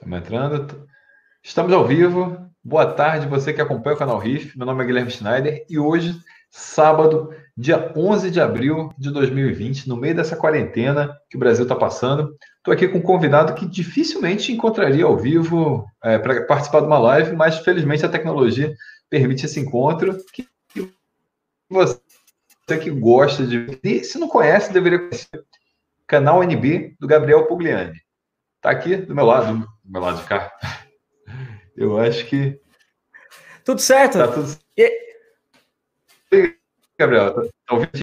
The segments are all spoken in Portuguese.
Estamos entrando. Estamos ao vivo. Boa tarde, você que acompanha o canal RIF. Meu nome é Guilherme Schneider e hoje, sábado, dia 11 de abril de 2020, no meio dessa quarentena que o Brasil está passando, estou aqui com um convidado que dificilmente encontraria ao vivo é, para participar de uma live, mas felizmente a tecnologia permite esse encontro. Que você que gosta de. E se não conhece, deveria conhecer. Canal NB do Gabriel Pugliani. Está aqui do meu lado, do meu lado de cá. Eu acho que. Tudo certo? Tá tudo e... Gabriel, tá, tá ouvindo?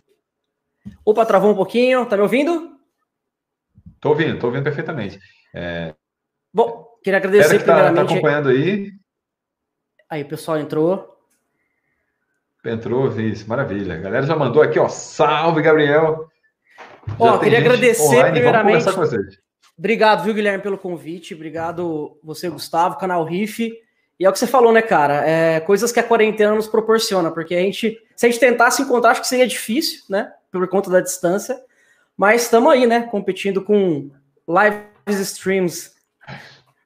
Opa, travou um pouquinho. Tá me ouvindo? Tô ouvindo, tô ouvindo perfeitamente. É... Bom, queria agradecer que tá, tá primeiramente. Tá acompanhando aí. Aí, o pessoal entrou. Entrou, isso, maravilha. A galera já mandou aqui, ó. Salve, Gabriel! Ó, queria agradecer online. primeiramente. Vamos conversar com vocês. Obrigado, viu, Guilherme, pelo convite. Obrigado você, Gustavo, canal Riff. E é o que você falou, né, cara? É coisas que a quarentena nos proporciona, porque a gente, se a gente tentasse encontrar, acho que seria difícil, né? Por conta da distância. Mas estamos aí, né? Competindo com live streams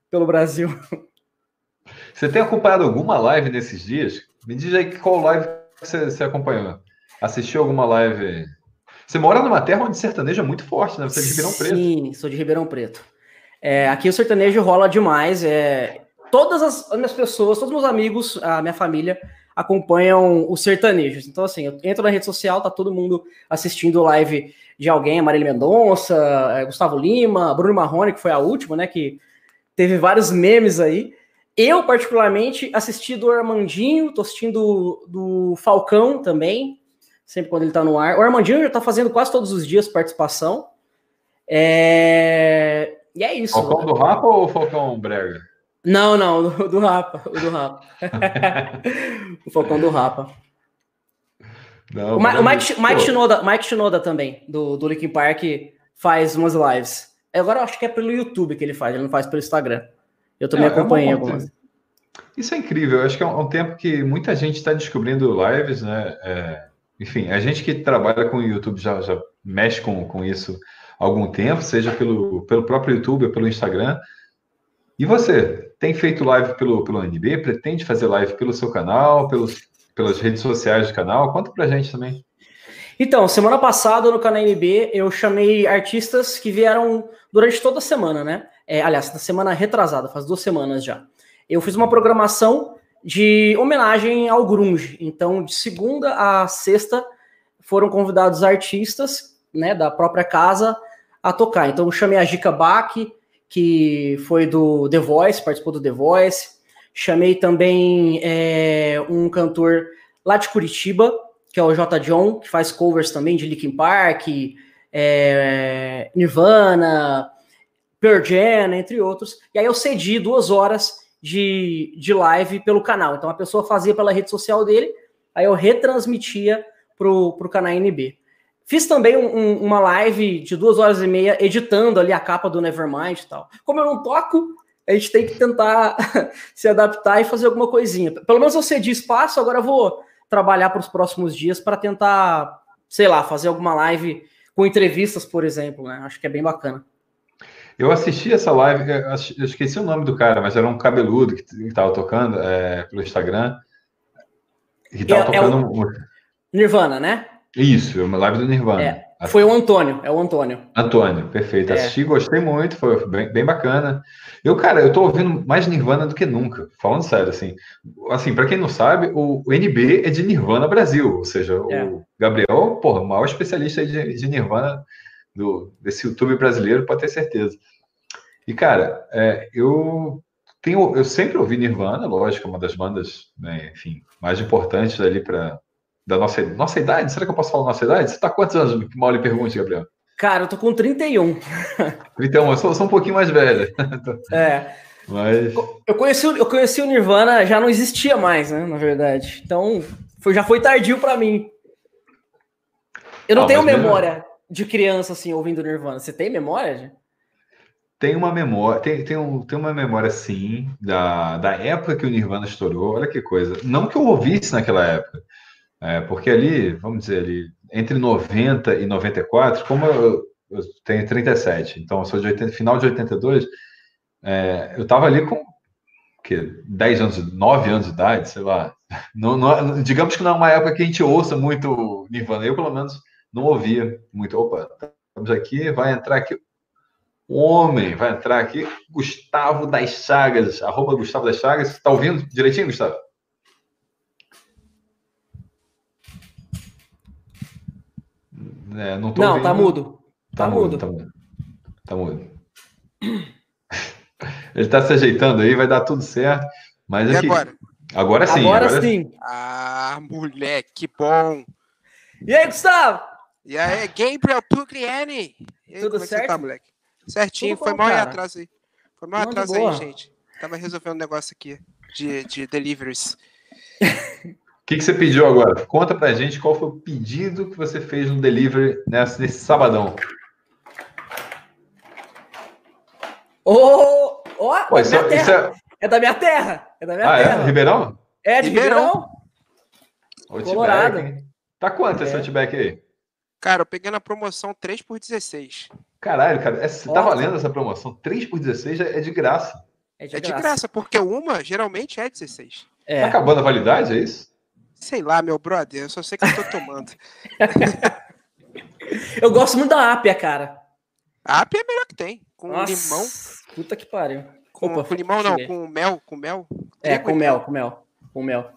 pelo Brasil. Você tem acompanhado alguma live nesses dias? Me diz aí qual live você, você acompanhou. Assistiu alguma live? Você mora numa terra onde sertanejo é muito forte, né? Você é de Ribeirão Preto. Sim, sou de Ribeirão Preto. É, aqui o sertanejo rola demais. É, todas as minhas pessoas, todos os meus amigos, a minha família acompanham os sertanejos. Então, assim, eu entro na rede social, tá todo mundo assistindo live de alguém, Marília Mendonça, é, Gustavo Lima, Bruno Marrone, que foi a última, né? Que teve vários memes aí. Eu, particularmente, assisti do Armandinho, tô assistindo do Falcão também, sempre quando ele tá no ar. O Armandinho já tá fazendo quase todos os dias participação. É... E é isso. Falcão do Rapa ou Falcão Brega? Não, não, do, do Rapa, o do Rapa. o Falcão do Rapa. Não, o, Ma o Mike, Mike, Shinoda, Mike Shinoda também, do, do Linkin Park, faz umas lives. Agora eu acho que é pelo YouTube que ele faz, ele não faz pelo Instagram. Eu também É, é acompanhei conta- algumas. Isso é incrível. Eu acho que é um, um tempo que muita gente está descobrindo lives, né? É, enfim, a gente que trabalha com o YouTube já, já mexe com, com isso há algum tempo, seja pelo, pelo próprio YouTube ou pelo Instagram. E você, tem feito live pelo, pelo NB? Pretende fazer live pelo seu canal, pelos, pelas redes sociais do canal? Conta pra gente também. Então, semana passada no canal NB eu chamei artistas que vieram durante toda a semana, né? É, aliás, na semana retrasada, faz duas semanas já. Eu fiz uma programação de homenagem ao grunge. Então, de segunda a sexta foram convidados artistas, né, da própria casa a tocar. Então, eu chamei a Jica Bach, que foi do The Voice, participou do The Voice. Chamei também é, um cantor lá de Curitiba, que é o J. John, que faz covers também de Linkin Park, é, Nirvana, Pearl Jam, entre outros. E aí eu cedi duas horas de, de live pelo canal. Então a pessoa fazia pela rede social dele, aí eu retransmitia pro, pro canal NB. Fiz também um- uma live de duas horas e meia editando ali a capa do Nevermind e tal. Como eu não toco, a gente tem que tentar se adaptar e fazer alguma coisinha. Pelo menos eu cedi espaço, agora eu vou trabalhar para os próximos dias para tentar, sei lá, fazer alguma live com entrevistas, por exemplo, né? Acho que é bem bacana. Eu assisti essa live, eu esqueci o nome do cara, mas era um cabeludo que estava tocando é, pelo Instagram. Que estava É- é tocando. o- um- Nirvana, né? Isso, uma live do Nirvana. É, Foi o Antônio, é o Antônio. Antônio, perfeito. É. Assisti, gostei muito, foi bem, bem bacana. Eu, cara, eu tô ouvindo mais Nirvana do que nunca, falando sério, assim. Assim, para quem não sabe, o, o NB é de Nirvana Brasil, ou seja, É. o Gabriel, porra, o maior especialista de, de Nirvana do, desse YouTube brasileiro, pode ter certeza. E, cara, é, eu tenho, eu sempre ouvi Nirvana, lógico, é uma das bandas, né, enfim, mais importantes ali para da nossa, nossa idade. Será que eu posso falar nossa idade? Você tá quantos anos? Mal lhe pergunte, Gabriel. Cara, eu tô com 31. Então, eu sou, sou um pouquinho mais velha. É, Mas. eu conheci, o- eu conheci o Nirvana, já não existia mais, né? Na verdade. Então, foi- já foi tardio pra mim. Eu não Ah, tenho memória de criança, assim, ouvindo Nirvana. Você tem memória? Gi? Tem uma memória, tem, tem, um, tem uma memória sim da, da época que o Nirvana estourou. Olha que coisa. Não que eu ouvisse naquela época, é, porque ali, vamos dizer ali, entre 90 e 94, como eu, eu tenho 37, então eu sou de 80, final de 82, é, eu tava ali com que 10 anos, 9 anos de idade, sei lá. Não, não, digamos que não é uma época que a gente ouça muito Nirvana. Eu, pelo menos, não ouvia muito. Opa, estamos aqui, vai entrar aqui. O homem vai entrar aqui, Gustavo das Chagas, arroba Gustavo das Chagas. Está ouvindo direitinho, Gustavo? É, não, não tá mudo. Tá, tá mudo. mudo. Tá mudo. Tá mudo. Ele está se ajeitando aí, vai dar tudo certo. Mas e aqui, agora? Agora sim. Agora, agora sim. Ah, moleque, bom. E aí, Gustavo? E aí, Gabriel Pugliani? E aí, Tudo é certo? Tá, moleque? Certinho, Tudo foi mal atrás aí. Foi mal atrás aí, gente. Tava resolvendo um negócio aqui de, de deliveries. O que, que você pediu agora? Conta pra gente qual foi o pedido que você fez no delivery nesse, nesse sabadão. Ô, oh, oh, Pô, isso, é, isso é... é... da minha terra. É da minha ah, é? terra. É? Ribeirão? É, de Ribeirão. Ribeirão. Colorado. Tá quanto é. esse outback aí? Cara, eu peguei na promoção 3 por 16. Caralho, cara, é, tá valendo essa promoção? 3 por 16 é, é de graça. É de, é graça. de graça, porque uma geralmente é 16. É. Tá acabando a validade, é isso? Sei lá, meu brother, eu só sei que eu tô tomando. eu gosto muito da Apia, cara. A Apia é melhor que tem. Com Nossa, limão. Puta que pariu. Com, Opa, com limão não, com mel, com mel. É, com mel, com mel, com mel.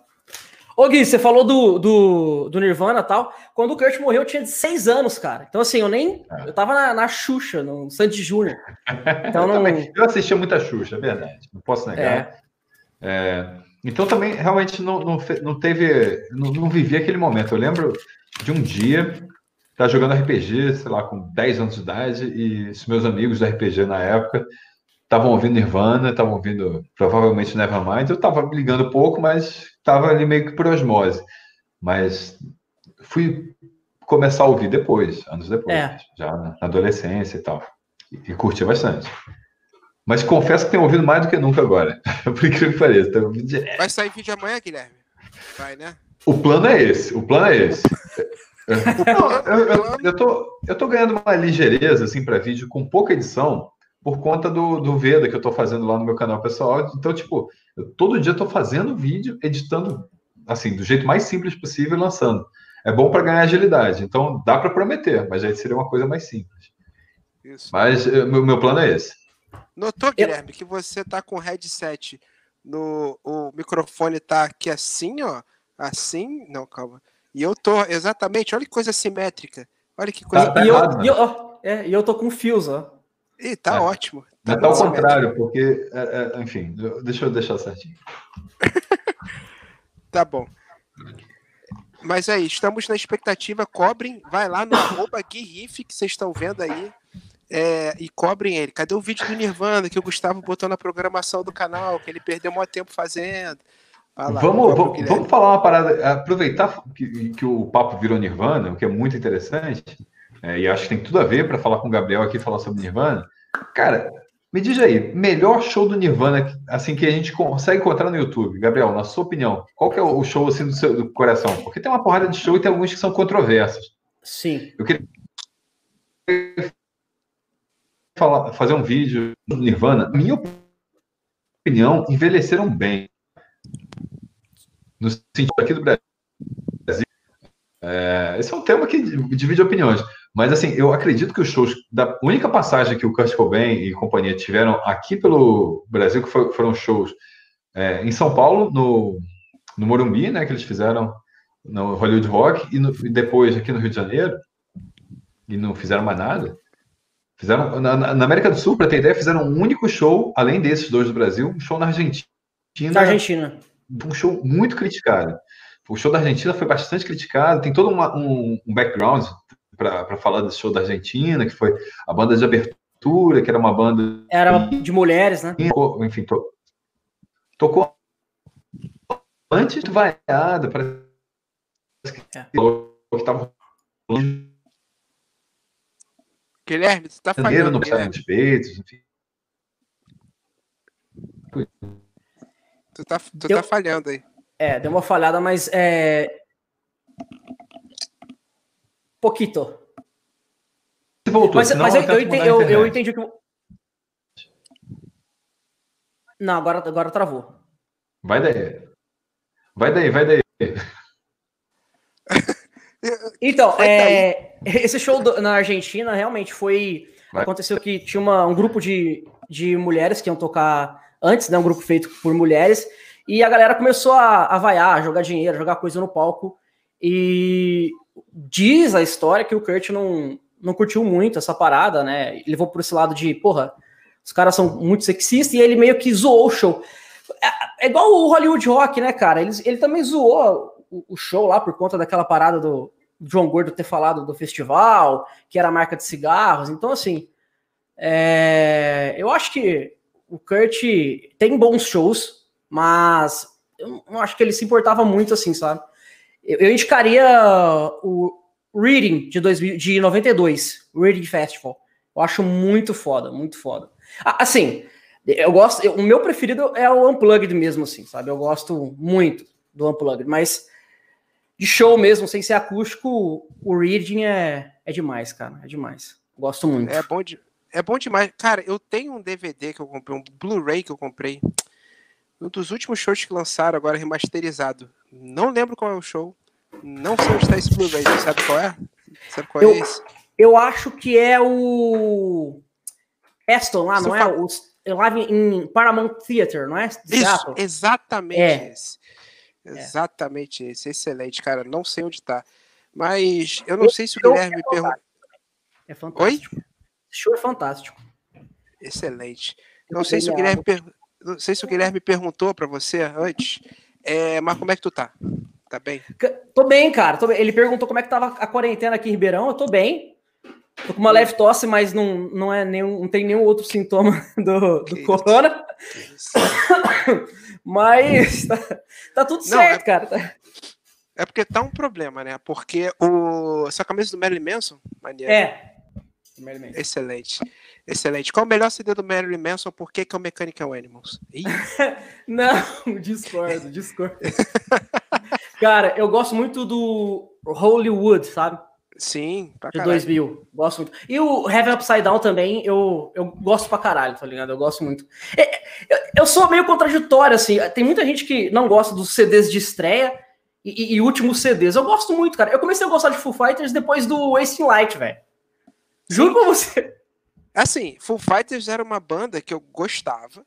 Ô Gui, você falou do, do, do Nirvana e tal. Quando o Kurt morreu, eu tinha 6 anos, cara. Então, assim, eu nem. É. Eu tava na, na Xuxa, no Sandy Júnior. Então, eu, não... eu assistia muita Xuxa, é verdade. Não posso negar. É. É, então, também, realmente, não, não, não teve. Não, não vivi aquele momento. Eu lembro de um dia estar tá jogando RPG, sei lá, com 10 anos de idade, e os meus amigos do RPG na época estavam ouvindo Nirvana, estavam ouvindo provavelmente Nevermind. Eu estava ligando pouco, mas estava ali meio que por osmose. Mas fui começar a ouvir depois, anos depois, é. já na adolescência e tal. E, e curti bastante. Mas confesso que tenho ouvido mais do que nunca agora. por incrível que pareça. Vai sair vídeo amanhã, Guilherme? Vai, né? O plano é esse. O plano é esse. Não, eu, eu, eu, tô, eu tô ganhando uma ligeireza assim para vídeo com pouca edição por conta do, do Veda que eu tô fazendo lá no meu canal pessoal. Então, tipo, eu, todo dia eu tô fazendo vídeo, editando assim, do jeito mais simples possível e lançando. É bom para ganhar agilidade. Então, dá para prometer, mas aí seria uma coisa mais simples. Isso. Mas eh, meu, meu plano é esse. Notou, Guilherme, que você tá com o headset no o microfone tá aqui assim, ó, assim, não, calma. E eu tô exatamente, olha que coisa simétrica. Olha que coisa. Tá, tá e, eu, e, eu, é, e eu tô com fios, ó. E tá é. ótimo. Tá, tá ao contrário, porque, é, é, enfim, deixa eu deixar certinho. tá bom. Mas aí, estamos na expectativa. Cobrem, vai lá no arroba que vocês estão vendo aí. É, e cobrem ele. Cadê o vídeo do Nirvana que o Gustavo botou na programação do canal, que ele perdeu muito tempo fazendo? Lá, vamos, vamos, vamos, falar uma parada, aproveitar que, que, o papo virou Nirvana, o que é muito interessante, é, e acho que tem tudo a ver para falar com o Gabriel aqui falar sobre Nirvana. Cara, me diz aí, melhor show do Nirvana assim que a gente consegue encontrar no YouTube, Gabriel, na sua opinião, qual que é o show assim do seu do coração? Porque tem uma porrada de show e tem alguns que são controversos. Sim. Eu queria falar, fazer um vídeo do Nirvana. Minha opinião, envelheceram bem no sentido aqui do Brasil. É, esse é um tema que divide opiniões. Mas, assim, eu acredito que os shows, da única passagem que o Kurt Cobain e companhia tiveram aqui pelo Brasil, que foi, foram shows é, em São Paulo, no, no Morumbi, né, que eles fizeram no Hollywood Rock, e, no, e depois aqui no Rio de Janeiro, e não fizeram mais nada. Fizeram, na, na América do Sul, para ter ideia, fizeram um único show, além desses dois do Brasil, um show na Argentina. Na Argentina um show muito criticado. O show da Argentina foi bastante criticado, tem todo uma, um, um, background para falar desse show da Argentina, que foi a banda de abertura, que era uma banda. Era de mulheres, né? Enfim, to, tocou antes do vaiado, parece que é. estava Guilherme, você tá falhando. Não Guilherme. nos peitos, enfim. Tu tá, tu deu, tá falhando aí. É, deu uma falhada, mas é. Pouquito. Voltou, mas, mas eu, eu, entendi, eu, eu entendi o que. Não, agora, agora travou. Vai daí. Vai daí, vai daí. Então, é, esse show do, na Argentina realmente foi. Vai. Aconteceu que tinha uma, um grupo de, de mulheres que iam tocar antes, né? Um grupo feito por mulheres. E a galera começou a, a vaiar, a jogar dinheiro, a jogar coisa no palco. E diz a história que o Kurt não, não curtiu muito essa parada, né? Ele levou por esse lado de, porra, os caras são muito sexistas e ele meio que zoou o show. É, é igual o Hollywood Rock, né, cara? Ele, ele também zoou o, o show lá por conta daquela parada do João Gordo ter falado do festival, que era a marca de cigarros. Então, assim, é, eu acho que o Kurt tem bons shows, mas eu não acho que ele se importava muito assim, sabe? Eu, eu indicaria o Reading de, 2000, de 92, Reading Festival. Eu acho muito foda, muito foda. Assim, eu gosto. o meu preferido é o Unplugged mesmo, assim, sabe? Eu gosto muito do Unplugged, mas de show mesmo, sem ser acústico, o Reading é, é demais, cara. É demais. Gosto muito. É bom, de, é bom demais. Cara, eu tenho um DVD que eu comprei, um Blu-ray que eu comprei. Um dos últimos shows que lançaram, agora remasterizado. Não lembro qual é o show. Não sei onde está esse Blu-ray. Sabe qual é? Sabe qual é eu, é esse? Eu acho que é o. Aston lá, Você não é? O, lá em Paramount Theater, não é? Isso, exatamente é. esse. É. Exatamente esse. Excelente, cara. Não sei onde tá. Mas eu não sei se o Guilherme me perguntou. É fantástico. Oi? Show é fantástico. Excelente. Não sei, se o Guilherme per... não sei se o Guilherme perguntou para você antes, é... mas como é que tu tá? Tá bem? Tô bem, cara. Tô bem. Ele perguntou como é que tava a quarentena aqui em Ribeirão. Eu tô bem. Tô com uma leve tosse, mas não, não, é nenhum, não tem nenhum outro sintoma do, do corona. mas tá, tá tudo não, certo, é, cara. É porque tá um problema, né? Porque o. Essa camisa do Marilyn Manson, maneiro. É. Excelente. Excelente. Qual o melhor CD do Marilyn Manson? Por que, que é o Mechanical Animals? não, discordo, discordo. Cara, eu gosto muito do Hollywood, sabe? Sim, pra De 2000. Gosto muito. E o Heaven Upside Down também, eu, eu gosto pra caralho, tá ligado? Eu gosto muito. É, eu, eu sou meio contraditório, assim. Tem muita gente que não gosta dos CDs de estreia e, e, e últimos CDs. Eu gosto muito, cara. Eu comecei a gostar de Foo Fighters depois do Wasting Light, velho. Juro pra você. Assim, Foo Fighters era uma banda que eu gostava.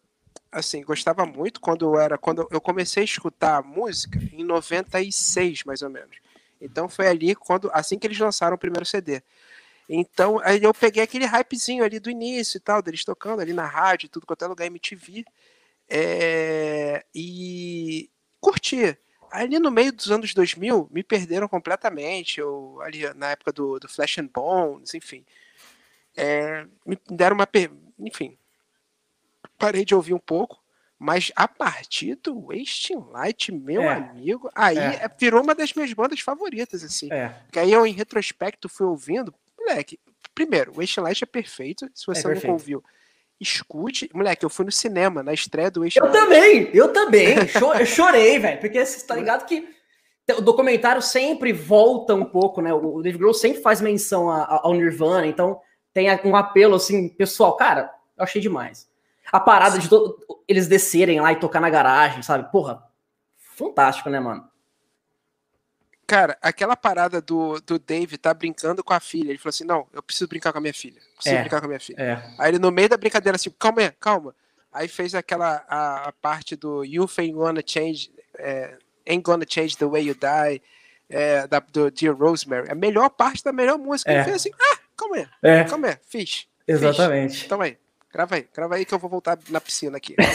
Assim, gostava muito quando eu era. Quando eu comecei a escutar música em 96, mais ou menos. Então foi ali quando assim que eles lançaram o primeiro CD. Então aí eu peguei aquele hypezinho ali do início e tal, deles tocando ali na rádio, tudo quanto é lugar MTV. É, e curti. Ali no meio dos anos 2000, me perderam completamente. Eu, ali na época do, do Flash and Bones, enfim. É, me deram uma. Enfim. Parei de ouvir um pouco. Mas a partir do Wasting Light, meu é. amigo, aí é. é. virou uma das minhas bandas favoritas, assim. É. Que aí eu, em retrospecto, fui ouvindo. Moleque, primeiro, o Wasting Light é perfeito. Se você é nunca ouviu, escute. Moleque, eu fui no cinema, na estreia do Wasting Eu Light. também, eu também. eu chorei, velho. Porque você tá ligado que o documentário sempre volta um pouco, né? O Dave Grohl sempre faz menção ao Nirvana, então tem um apelo, assim, pessoal. Cara, eu achei demais. A parada de eles descerem lá e tocar na garagem, sabe? Porra, fantástico, né, mano? Cara, aquela parada do, do Dave tá brincando com a filha. Ele falou assim: não, eu preciso brincar com a minha filha. Preciso é, brincar com a minha filha. É. Aí ele, no meio da brincadeira, assim, calma aí, calma. Aí fez aquela a, a parte do You ain't gonna change, é, ain't gonna change the way you die, é, da, do Dear Rosemary. A melhor parte da melhor música. Ele é. fez assim: ah, calma aí, é. calma aí, fiz. Exatamente. Fiz. Toma aí. Grava aí, grava aí que eu vou voltar na piscina aqui.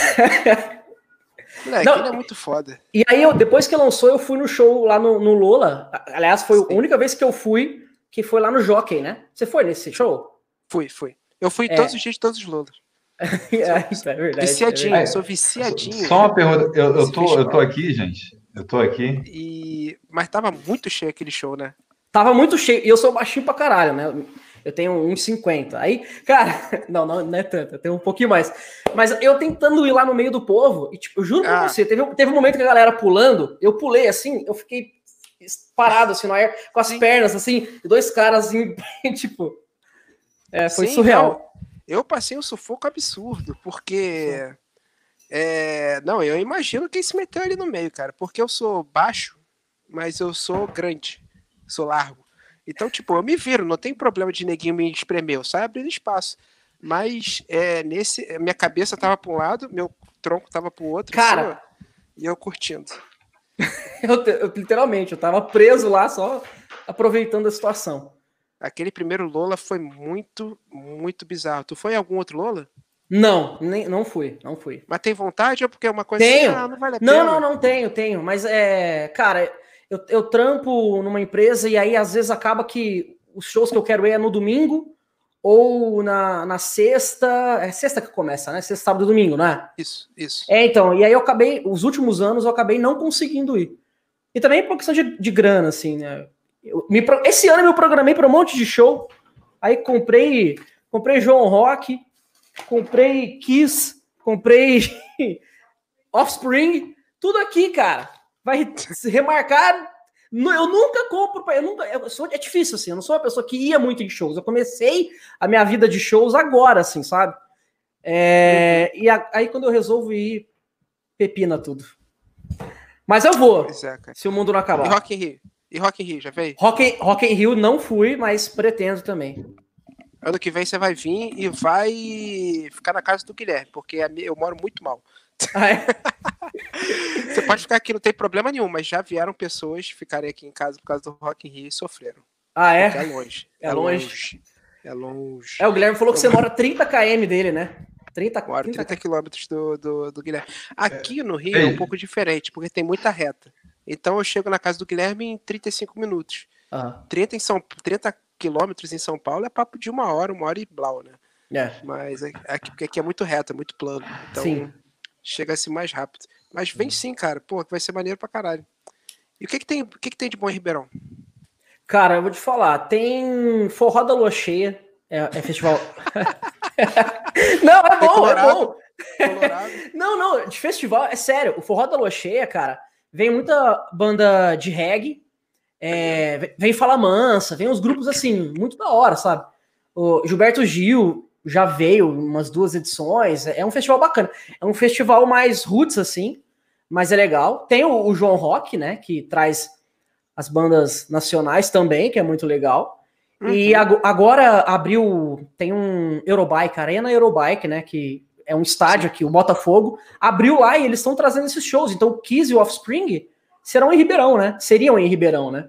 Moleque, não, ele é muito foda. E aí, eu, depois que lançou, eu fui no show lá no, no Lola. Aliás, foi Sim. a única vez que eu fui, que foi lá no Jockey, né? Você foi nesse show? Fui, fui. Eu fui é. todos os dias de todos os Lolas. é, é verdade, viciadinho, é sou viciadinho. Só uma pergunta, eu, eu, tô, eu tô aqui, gente. Eu tô aqui. E... Mas tava muito cheio aquele show, né? Tava muito cheio. E eu sou baixinho pra caralho, né? Eu tenho 1,50. Aí, cara, não, não, não é tanto, eu tenho um pouquinho mais. Mas eu tentando ir lá no meio do povo, e tipo, eu juro pra ah. você, teve, teve um momento que a galera pulando, eu pulei assim, eu fiquei parado assim no ar, com as Sim. pernas assim, dois caras assim, tipo. É, foi Sim, surreal. Eu, eu passei um sufoco absurdo, porque É, não, eu imagino quem se meteu ali no meio, cara, porque eu sou baixo, mas eu sou grande, sou largo. Então, tipo, eu me viro, não tem problema de neguinho me espremer, eu saio abrindo espaço. Mas é, nesse, minha cabeça tava para um lado, meu tronco tava para o outro. Cara, e eu curtindo. eu, eu, literalmente, eu tava preso lá só aproveitando a situação. Aquele primeiro Lola foi muito, muito bizarro. Tu foi em algum outro Lola? Não, nem, não fui, não fui. Mas tem vontade ou porque é uma coisa tenho. assim, ah, não vale a pena? Não, não, não tenho, tenho. Mas é, cara, eu, eu trampo numa empresa e aí às vezes acaba que os shows que eu quero ir é no domingo ou na, na sexta. É sexta que começa, né? Sexta, sábado e domingo, né? Isso, isso. É, então, e aí eu acabei, os últimos anos eu acabei não conseguindo ir. E também por questão de, de grana, assim, né? Eu, me, esse ano eu me programei para um monte de show. Aí comprei, comprei João Rock, comprei Kiss, comprei Offspring, tudo aqui, cara. Vai se remarcar. Eu nunca compro, eu nunca, eu sou, é difícil assim, eu não sou uma pessoa que ia muito em shows. Eu comecei a minha vida de shows agora, assim, sabe? É, uhum. E a, aí quando eu resolvo ir, pepina tudo. Mas eu vou, é, se o mundo não acabar. E Rock in Rio? E Rock in Rio, já veio? Rock, Rock in Rio não fui, mas pretendo também. Ano que vem você vai vir e vai ficar na casa do Guilherme, porque eu moro muito mal. Ah, é? você pode ficar aqui, não tem problema nenhum, mas já vieram pessoas ficarem aqui em casa por causa do Rock in Rio e sofreram. Ah, é? é longe. É, é longe. longe. É longe. É, o Guilherme falou que você mora 30 km dele, né? 30, Moro 30, 30 quilômetros do, do, do, Guilherme. Aqui é. no Rio é um pouco diferente, porque tem muita reta. Então eu chego na casa do Guilherme em 35 minutos. Ah. 30, em São, 30 quilômetros em São Paulo é papo de uma hora, uma hora e blau, né? É. Mas aqui, aqui é muito reto, é muito plano. Então sim. Chega-se mais rápido. Mas vem sim, cara. Pô, vai ser maneiro pra caralho. E o que, que tem, o que, que tem de bom em Ribeirão? Cara, eu vou te falar, tem Forró da Lua Cheia, é, é festival. não, é bom, é bom. não, não, de festival, é sério, o Forró da Lua Cheia, cara, vem muita banda de reggae, é, vem Fala Mansa, vem uns grupos assim, muito da hora, sabe? O Gilberto Gil já veio umas duas edições, é um festival bacana. É um festival mais roots, assim, mas é legal. Tem o, o João Rock, né, que traz as bandas nacionais também, que é muito legal. Uhum. E ag agora abriu, tem um Eurobike, Arena Eurobike, né, que é um estádio aqui, o Botafogo, abriu lá e eles estão trazendo esses shows. Então o Kiss e o Offspring serão em Ribeirão, né? Seriam em Ribeirão, né?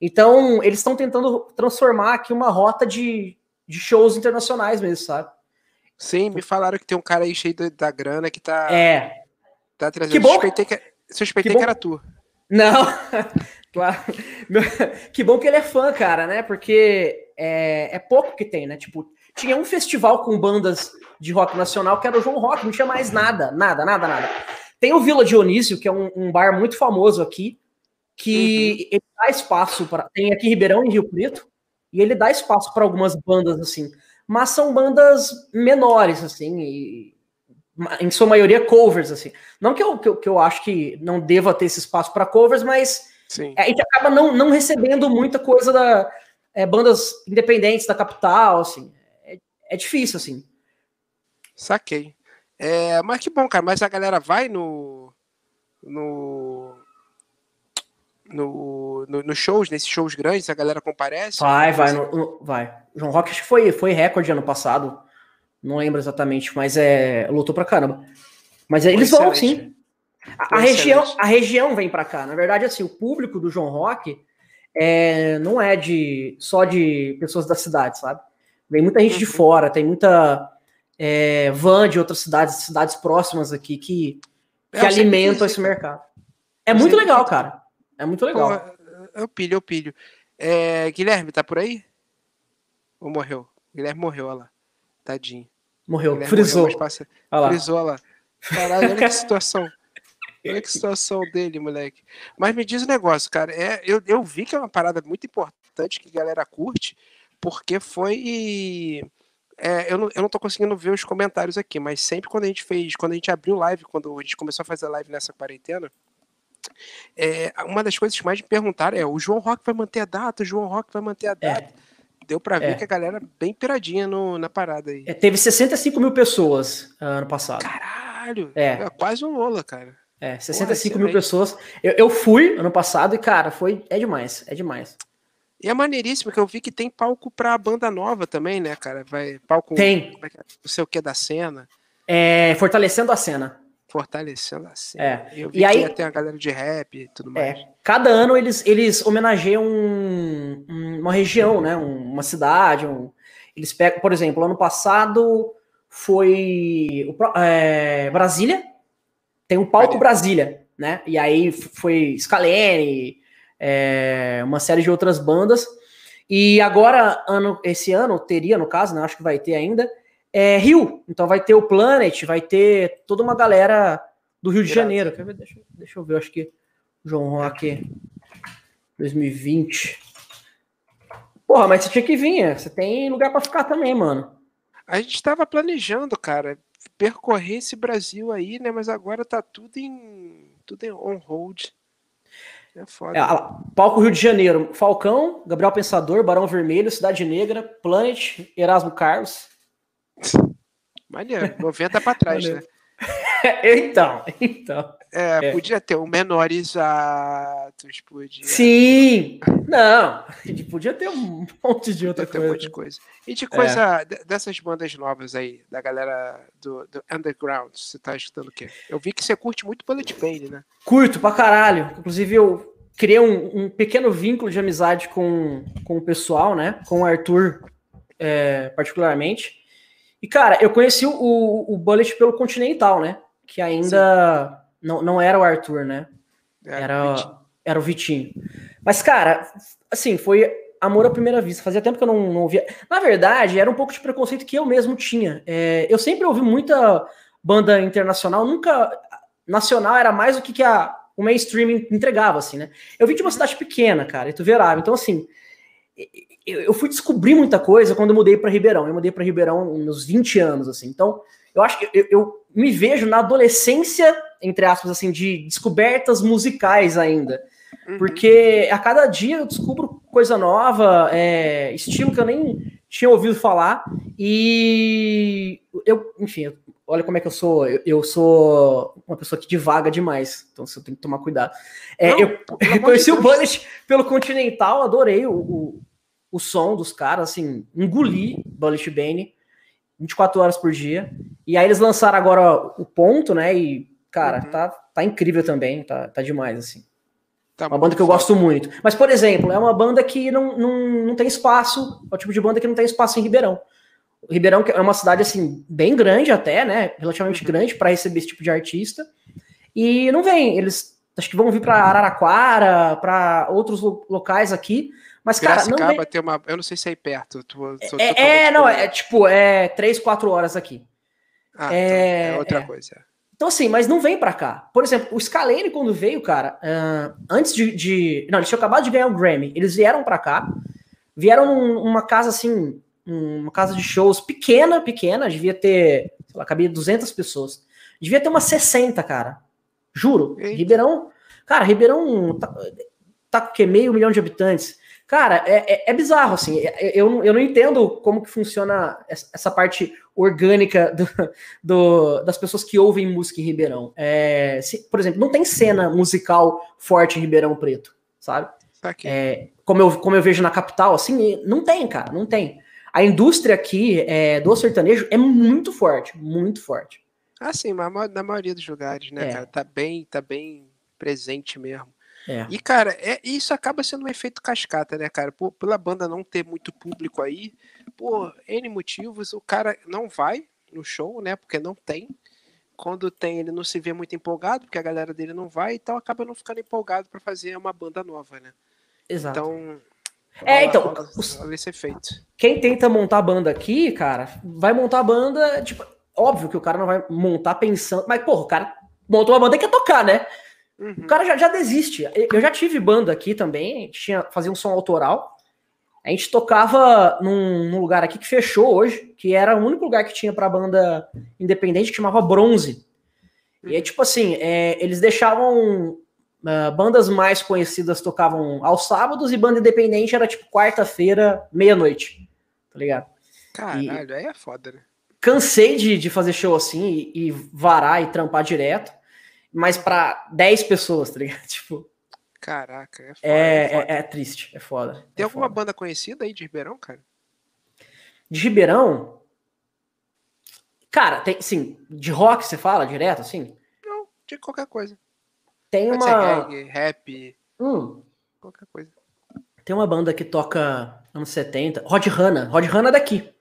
Então, eles estão tentando transformar aqui uma rota de, de shows internacionais mesmo, sabe? Sim, me falaram que tem um cara aí cheio da grana que tá. É. Tá trazendo. Que bom. Suspeitei que, suspeitei que, que era tu. Não, claro. Que bom que ele é fã, cara, né? Porque é, é pouco que tem, né? Tipo, tinha um festival com bandas de rock nacional que era o João Rock, não tinha mais nada, nada, nada, nada. Tem o Vila Dionísio, que é um, um bar muito famoso aqui, que uhum. ele dá espaço para. Tem aqui Ribeirão e Rio Preto, e ele dá espaço para algumas bandas, assim. Mas são bandas menores, assim, e, em sua maioria covers, assim. Não que eu, que eu, que eu acho que não deva ter esse espaço para covers, mas Sim. a gente acaba não, não recebendo muita coisa da é, bandas independentes da capital, assim. É, é difícil, assim. Saquei. É, mas que bom, cara. Mas a galera vai no. No. No, no, no shows, nesses shows grandes, a galera comparece? Vai, vai, no, no, vai. João Rock acho que foi, foi recorde ano passado. Não lembro exatamente, mas é. Lutou pra caramba. Mas é, eles vão sim. A, a região, a região vem para cá. Na verdade, assim, o público do João Rock é, não é de só de pessoas da cidade, sabe? Vem muita gente uhum. de fora, tem muita é, van de outras cidades, cidades próximas aqui, que, que é, alimentam esse mercado. É muito legal, cara. É muito legal. Pô, eu pilho, eu pilho. É, Guilherme, tá por aí? Ou morreu? Guilherme morreu, olha lá. Tadinho. Morreu, Guilherme frisou. Morreu, passa... olha lá. Frisou, olha lá. Caralho, olha que situação. Olha que situação dele, moleque. Mas me diz o um negócio, cara. É, eu, eu vi que é uma parada muito importante que a galera curte, porque foi é, eu, não, eu não tô conseguindo ver os comentários aqui, mas sempre quando a gente fez, quando a gente abriu live, quando a gente começou a fazer live nessa quarentena, é, uma das coisas que mais me perguntaram é: o João Rock vai manter a data? O João Rock vai manter a é. data? É. Deu para ver é. que a galera bem piradinha no, na parada aí. É, teve 65 mil pessoas uh, ano passado. Caralho! É. É quase um Lola, cara. É, 65 Porra, mil pessoas. Eu, eu fui ano passado e, cara, foi. É demais, é demais. E é maneiríssimo que eu vi que tem palco pra banda nova também, né, cara? Vai palco Tem. não sei o que da cena, É, fortalecendo a cena. Fortalecendo a cena. É. Eu vi E que aí- ia ter a galera de rap e tudo mais. É, cada ano eles, eles homenageiam um- um- uma região, né? um- uma cidade. um- eles pegam, por exemplo, ano passado foi o é, Brasília, tem um palco. Brasília, né? E aí foi Scalene, é, uma série de outras bandas. E agora, ano, esse ano, teria, no caso, né? Acho que vai ter ainda, é Rio. Então vai ter o Planet, vai ter toda uma galera do Rio de. Janeiro. Quer ver? Deixa, eu- deixa eu ver, acho que João Rock 2020. Porra, mas você tinha que vir, é. você tem lugar pra ficar também, mano. A gente tava planejando, cara, percorrer esse Brasil aí, né? Mas agora tá tudo em. tudo em on hold. É foda. É, lá, palco Rio de Janeiro, Falcão, Gabriel Pensador, Barão Vermelho, Cidade Negra, Planet, Erasmo Carlos. Maneiro, 90 pra trás, né? Então, então. É, É. podia ter um menores atos, podia. Sim! Não, podia ter um monte de outra Podia ter um coisa. monte de coisa. E É. de coisa de- dessas bandas novas aí, da galera do, do Underground, você tá escutando o quê? Eu vi que você curte muito Bullet Pain, né? Curto pra caralho. Inclusive, eu criei um, um pequeno vínculo de amizade com, com o pessoal, né? Com o Arthur, é, particularmente. E, cara, eu conheci o, o, Bullet pelo Continental, né? Que ainda não, não era o Arthur, né? É, Era, era o Vitinho. Mas, cara, assim, foi amor à primeira vista. Fazia tempo que eu não, não ouvia. Na verdade, era um pouco de preconceito que eu mesmo tinha. É, eu sempre ouvi muita banda internacional, nunca. Nacional era mais o que, que a, o mainstream entregava, assim, né? Eu vim de uma cidade pequena, cara, Ituverava. Então, assim, eu, eu fui descobrir muita coisa quando eu mudei para Ribeirão. Eu mudei para Ribeirão nos 20 anos, assim. Então, eu acho que eu, eu me vejo na adolescência, entre aspas, assim, de descobertas musicais ainda. Uhum. Porque a cada dia eu descubro coisa nova, é, estilo que eu nem tinha ouvido falar. E eu, enfim, eu- olha como é que eu sou. Eu, eu sou uma pessoa que divaga demais, então você tem que tomar cuidado. É, Não, eu, eu conheci o. Bullet pelo Continental, adorei o, o, o som dos caras, assim, engoli Bullet Bane 24 horas por dia. E aí eles lançaram agora o ponto, né? E, cara, Uhum. tá, tá incrível também, tá, tá demais, assim. Tá Uma banda que eu gosto muito. Mas, por exemplo, é uma banda que não, não, não tem espaço, é o tipo de banda que não tem espaço em Ribeirão. Ribeirão que é uma cidade, assim, bem grande até, né? Relativamente Uhum. grande para receber esse tipo de artista. E não vem, eles acho que vão vir para Araraquara, para outros lo- locais aqui. Mas, cara, não vem. tem uma. Eu não sei se é aí perto. Tu, sou É, totalmente é, não, é tipo, é três, quatro horas aqui. Ah, é- então, é outra é. coisa. Então, assim, mas não vem pra cá. Por exemplo, o Scalene, quando veio, cara, ah, antes de, de- Não, eles tinham acabado de ganhar o Grammy. Eles vieram pra cá, vieram numa casa, assim, uma casa de shows pequena, pequena, devia ter, sei lá, cabia 200 pessoas. Devia ter umas 60, cara. Juro. Eita. Ribeirão. Cara, Ribeirão tá, tá com o quê? Meio milhão de habitantes. Cara, é, é- é bizarro, assim. é- Eu, eu não entendo como que funciona essa parte orgânica do, do- das pessoas que ouvem música em Ribeirão. É, se- por exemplo, não tem cena musical forte em Ribeirão Preto, sabe? Tá. É, como, eu, como eu vejo na capital, assim, não tem, cara, não tem. A indústria aqui é, do sertanejo é muito forte, muito forte. Ah, sim, mas ma- na maioria dos lugares, né, É. cara? Tá bem, tá bem presente mesmo. É. E, cara, é, isso acaba sendo um efeito cascata, né, cara? Pô, pela banda não ter muito público aí, por N motivos, o cara não vai no show, né? Porque não tem. Quando tem, ele não se vê muito empolgado, porque a galera dele não vai, então acaba não ficando empolgado pra fazer uma banda nova, né? Exato. Então. É, então, esse efeito. Quem tenta montar banda aqui, cara, vai montar banda, tipo, óbvio que o cara não vai montar pensando, mas, porra, o cara montou uma banda e quer tocar, né? Uhum. O cara já, já desiste. Eu já tive banda aqui também, a gente tinha, fazia um som autoral. A gente tocava num, num lugar aqui que fechou hoje, que era o único lugar que tinha pra banda independente, que chamava Bronze. E é tipo assim, é, eles deixavam. ah, bandas mais conhecidas tocavam aos sábados e banda independente era tipo quarta-feira, meia-noite. Tá ligado? Caralho, aí é foda, né? cansei de, de fazer show assim e, e varar e trampar direto, mas para 10 pessoas, tá ligado? Tipo, Caraca, é foda. é, é foda. é, é triste, é foda. Tem é alguma foda. banda conhecida aí de Ribeirão, cara? De Ribeirão? Cara, tem, sim, de rock você fala direto, assim? Não, de qualquer coisa. Tem Pode uma. reggae, rap, Hum, qualquer coisa. tem uma banda que toca anos 70. Rod Hanna. Rod Hanna é daqui.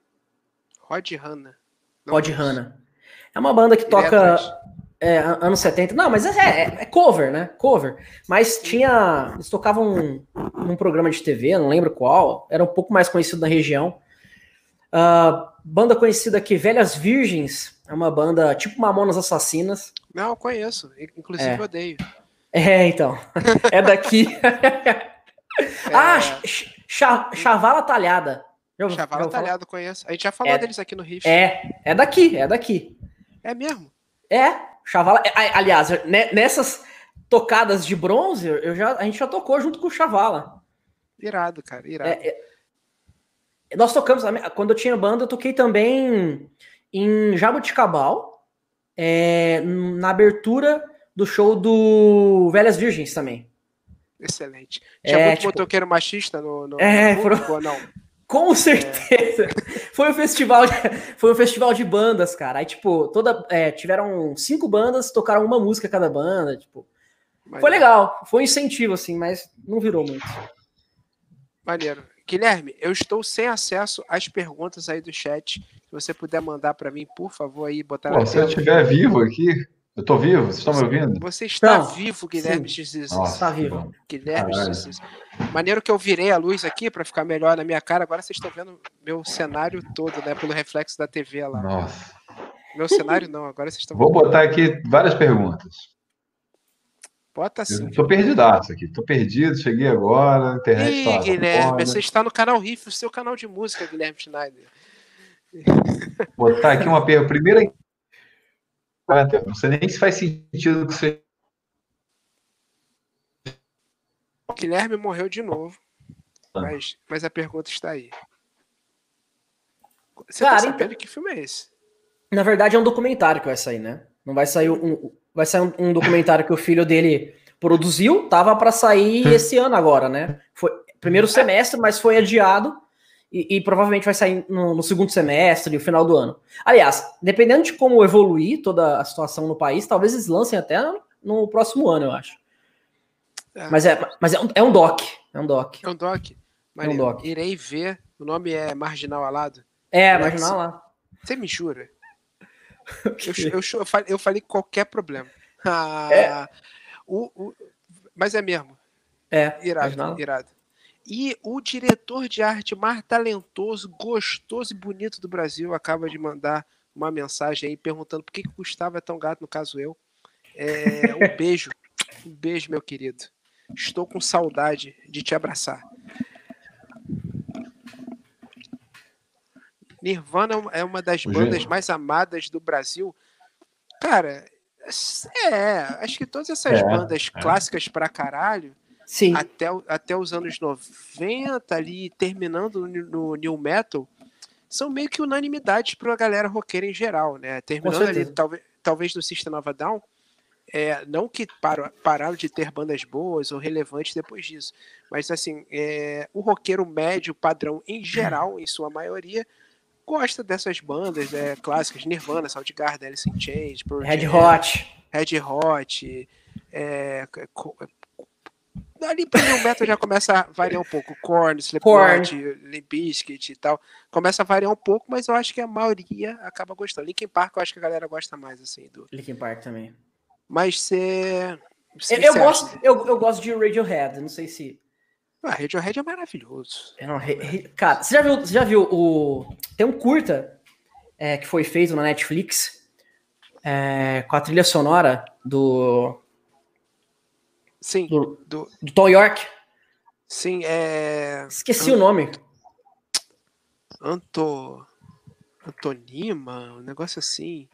Rod Hanna. Não Rod. Hanna. É uma banda que toca. É, an- anos 70. Não, mas é, é- é cover, né? Cover. Mas tinha. Eles tocavam num programa de TV, não lembro qual. Era um pouco mais conhecido na região. Ah, banda conhecida aqui, Velhas Virgens. É uma banda tipo Mamonas Assassinas. Não, eu conheço. Inclusive É. eu odeio. É, então. É daqui. É, Ah, ch- ch- Chavala Talhada. Já Chavala falar? Talhado, conheço. A gente já falou É. deles aqui no Riff. É, é daqui, é daqui. É mesmo? É, Chavala. é, aliás, ne- nessas tocadas de bronze, eu já, a gente já tocou junto com o Chavala. Irado, cara. Irado. É, é, nós tocamos, quando eu tinha banda, eu toquei também em Jabuticabal, é, na abertura do show do Velhas Virgens também. Excelente. Tinha É, muito tipo- motoqueiro machista no, no, É, no foram- público ou não? Com certeza. Foi um festival, de, foi um festival de bandas, cara. Aí tipo, toda é, tiveram cinco bandas, tocaram uma música cada banda, tipo. Maneiro. Foi legal, foi um incentivo assim, mas não virou muito. Maneiro. Guilherme, eu estou sem acesso às perguntas aí do chat. Se você puder mandar para mim, por favor, aí, botar Pô, na se eu estiver vivo aqui, eu tô vivo, vocês estão me ouvindo? Você está Não, vivo, Guilherme sim. Jesus. Nossa, Tá que vivo. Guilherme Caralho. Jesus. Maneiro que eu virei a luz aqui para ficar melhor na minha cara. Agora vocês estão vendo meu cenário todo, né? Pelo reflexo da TV lá. Nossa. Meu cenário não, agora vocês estão Vou botar aqui várias perguntas. Bota assim. Eu tô perdidaço aqui, tô perdido, cheguei agora, a internet Ih, tá Guilherme, foda. você está no canal Riff, o seu canal de música, Guilherme Schneider. Botar aqui uma pergunta. Primeira. Não sei nem se faz sentido o que você. O Guilherme morreu de novo, Ah. mas, mas a pergunta está aí. Você Cara, tá sabendo então- que filme é esse? Na verdade, é um documentário que vai sair, né? Não vai sair um, vai sair um, um documentário que o filho dele produziu, tava para sair esse ano agora, né? Foi primeiro semestre, mas foi adiado e, e provavelmente vai sair no, no segundo semestre, no final do ano. Aliás, dependendo de como evoluir toda a situação no país, talvez eles lancem até no próximo ano, eu acho. É. Mas é, mas é um, é um doc, é um doc. É um doc. Maneiro. doc. Irei ver. O nome é Marginal Alado. É, Parece- imagina lá. Você me jura? Eu, eu, eu, falei, eu falei qualquer problema. Ah, É. o, o- mas é mesmo. É, Irado, irado. E o diretor de arte mais talentoso, gostoso e bonito do Brasil acaba de mandar uma mensagem aí perguntando por que, que o Gustavo é tão gato, no caso eu. É, um beijo. Um beijo, meu querido. Estou com saudade de te abraçar. Nirvana é uma das O bandas mais amadas do Brasil. Cara, é, acho que todas essas É, bandas é. clássicas pra caralho, Sim. até, até os anos 90, ali, terminando no, no New Metal, são meio que unanimidades pra galera roqueira em geral, né? Terminando ali, talvez, talvez no System of a Down, é, não que pararam de ter bandas boas ou relevantes depois disso, mas assim, é, o roqueiro médio, padrão em geral, em sua maioria, gosta dessas bandas é, clássicas, Nirvana, Soundgarden, Alice in Chains, Red Hot. Red Hot, é, ali pro New Metal já começa a variar um pouco, Korn, Slipknot, Limp Bizkit e tal, começa a variar um pouco, mas eu acho que a maioria acaba gostando. Linkin Park eu acho que a galera gosta mais, assim, do... Linkin Park também. Mas você... Eu, eu gosto, eu, eu gosto de Radiohead, não sei se. Ah, Radiohead é maravilhoso. eu não- re- re- cara, você já viu, você já viu o. Tem um curta é, que foi feito na Netflix é, com a trilha sonora do, Sim, do, do, do Tom York. sim, é... Esqueci o nome. Anto... Antonima, um negócio assim.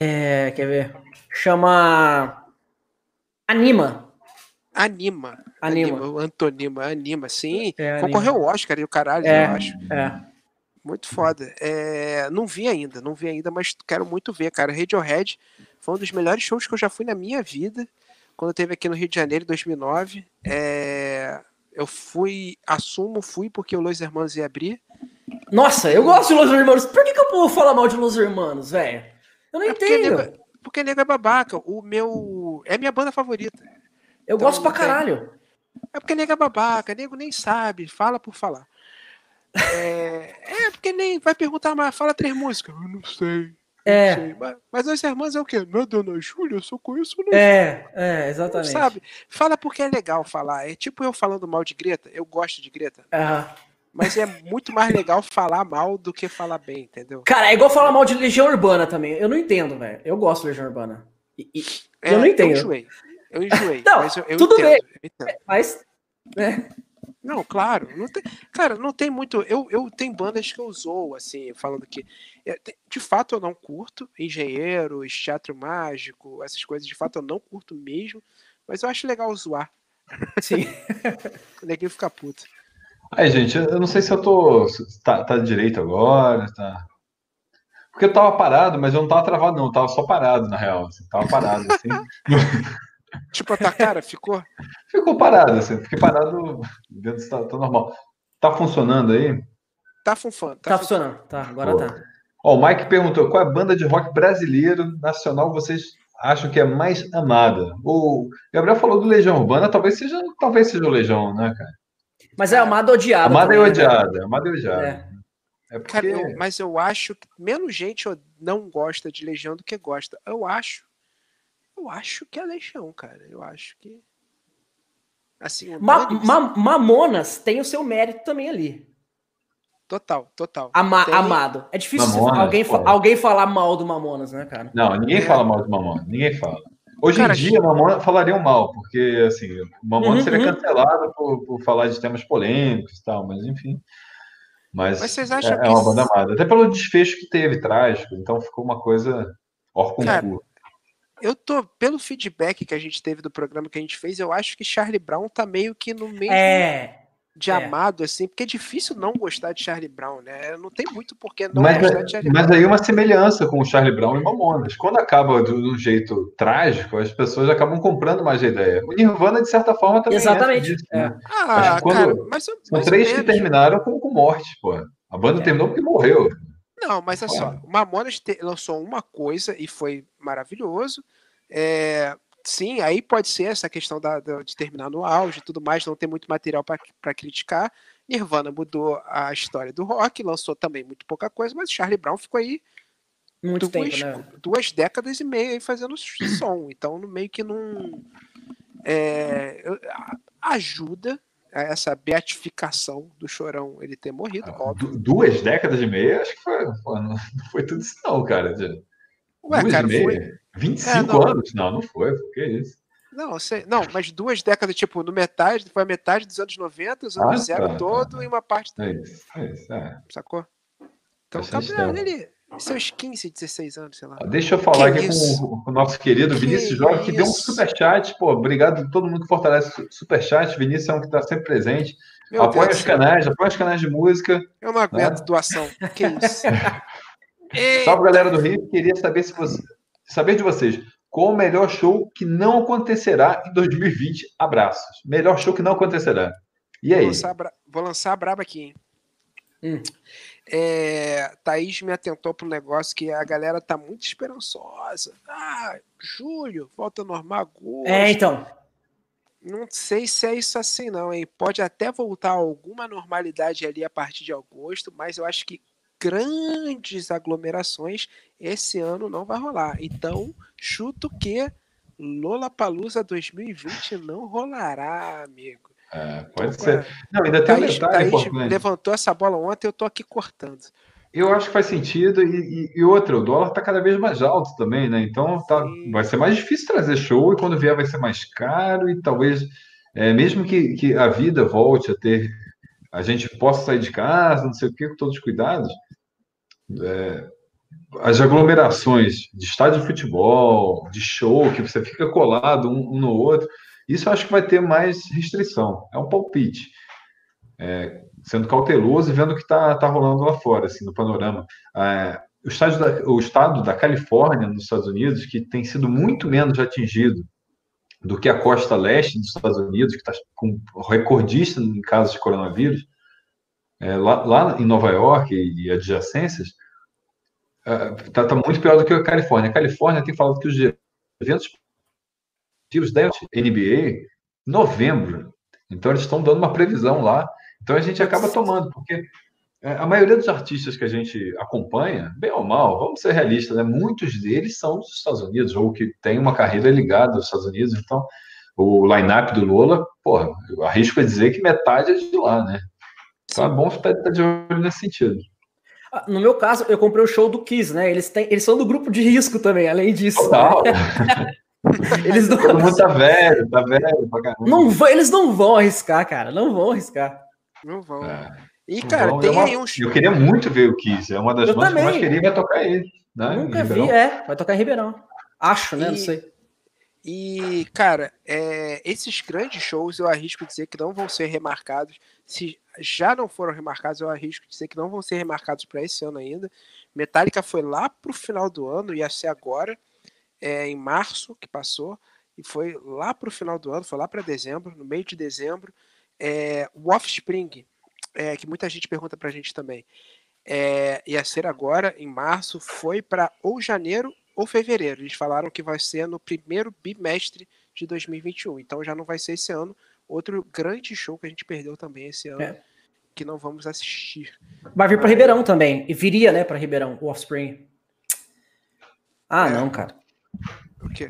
É, quer ver? Chama. Anima. Anima. Anima. o Antonima, anima, sim. É, Anima. Concorreu ao Oscar e o caralho, É. eu acho. É. Muito foda. É, não vi ainda, não vi ainda, mas quero muito ver, cara. Radiohead foi um dos melhores shows que eu já fui na minha vida. Quando teve aqui no Rio de Janeiro, em 2009. É, eu fui, assumo, fui porque o Los Hermanos ia abrir. Nossa, eu gosto de Los Hermanos. Por que, que o povo fala mal de Los Hermanos, velho? Eu não é entendo. Porque nego, porque nego é babaca. O meu. É minha banda favorita. Eu então, gosto pra caralho. É porque nego é babaca, nego nem sabe, fala por falar. É, é porque nem vai perguntar, mas fala três músicas. Eu não sei. É. Sei. Mas, mas as irmãs é o quê? Não é Dona Júlia? Eu só conheço né? É, é, exatamente. Sabe? Fala porque é legal falar. É tipo eu falando mal de Greta. Eu gosto de Greta. Mas é muito mais legal falar mal do que falar bem, entendeu? Cara, é igual falar mal de Legião Urbana também. Eu não entendo, velho. Eu gosto de Legião Urbana. E, e, é, eu não entendo. Eu enjoei. Eu enjoei. não, eu, eu tudo entendo, bem. Entendo. Mas. Né? Não, claro. Não tem, cara, não tem muito. Eu, eu tenho bandas que eu usou, assim, falando que. É, de fato eu não curto. Engenheiros, teatro mágico, essas coisas, de fato eu não curto mesmo. Mas eu acho legal zoar. Sim. o neguinho fica puto. Aí, gente, eu não sei se eu tô. Tá, tá direito agora, tá. Porque eu tava parado, mas eu não tava travado, não. Eu tava só parado, na real. Assim, tava parado, assim. Tipo, a tua cara ficou? ficou parado, assim. Fiquei parado dentro tá, tá normal. Tá funcionando aí? Tá funcionando. Tá, tá funcionando. Tá, agora Pô. tá. Ó, o Mike perguntou qual é a banda de rock brasileiro nacional vocês acham que é mais amada? O Gabriel falou do Legião Urbana, talvez seja, talvez seja o Legião, né, cara? Mas é amada ou odiada. Amada e né? odiada, amada e odiada. É. É porque... Cara, eu, mas eu acho que menos gente não gosta de Legião do que gosta. Eu acho eu acho que é Legião, cara. Eu acho que. Assim, Ma Ma Mamonas tem o seu mérito também ali. Total, total. Ama tem... Amado. É difícil Mamonas, alguém, fa alguém falar mal do Mamonas, né, cara? Não, ninguém é. fala mal do Mamonas. Ninguém fala. Hoje cara, em dia, que... Mamonas falariam mal, porque, assim, Mamonas uhum, seria uhum. cancelado por, por falar de temas polêmicos e tal, mas enfim. Mas, mas vocês acham é, que... é uma banda amada. Até pelo desfecho que teve, trágico. Então ficou uma coisa or concurso eu tô, pelo feedback que a gente teve do programa que a gente fez, eu acho que Charlie Brown tá meio que no meio é, de é. amado, assim, porque é difícil não gostar de Charlie Brown, né? Não tem muito porquê não mas, gostar de Charlie mas Brown. Mas aí uma semelhança com o Charlie Brown e Mamonas. Quando acaba de um jeito trágico, as pessoas acabam comprando mais a ideia. O Nirvana, de certa forma, também Exatamente. É disso, né? Ah, quando, cara, mas, São três que terminaram com, com morte, pô. A banda é. terminou porque morreu. Não, mas é só, o Mamonas lançou uma coisa e foi maravilhoso. É, sim, aí pode ser essa questão da, da, de terminar no auge e tudo mais, não ter muito material para criticar. Nirvana mudou a história do rock, lançou também muito pouca coisa, mas Charlie Brown ficou aí muito duas, tempo, né? duas décadas e meia aí fazendo som. Então, meio que não. É, ajuda essa beatificação do Chorão ele ter morrido, ah, óbvio. Duas décadas e meia? Acho que foi, não foi tudo isso, não, cara. Ué, duas cara, foi. 25 é, não. anos? Não, não foi. Que isso? Não, sei, não, mas duas décadas, tipo, no metade, foi a metade dos anos 90, os anos ah, zero tá, todo tá. e uma parte. É isso, é isso, é. Sacou? Então, campeão dele, seus 15, 16 anos, sei lá. Deixa eu falar que aqui com, com, o nosso querido que Vinícius Jorge, que deu um superchat. Pô, obrigado a todo mundo que fortalece o superchat. Vinícius é um que está sempre presente. Meu apoia Deus os canais, apoia os canais de música. Eu não aguento né? doação. Que isso? Salve, galera do Rio. Queria saber se você saber de vocês. Qual o melhor show que não acontecerá em 2020? Abraços. Melhor show que não acontecerá. E aí? Vou lançar, vou lançar a braba aqui, hein? Hum. É, Thaís me atentou para um negócio que a galera tá muito esperançosa. Ah, julho, volta normal agosto. É, então. Não sei se é isso assim, não, hein? Pode até voltar alguma normalidade ali a partir de agosto, mas eu acho que grandes aglomerações esse ano não vai rolar. Então, chuto que Lollapalooza 2020 não rolará, amigo. É, pode então, ser. Não, ainda tem Thaís, um detalhe Thaís levantou essa bola ontem, eu tô aqui cortando. Eu acho que faz sentido. E, e, e outra, o dólar está cada vez mais alto também, né? Então tá, vai ser mais difícil trazer show e quando vier vai ser mais caro e talvez, é, mesmo que, que a vida volte a ter, a gente possa sair de casa, não sei o que, com todos os cuidados, é, as aglomerações de estádio de futebol, de show, que você fica colado um, um, no outro, isso acho que vai ter mais restrição. É um palpite. É, sendo cauteloso e vendo o que está tá rolando lá fora, assim, no panorama. É, o, estado da, o estado da Califórnia, nos Estados Unidos, que tem sido muito menos atingido do que a costa leste dos Estados Unidos, que está com recordista em casos de coronavírus, é, lá, lá, em Nova York e adjacências, está é, tá muito pior do que a Califórnia. A Califórnia tem falado que os eventos da NBA novembro. Então eles estão dando uma previsão lá. Então a gente acaba tomando, porque é, a maioria dos artistas que a gente acompanha, bem ou mal, vamos ser realistas, né? muitos deles são dos Estados Unidos, ou que têm uma carreira ligada aos Estados Unidos. Então, o line-up do Lola, porra, eu arrisco a dizer que metade é de lá, né? Então é bom estar de olho nesse sentido. Ah, no meu caso, eu comprei o show do Kiss, né? Eles, têm, eles são do grupo de risco também, além disso. Total. eles não... Todo mundo tá velho, tá velho pra caramba. Não, eles não vão arriscar, cara. Não vão arriscar. Não vão. É. E, cara, tem é aí um show. Eu queria muito ver o Kiss. É uma das bandas que eu mais queria vai tocar ele. Né? Nunca vi, é. Vai tocar em Ribeirão. Acho, né? E, não sei. E, cara, é, esses grandes shows eu arrisco dizer que não vão ser remarcados. Se já não foram remarcados, eu arrisco dizer que não vão ser remarcados para esse ano ainda. Metallica foi lá pro final do ano, ia ser agora, é, em março que passou, e foi lá pro final do ano, foi lá para dezembro, no meio de dezembro. É, o Offspring é, que muita gente pergunta pra gente também. É, ia ser agora, em março, foi para ou janeiro ou fevereiro. Eles falaram que vai ser no primeiro bimestre de 2021. Então já não vai ser esse ano. Outro grande show que a gente perdeu também esse ano, é. que não vamos assistir. Vai vir para Ribeirão também. E viria, né, para Ribeirão, o Offspring. Ah, é. não, cara. O quê?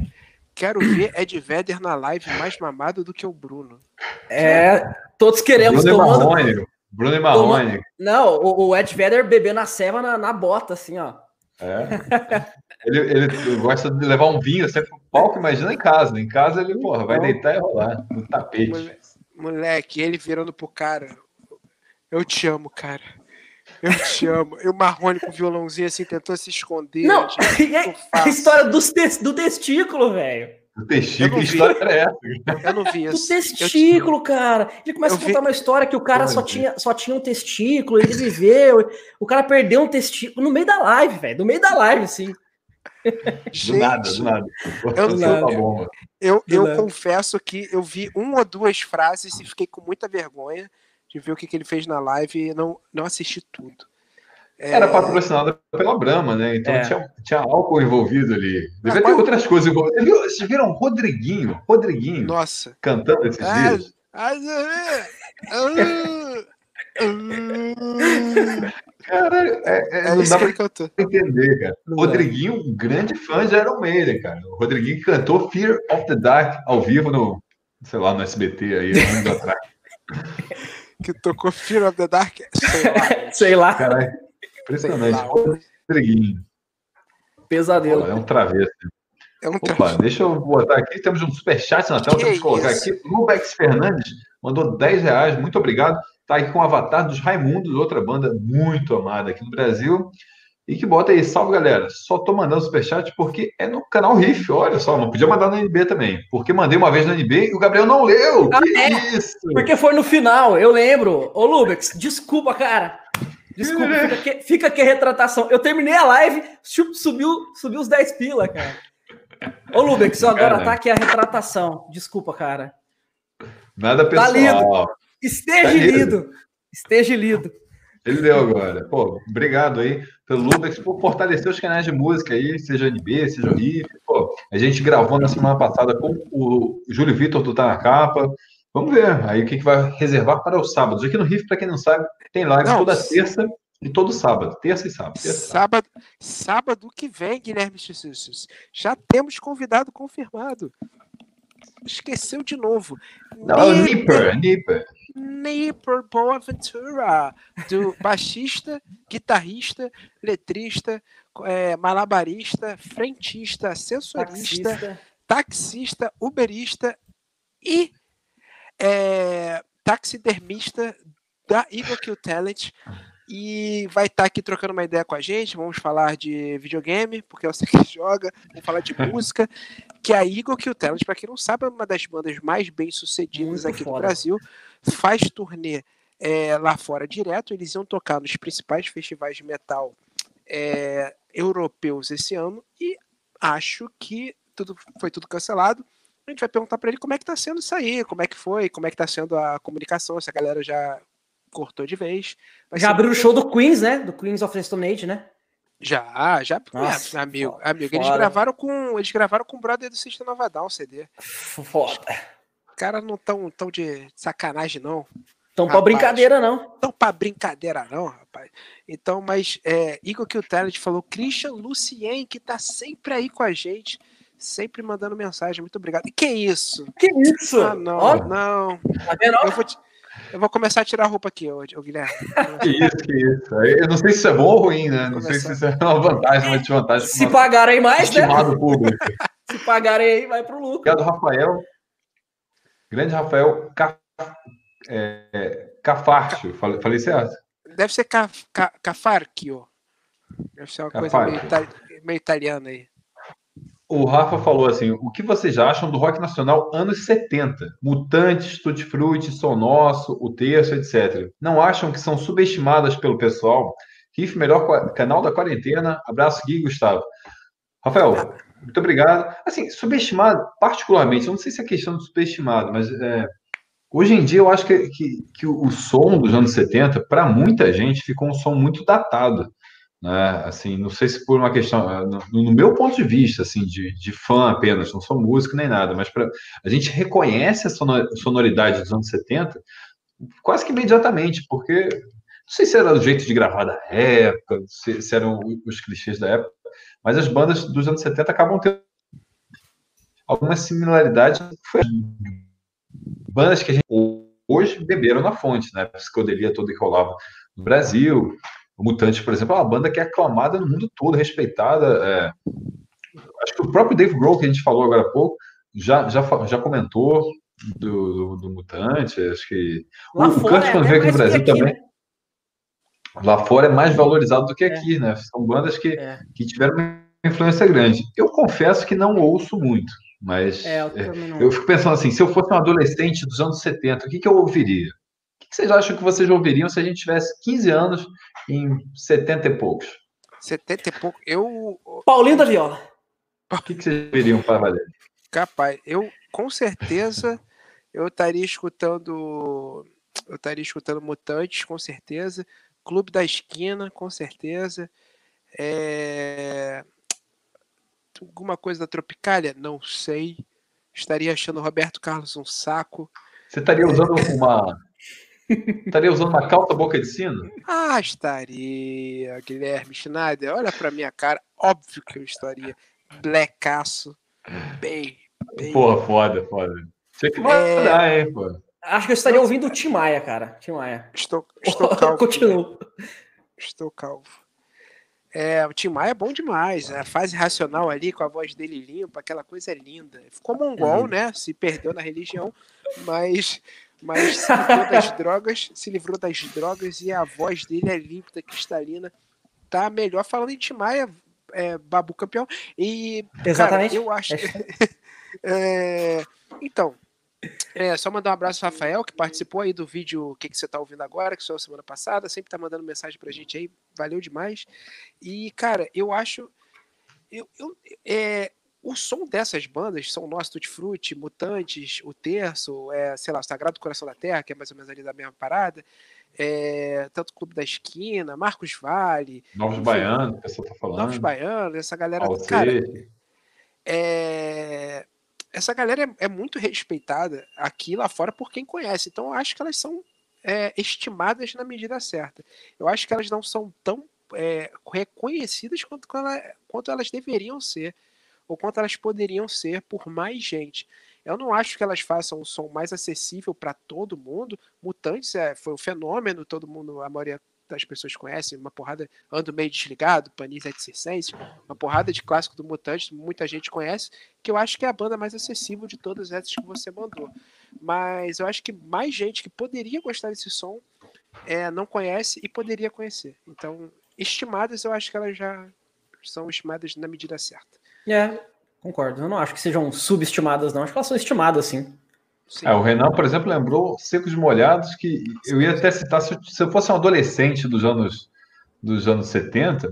Quero ver Ed Vedder na live mais mamado do que o Bruno. É, todos queremos. Bruno tomando, Bruno e Marrone. Não, o, o Ed Vedder bebendo a ceva na, na bota, assim, ó. É. ele, ele gosta de levar um vinho sempre pro palco, imagina em casa. Em casa ele, porra, vai deitar e rolar no tapete. Moleque, ele virando pro cara. Eu te amo, cara. Eu te amo. E o Marrone com o violãozinho assim, tentou se esconder. Não, a história do, do testículo, velho. O testículo, que história era essa? Eu não vi isso. O testículo, eu, cara. Ele começa eu a contar vi... uma história que o cara só tinha, só tinha um testículo, ele viveu. o cara perdeu um testículo no meio da live, velho. No meio da live, assim. do nada, do nada. Eu, nada. eu, eu nada. confesso que eu vi uma ou duas frases e fiquei com muita vergonha de ver o que, que ele fez na live e não, não assisti tudo. Era é. patrocinada pela Brahma, né? Então é. tinha, tinha álcool envolvido ali. Devia ter outras coisas envolvidas. Vocês viram Rodriguinho? Rodriguinho. Nossa. Cantando esses ah, dias. Ah, Cara, é, é, é não dá pra entender, cara. Rodriguinho, um grande fã de Iron Maiden, cara. O Rodriguinho que cantou Fear of the Dark ao vivo no, sei lá, no SBT aí, anos atrás. Que tocou Fear of the Dark? Sei lá. sei lá. Caralho. Impressionante. Rodriguinho. Pesadelo. É um travesso. É um Opa, deixa eu botar aqui. Temos um superchat na tela. Temos que colocar isso? aqui. Lubex Fernandes mandou 10 reais. Muito obrigado. Está aqui com o Avatar dos Raimundos, outra banda muito amada aqui no Brasil. E que bota aí, salve galera. Só tô mandando superchat porque é no canal Riff. Olha só, não podia mandar no NB também. Porque mandei uma vez no NB e o Gabriel não leu. Ah, é? Isso? Porque foi no final, eu lembro. Ô, Lubex, desculpa, cara. Desculpa, fica aqui, fica a retratação. Eu terminei a live, subiu, subiu os 10 pila, cara. Ô, Lubex, agora Caramba. tá aqui a retratação. Desculpa, cara. Nada pessoal. Tá lido. Esteja tá lido. lido. Esteja lido. Ele deu agora. Pô, obrigado aí pelo Lubex por fortalecer os canais de música aí, seja NB, seja o Riff. Pô, a gente gravou na semana passada com o Júlio Vitor do Tá na Capa. Vamos ver aí o que, que vai reservar para os sábados. Aqui no Riff, para quem não sabe, tem live não, toda terça e todo sábado. Terça e sábado. Terça sábado, sábado que vem, Guilherme Jesus. Já temos convidado confirmado. Esqueceu de novo. Não, Nipper, Nipper. Nipper Boaventura, do baixista, guitarrista, letrista, é, malabarista, frentista, sensorista, taxista. taxista, uberista e é, taxidermista da Eagle Kill Talent e vai estar tá aqui trocando uma ideia com a gente. Vamos falar de videogame, porque é você que joga. Vamos falar de música, que a Eagle Kill Talent, para quem não sabe, é uma das bandas mais bem sucedidas Muito aqui foda. no Brasil. Faz turnê é, lá fora direto. Eles iam tocar nos principais festivais de metal é, europeus esse ano e acho que tudo foi tudo cancelado. A gente vai perguntar para ele como é que tá sendo isso aí, como é que foi, como é que tá sendo a comunicação, se a galera já cortou de vez. Vai já abriu o show do Queens, né? Do Queens of the Stone Age, né? Já, já, Nossa, é, amigo, foda, amigo. Eles gravaram com, eles gravaram com o brother do System Nova Down, CD. Foda. Os caras não tão, tão de sacanagem não. Tão pra brincadeira não. Tão pra brincadeira não, rapaz. Então, mas é, Igor que o Talent falou, Christian Lucien que tá sempre aí com a gente, sempre mandando mensagem. Muito obrigado. E que isso? Que isso? Ah, não, oh. não. Tá vendo? Eu vou te... Eu vou começar a tirar a roupa aqui, ô, Guilherme. Que isso, que isso. Eu não sei se isso é bom ou ruim, né? Não sei se isso é uma vantagem, uma desvantagem. Se pagarem mais, né? Público. se pagarem aí, vai pro lucro. Obrigado, Rafael. Grande Rafael Ca... é, Cafarcio. Falei, falei certo? Deve ser ca, ca, Cafarchio. Deve ser uma Cafarchio. coisa meio, itali... meio italiana aí. O Rafa falou assim: o que vocês acham do rock nacional anos 70? Mutantes, Tutti Frutti, Som Nosso, O Terço, etc. Não acham que são subestimadas pelo pessoal? Riff, melhor canal da quarentena. Abraço, Gui e Gustavo. Rafael, muito obrigado. Assim, subestimado, particularmente, eu não sei se é questão de subestimado, mas é, hoje em dia eu acho que, que, que o som dos anos 70, para muita gente, ficou um som muito datado né? Assim, não sei se por uma questão, ah, no, no meu ponto de vista, assim, de, de, fã apenas, não sou músico nem nada, mas pra, a gente reconhece a sonoridade dos anos 70 quase que imediatamente, porque não sei se era o jeito de gravar da época, se, se eram os clichês da época, mas as bandas dos anos 70 acabam tendo alguma similaridade. Foi bandas que a gente hoje beberam na fonte, né? A psicodelia toda que rolava no Brasil, o Mutante, por exemplo, é uma banda que é aclamada no mundo todo, respeitada. É... Acho que o próprio Dave Grohl, que a gente falou agora há pouco, já, já, já comentou do, do, do Mutante. Acho que. Lá o, Kurt, quando é veio aqui no Brasil aqui, também. Né? Lá fora é mais valorizado do que é. aqui, né? São bandas que, é. que tiveram uma influência grande. Eu confesso que não ouço muito, mas é, eu, eu, fico pensando assim: se eu fosse um adolescente dos anos 70, o que, que eu ouviria? Que vocês acham que vocês ouviriam se a gente tivesse 15 anos em 70 e poucos? 70 e pouco. Eu. Paulinho da Viola. O que, que vocês ouviriam para valer? Capaz, eu com certeza eu estaria escutando. Eu estaria escutando Mutantes, com certeza. Clube da Esquina, com certeza. É... Alguma coisa da Tropicália? Não sei. Estaria achando Roberto Carlos um saco. Você estaria usando uma, Estaria usando uma calça boca de sino? Ah, estaria, Guilherme Schneider. Olha pra minha cara. Óbvio que eu estaria. Blackaço. Bem, bem. Porra, foda, foda. Tinha que mandar, é... hein, pô. Acho que eu estaria ouvindo o Tim Maia, cara. Tim Maia. Estou, estou calvo. Continuo. Estou calvo. É, o Tim Maia é bom demais. A fase racional ali, com a voz dele limpa, aquela coisa é linda. Ficou mongol, uhum. né? Se perdeu na religião, mas mas se livrou das drogas, se livrou das drogas e a voz dele é límpida, cristalina. Tá melhor falando em Timaya, é, Babu campeão. E, Exatamente. Cara, eu acho. é, então, é, só mandar um abraço ao Rafael, que participou aí do vídeo que, que você tá ouvindo agora, que saiu semana passada, sempre tá mandando mensagem pra gente aí, valeu demais. E, cara, eu acho. Eu, eu, é, o som dessas bandas são Nosso Tutti Frutti, Mutantes, O Terço, é, sei lá, Sagrado Coração da Terra, que é mais ou menos ali da mesma parada, é, tanto Clube da Esquina, Marcos Vale. Novos enfim, Baianos, a pessoa tá falando. Novos Baianos, essa galera. Alcê. Cara, é, essa galera é, é, muito respeitada aqui lá fora por quem conhece. Então eu acho que elas são é, estimadas na medida certa. Eu acho que elas não são tão é, reconhecidas quanto, quanto elas deveriam ser o quanto elas poderiam ser por mais gente. Eu não acho que elas façam um som mais acessível para todo mundo. Mutantes é, foi um fenômeno, todo mundo, a maioria das pessoas conhecem, uma porrada, Ando Meio Desligado, Panis et Circense, uma porrada de clássico do Mutantes, muita gente conhece, que eu acho que é a banda mais acessível de todas essas que você mandou. Mas eu acho que mais gente que poderia gostar desse som é, não conhece e poderia conhecer. Então, estimadas, eu acho que elas já são estimadas na medida certa. É, concordo. Eu não acho que sejam subestimadas, não. Acho que elas são estimadas, sim. É, o Renan, por exemplo, lembrou Secos Molhados, que eu ia até citar, se eu fosse um adolescente dos anos, dos anos 70,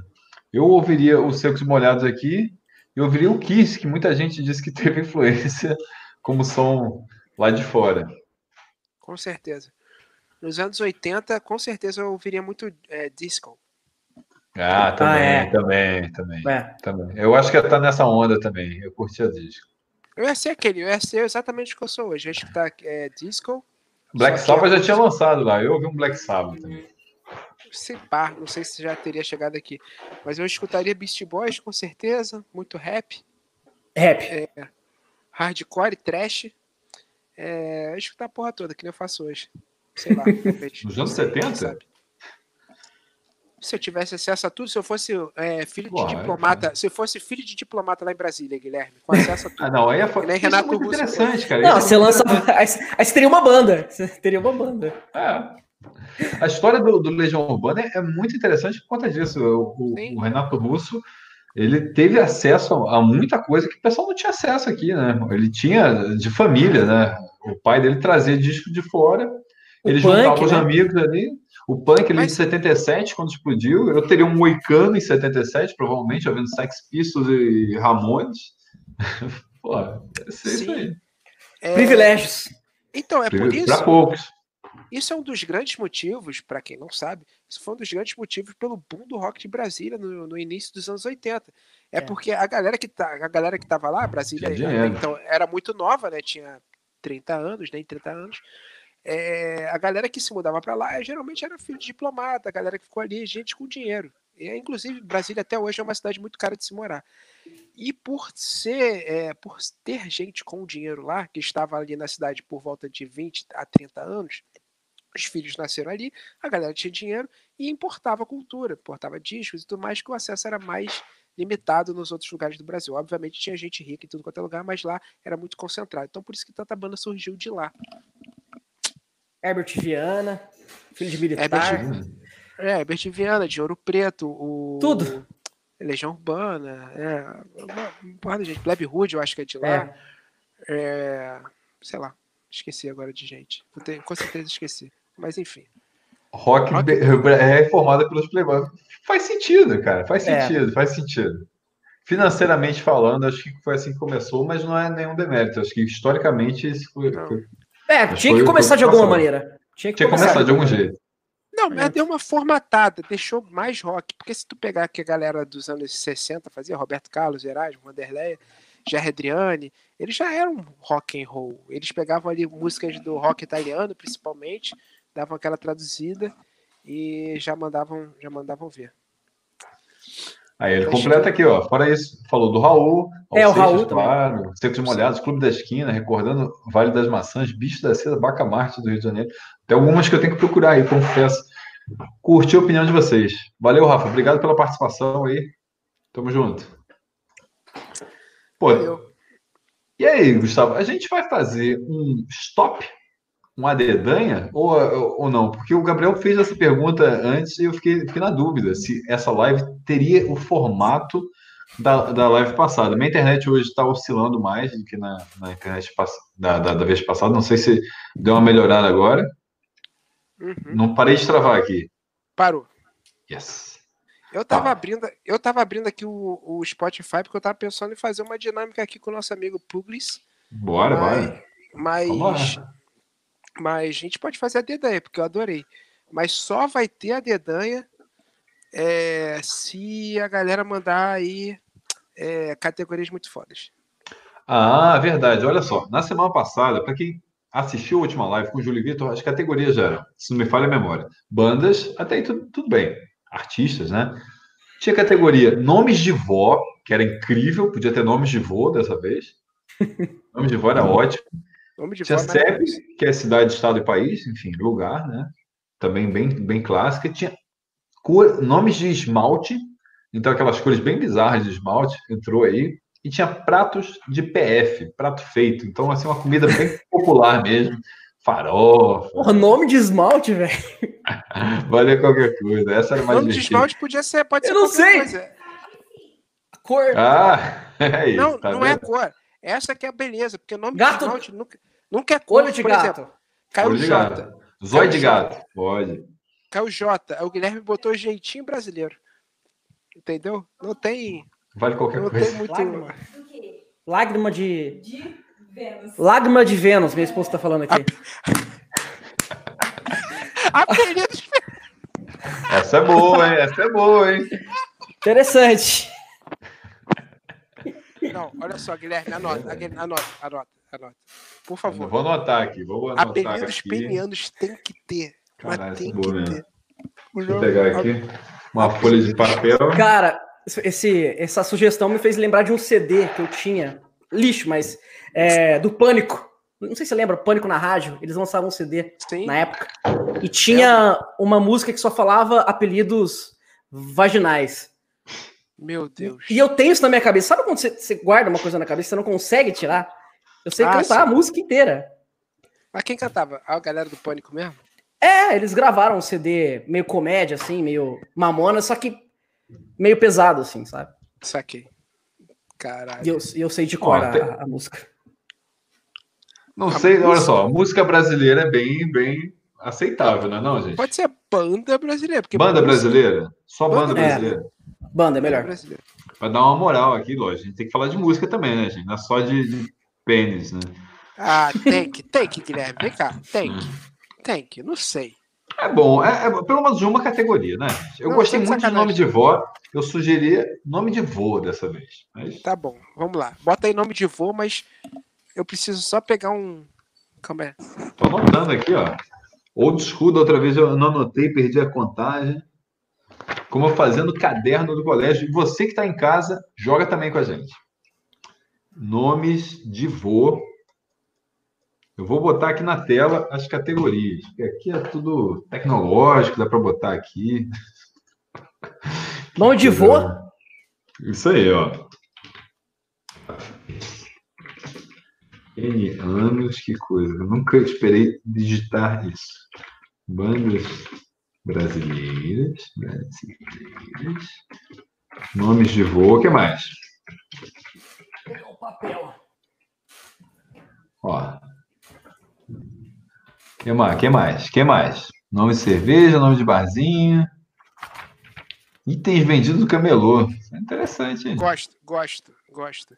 eu ouviria os Secos Molhados aqui e ouviria o Kiss, que muita gente disse que teve influência como som lá de fora. Com certeza. Nos anos 80, com certeza eu ouviria muito é, disco. Ah, também, ah, é. também, também, é. também. Eu acho que ia estar nessa onda também. Eu curtia disco. Eu ia ser aquele, eu ia ser exatamente o que eu sou hoje. Eu acho que tá é, disco. Black Sabbath já tinha lançado lá. Eu ouvi um Black Sabbath também. Sei pá, não sei se já teria chegado aqui. Mas eu escutaria Beast Boys com certeza. Muito rap. Rap. É, hardcore, trash. É, eu escutar a porra toda, que nem eu faço hoje. Sei lá. Nos anos 70? Sabe? Se eu tivesse acesso a tudo, se eu fosse é, filho de diplomata, se eu fosse filho de diplomata lá em Brasília, Guilherme, com acesso a tudo. ah, não, aí é, nem é Renato é muito interessante, cara. Não, você lança. Aí, aí você teria uma banda. Você teria uma banda. É. A história do, do Legião Urbana é, muito interessante por conta disso. O, o, Renato Russo ele teve acesso a muita coisa que o pessoal não tinha acesso aqui, né? Ele tinha de família, né? O pai dele trazia disco de fora, ele juntava os né? amigos ali o punk ali Mas... de 77, quando explodiu, eu teria um moicano em 77, provavelmente, havendo Sex Pistols e Ramones. Pô, é isso aí. É... Privilégios. Então, é por isso. Para poucos. Isso é um dos grandes motivos, para quem não sabe, isso foi um dos grandes motivos pelo boom do rock de Brasília no, no início dos anos 80. É, é, porque a galera que tá, a galera que tava lá, Brasília, então era muito nova, né? Tinha 30 anos, nem né? 30 anos é, a galera que se mudava para lá geralmente era filho de diplomata, a galera que ficou ali, gente com dinheiro. E, inclusive, Brasília até hoje é uma cidade muito cara de se morar. E por ser, é, por ter gente com dinheiro lá, que estava ali na cidade por volta de 20 a 30 anos, os filhos nasceram ali, a galera tinha dinheiro e importava cultura, importava discos e tudo mais, que o acesso era mais limitado nos outros lugares do Brasil. Obviamente tinha gente rica em tudo quanto é lugar, mas lá era muito concentrado. Então por isso que tanta banda surgiu de lá. Herbert Viana, filho de militar. Herbert, é, Herbert Viana, de Ouro Preto. O, Tudo. Legião Urbana, é, uma, porrada de gente. Plebe Hood, eu acho que é de lá. É. É, sei lá, esqueci agora de gente. Ter, com certeza esqueci. Mas enfim. Rock, Rock... é reformada pelos Playboys. Faz sentido, cara. Faz é. sentido, é. faz sentido. Financeiramente falando, acho que foi assim que começou, mas não é nenhum demérito. Acho que historicamente isso foi, foi é, Mas tinha que começar de alguma maneira. Tinha que tinha começar, começar de algum jeito. Não, mas deu uma formatada, deixou mais rock. Porque se tu pegar que a galera dos anos 60 fazia, Roberto Carlos, Erasmo, Vanderleia, Jerry Adriani, eles já eram rock and roll. Eles pegavam ali músicas do rock italiano, principalmente, davam aquela traduzida e já mandavam, já mandavam ver. Aí ele completa aqui, ó. Fora isso, falou do Raul. É, o Raul claro, Secos Molhados, Clube da Esquina, recordando Vale das Maçãs, Bicho da Seda, Bacamarte do Rio de Janeiro. Tem algumas que eu tenho que procurar aí, confesso. Curti a opinião de vocês. Valeu, Rafa. Obrigado pela participação aí. Tamo junto. Pô, Valeu. E aí, Gustavo, a gente vai fazer um stop uma dedanha ou, ou não? Porque o Gabriel fez essa pergunta antes e eu fiquei, fiquei na dúvida se essa live teria o formato da, da live passada. Minha internet hoje está oscilando mais do que na, na internet da, da, da, vez passada. Não sei se deu uma melhorada agora. Uhum. Não parei de travar aqui. Parou. Yes. Eu estava tá. abrindo, eu tava abrindo aqui o, o Spotify porque eu estava pensando em fazer uma dinâmica aqui com o nosso amigo Puglis. Bora, mas, bora. Mas mas a gente pode fazer a dedanha, porque eu adorei. Mas só vai ter a dedanha é, se a galera mandar aí é, categorias muito fodas. Ah, verdade. Olha só, na semana passada, para quem assistiu a última live com o Júlio Vitor, as categorias já eram, se não me falha a memória, bandas, até aí tudo, tudo bem, artistas, né? Tinha categoria nomes de vó, que era incrível, podia ter nomes de vô dessa vez. Nomes de vó era ótimo. Nome de tinha CEP, que é cidade, estado e país, enfim, lugar, né? Também bem, bem clássica. Tinha cor, nomes de esmalte, então aquelas cores bem bizarras de esmalte entrou aí. E tinha pratos de PF, prato feito. Então, assim, uma comida bem popular mesmo. Farofa. O nome de esmalte, velho. Valia qualquer coisa. Essa era mais O nome de esmalte podia ser, pode Eu ser não sei. Coisa. Cor. Ah, é isso, não, tá não é cor. Essa que é a beleza, porque o nome Gato. de esmalte nunca, Não quer cor, Olho de gato. Exemplo, Caio Olho J. Zóio de gato. Pode. Caio J. O Guilherme botou jeitinho brasileiro. Entendeu? Não tem. Vale qualquer não coisa. Tem muito... Lágrima. Lágrima de. De Vênus. Lágrima de Vênus, minha esposa tá falando aqui. Apelidos. Essa é boa, hein? Essa é boa, hein? Interessante. Não, olha só, Guilherme, anota, anota, anota, anota. Por favor. vou anotar aqui, vou anotar Apelidos aqui. penianos tem que ter. Caralho, tem que boa, ter. Deixa eu pegar aqui uma folha de papel. Cara, esse, essa sugestão me fez lembrar de um CD que eu tinha. Lixo, mas é, do Pânico. Não sei se você lembra, Pânico na Rádio. Eles lançavam um CD Sim. na época. E tinha uma música que só falava apelidos vaginais. Meu Deus. E eu tenho isso na minha cabeça. Sabe quando você, você guarda uma coisa na cabeça e você não consegue tirar? Eu sei ah, cantar sim. a música inteira. Mas quem cantava? A galera do Pânico mesmo? É, eles gravaram um CD meio comédia, assim, meio mamona, só que meio pesado, assim, sabe? Saquei. Caralho. E eu, eu sei de cor a, a, música. Não a sei, música... olha só, música brasileira é bem, bem aceitável, não é não, gente? Pode ser banda brasileira. Porque banda brasileira? Só banda, banda brasileira. É. Banda é melhor. Pra dar uma moral aqui, lógico. A gente tem que falar de música também, né, gente? Não é só de, de pênis, né? Ah, tem que, tem que, Guilherme. Vem cá, tem que. Tem que, não sei. É bom, é, é pelo menos de uma categoria, né? Eu não, gostei muito de nome de vó, eu sugeri nome de vô dessa vez. Mas... Tá bom, vamos lá. Bota aí nome de vô, mas eu preciso só pegar um. Calma aí. Tô anotando aqui, ó. Old school, da outra vez eu não anotei, perdi a contagem. Como eu fazendo caderno do colégio. E você que está em casa, joga também com a gente. Nomes de vô eu vou botar aqui na tela as categorias, aqui é tudo tecnológico, dá para botar aqui. Nome de vô? Isso aí, ó. N anos, que coisa. Eu nunca esperei digitar isso. Bandas brasileiras, brasileiras. Nomes de vô, o que mais? O papel. Ó, que mais? Que mais? Que mais? Nome de cerveja, nome de barzinho. Itens vendidos do camelô. É interessante, hein? Gosto, gosto, gosto.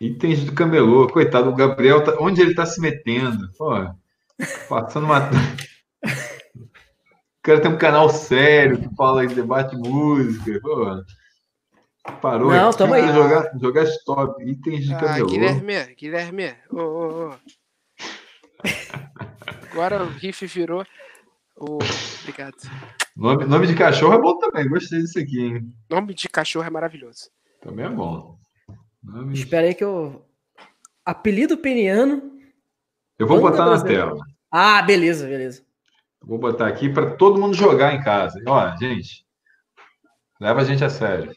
Itens do camelô. Coitado, o Gabriel, tá... onde ele tá se metendo? Pô, passando uma. O cara tem um canal sério que fala em debate música. Pô. Parou Não, aqui tamo aí. Jogar, jogar stop. Itens de ah, camelô. Guilherme, Guilherme. Ô, ô, ô. Agora o riff virou o. Obrigado. Nome, nome de cachorro é bom também, gostei disso aqui, hein? Nome de cachorro é maravilhoso. Também é bom. Nome... Espera aí que eu. Apelido peniano. Eu vou botar na tela. Ah, beleza, beleza. Vou botar aqui para todo mundo jogar em casa. Ó, gente, leva a gente a sério.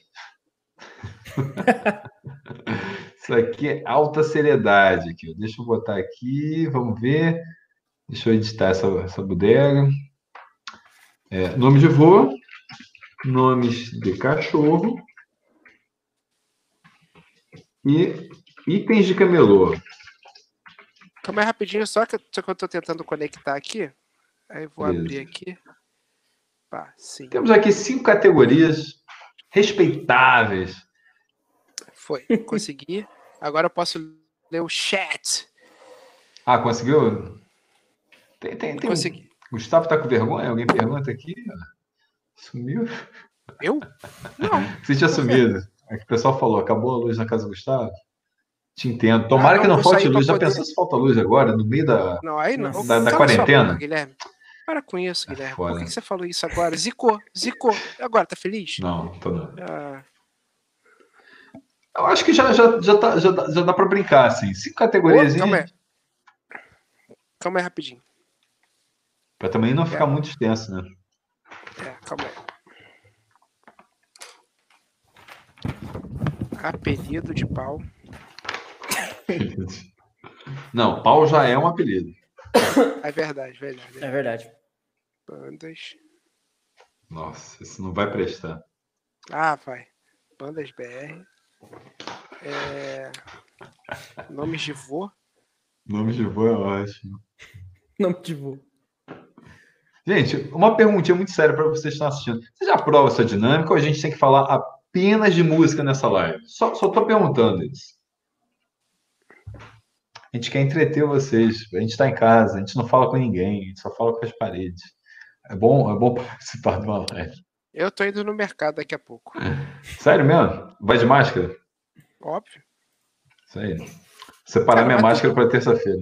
Isso aqui é alta seriedade. Aqui. Deixa eu botar aqui, vamos ver. Deixa eu editar essa, essa bodega. É, nome de vô, nomes de cachorro e itens de camelô. Calma aí rapidinho, só que, só que eu estou tentando conectar aqui. Aí vou Beleza. abrir aqui. Pá, Temos aqui cinco categorias respeitáveis. Foi, consegui. Agora eu posso ler o chat. Ah, conseguiu? Tem, tem, tem. Consegui. Gustavo tá com vergonha? Alguém pergunta aqui? Sumiu? Eu? Não. Você tinha sumido. É que o pessoal falou, acabou a luz na casa do Gustavo? Te entendo. Tomara ah, não, que não falte luz. Já poder... pensou se falta luz agora, no meio da, não, aí não. da, da quarentena? Boca, Guilherme. Para com isso, é Guilherme. É Por que, que, você falou isso agora? Zicou, zicou. Agora, tá feliz? Não, tô não. Ah. Eu acho que já, já, já, tá, já, já dá para brincar, assim. Cinco categorias. calma aí. Calma aí, rapidinho. Para também não ficar é. muito extenso, né? É, calma aí. Apelido de pau. Não, pau já é um apelido. É verdade, verdade. É verdade. Bandas. Nossa, isso não vai prestar. Ah, vai. Bandas BR. É... Nomes de vô. Nome de vô é ótimo. Nome de vô. Gente, uma perguntinha muito séria para vocês que estão assistindo. Você já prova essa dinâmica ou a gente tem que falar apenas de música nessa live? Só, só tô perguntando isso. A gente quer entreter vocês. A gente está em casa, a gente não fala com ninguém, a gente só fala com as paredes. É bom, é bom participar de uma live. Eu tô indo no mercado daqui a pouco. Sério mesmo? Vai de máscara? Óbvio. Isso aí. Separar Cara, minha máscara tu... para terça-feira.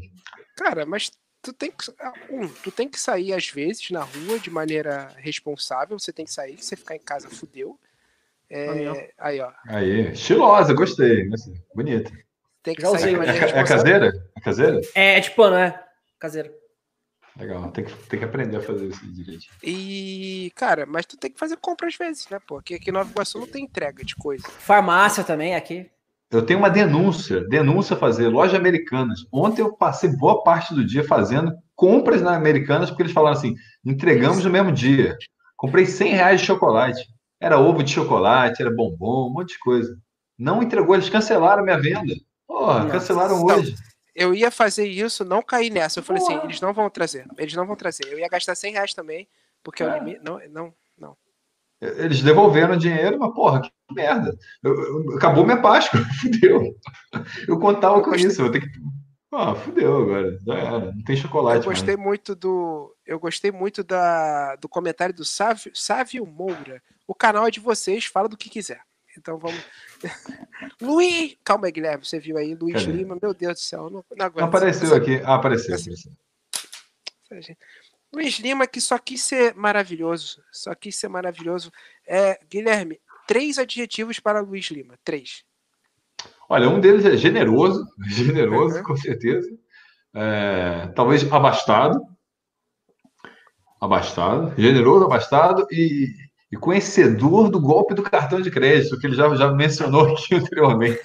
Cara, mas tu tem que. Um, tu tem que sair às vezes na rua de maneira responsável. Você tem que sair, se você ficar em casa, fudeu. É, aí, ó. Aí, estilosa, gostei. Bonita. Tem que sair é, é caseira? É caseira? É, é de pano, é. Caseira. Legal, tem que, tem que aprender a fazer isso direito. E, cara, mas tu tem que fazer compra às vezes, né, pô? Porque aqui em Nova Iguaçu não tem entrega de coisa. Farmácia também aqui. Eu tenho uma denúncia, denúncia a fazer, loja Americanas. Ontem eu passei boa parte do dia fazendo compras na Americanas, porque eles falaram assim, entregamos no mesmo dia. Comprei 100 reais de chocolate. Era ovo de chocolate, era bombom, um monte de coisa. Não entregou, eles cancelaram a minha venda. Porra, cancelaram então, hoje. Eu ia fazer isso, não cair nessa. Eu falei assim, eles não vão trazer. Eles não vão trazer. Eu ia gastar 100 reais também, porque é o limite. Não, não, não. Eles devolveram o dinheiro, mas porra, que merda. Eu, eu, acabou minha Páscoa, fudeu. Eu contava eu com gostei... isso, eu vou ter que. Ah, fudeu agora. Já era. Não tem chocolate. Eu gostei mais. muito do. Eu gostei muito da, do comentário do Sávio, Sávio Moura. O canal é de vocês, fala do que quiser. Então vamos. Luiz! Calma aí, Guilherme, você viu aí, Luiz Cadê? Lima, meu Deus do céu. Não, não aguento. Apareceu aqui. Ah, apareceu. apareceu. Luiz Lima, que só quis ser maravilhoso. Só quis ser maravilhoso. É, Guilherme, três adjetivos para Luiz Lima. Três. Olha, um deles é generoso, generoso, uhum. com certeza. É, talvez abastado. Abastado. Generoso, abastado e e conhecedor do golpe do cartão de crédito, que ele já, já mencionou aqui anteriormente.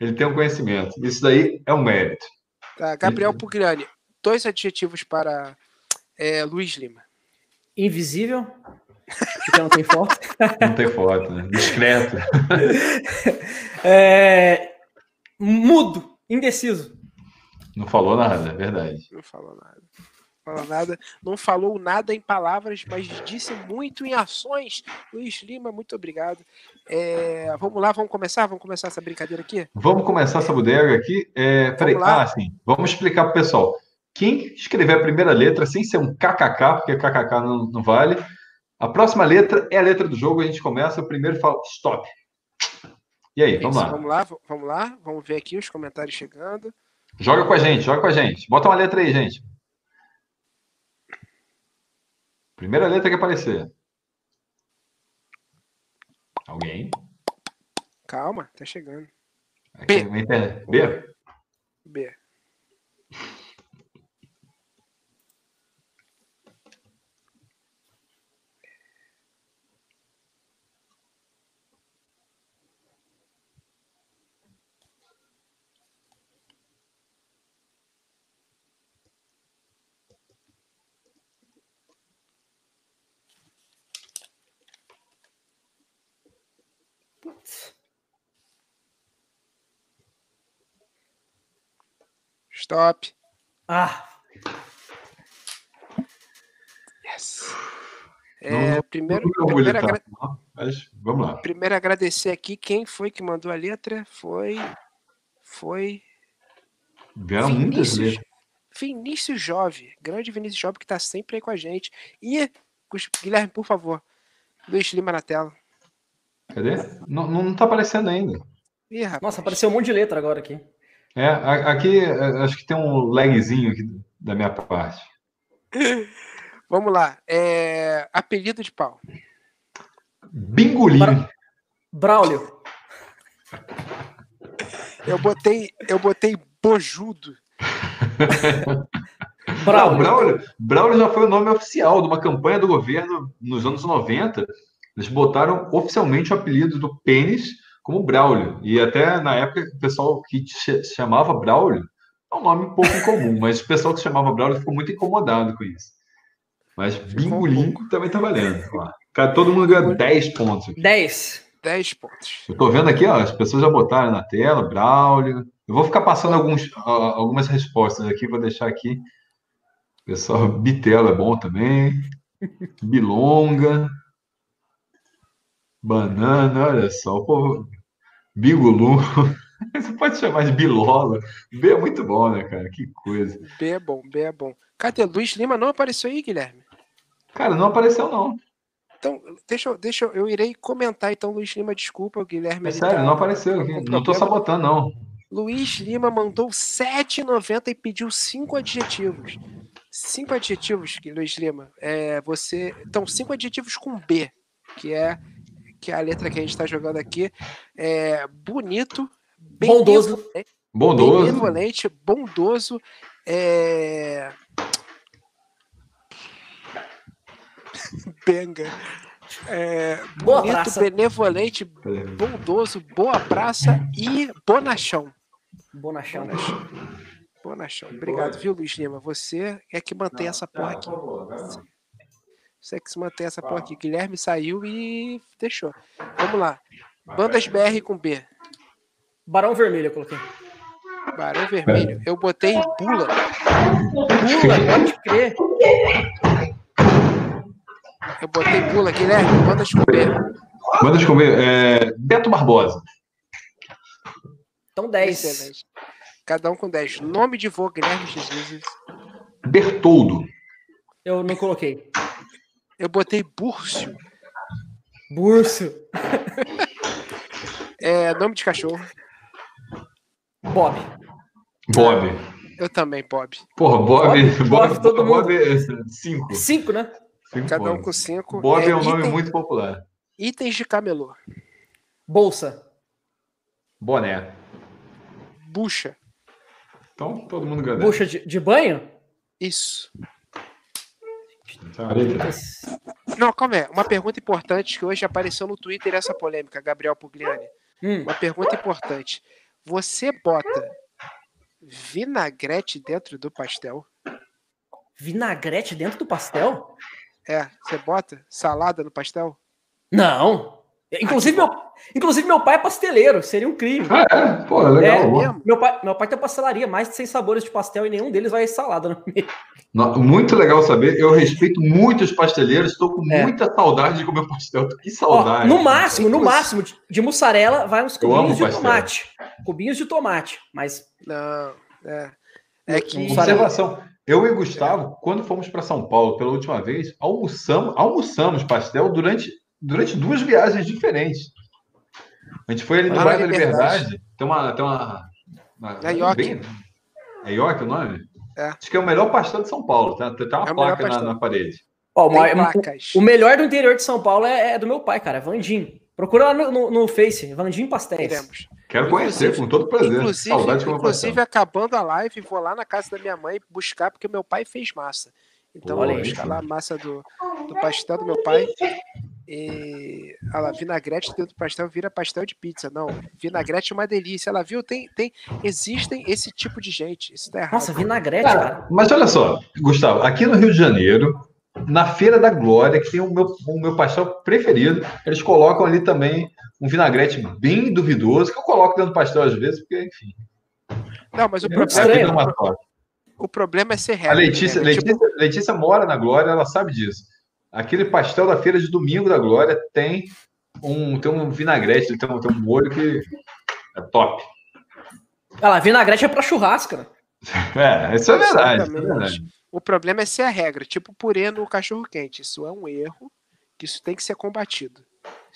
Ele tem um conhecimento. Isso daí é um mérito. Tá, Gabriel ele... Pugliani, dois adjetivos para é, Luiz Lima. Invisível, porque não tem foto. Não tem foto, né? Discreto. É... Mudo, indeciso. Não falou nada, é verdade. Não falou nada falou nada, não falou nada em palavras, mas disse muito em ações. Luiz Lima, muito obrigado. É, vamos lá, vamos começar? Vamos começar essa brincadeira aqui? Vamos começar essa bodega aqui. É, peraí, ah, sim. Vamos explicar para o pessoal. Quem escrever a primeira letra sem ser um KKK, porque KKK não, não vale, a próxima letra é a letra do jogo. A gente começa. O primeiro fala stop. E aí, vamos Isso, lá. Vamos lá, vamos lá. Vamos ver aqui os comentários chegando. Joga com a gente, joga com a gente. Bota uma letra aí, gente. Primeira letra que aparecer. Alguém? Calma, tá chegando. Aqui, B. B. B. Stop. Ah. Yes. É, não, primeiro, não primeiro, agra... Mas, vamos lá. Primeiro agradecer aqui quem foi que mandou a letra. Foi. Foi. Vieram muitas letras. Vinícius Jove, grande Vinícius Jove que está sempre aí com a gente. E, Guilherme, por favor, Luiz Lima na tela. Cadê? Não, não tá aparecendo ainda. Ih, Nossa, apareceu um monte de letra agora aqui. É, aqui é, acho que tem um lagzinho aqui da minha parte. Vamos lá. É... Apelido de pau. Bingolim. Bra... Braulio. Eu botei, eu botei bojudo. Braulio. Braulio. Braulio já foi o nome oficial de uma campanha do governo nos anos 90. Eles botaram oficialmente o apelido do pênis como Braulio. E até na época, o pessoal que se chamava Braulio é um nome um pouco incomum, mas o pessoal que se chamava Braulio ficou muito incomodado com isso. Mas Bingolim um também tá valendo. Cara, todo mundo ganha 10 pontos. 10. 10 pontos. Eu tô vendo aqui, ó, as pessoas já botaram na tela, Braulio. Eu vou ficar passando alguns, algumas respostas aqui, vou deixar aqui. Pessoal, Bitelo é bom também. Bilonga. Banana, olha só, o povo. Bigulu. Você pode chamar de Bilola. B é muito bom, né, cara? Que coisa. B é bom, B é bom. Cadê? Luiz Lima não apareceu aí, Guilherme? Cara, não apareceu, não. Então, deixa, eu, deixa eu, irei comentar então, Luiz Lima, desculpa, Guilherme. É sério, tá, não apareceu aqui. Não tô sabotando, não. Luiz Lima mandou 7,90 e pediu cinco adjetivos. Cinco adjetivos, Luiz Lima. É, você. Então, cinco adjetivos com B, que é que é a letra que a gente está jogando aqui. É bonito, bondoso, bondoso, benevolente, bondoso, é... Benga. É, boa bonito, praça. benevolente, bondoso, boa praça e bonachão. Bonachão. Bonachão. Bonachão. Obrigado, viu, Luiz Lima? Você é que mantém essa porra aqui. Você que se mantém essa porra aqui. Guilherme saiu e deixou. Vamos lá. Bandas BR com B. Barão Vermelho eu coloquei. Barão Vermelho. Eu botei Bula. Bula, pode crer. Eu botei Bula, Guilherme. Bandas com B. Bandas com B. É... Beto Barbosa. Então 10. Excelente. Cada um com 10. Nome de vô, Guilherme Jesus. Bertoldo. Eu não coloquei. Eu botei Búrcio. Búrcio. é, nome de cachorro. Bob. Bob. Eu também, Bob. Porra, Bob. Bob, Bob, Bob todo Bob mundo. é cinco. Cinco, né? Cinco Cada um com 5. Bob é, um nome muito popular. Itens de camelô. Bolsa. Boné. Bucha. Então, todo mundo ganha. Bucha de, de banho? Isso. Tá. Não, calma aí. Uma pergunta importante que hoje apareceu no Twitter essa polêmica, Gabriel Pugliani. Hum. Uma pergunta importante. Você bota vinagrete dentro do pastel? Vinagrete dentro do pastel? É, você bota salada no pastel? Não. Inclusive, meu, inclusive, meu pai é pasteleiro, seria um crime. Ah, é? Pô, legal. É, bom. mesmo? Meu pai, meu pai tem pastelaria, mais de 100 sabores de pastel e nenhum deles vai salada no meio. Não, muito legal saber. Eu respeito muito os pasteleiros. Estou com É. muita saudade de comer pastel. Que Ó, saudade. no máximo, no máximo, de, de mussarela vai uns cubinhos de pastel. tomate. Cubinhos de tomate. Mas Não, é. É que. Observação. Eu e Gustavo, quando fomos para São Paulo pela última vez, almoçamos, almoçamos pastel durante, durante duas viagens diferentes. A gente foi ali no na bairro da Liberdade. Liberdade. Tem uma. Tem uma, uma É Ioki. bem- É Ioki o nome? É. Acho que é o melhor pastel de São Paulo. Tá? Tem uma É placa na, na parede. ó, o, placas. o melhor do interior de São Paulo é, é do meu pai, cara. Vandim. Procura lá no, no, no Face, Vandim Pastéis. Quero conhecer com todo prazer. Inclusive, Saudade inclusive acabando a live, vou lá na casa da minha mãe buscar, porque meu pai fez massa. Então, Olha vou buscar lá a massa do, do pastel do meu pai. E. Olha lá, vinagrete dentro do pastel vira pastel de pizza. Não, vinagrete é uma delícia. Ela viu? Tem, tem, existem esse tipo de gente. Isso tá errado. Nossa, vinagrete, Cara, cara. mas olha só, Gustavo, aqui no Rio de Janeiro, na Feira da Glória, que tem o meu, o meu pastel preferido, eles colocam ali também um vinagrete bem duvidoso, que eu coloco dentro do pastel às vezes, porque, enfim. Não, mas o É problema, é o problema é ser A regra. Letícia, né? Tipo, Letícia, Letícia mora na Glória, ela sabe disso. Aquele pastel da feira de domingo da Glória tem um, tem um vinagrete, tem um, tem um molho que é top. Olha lá, vinagrete é pra churrasco, né? É, isso é verdade. Isso é verdade. O problema é ser a regra, tipo purê no cachorro quente. Isso é um erro, que isso tem que ser combatido.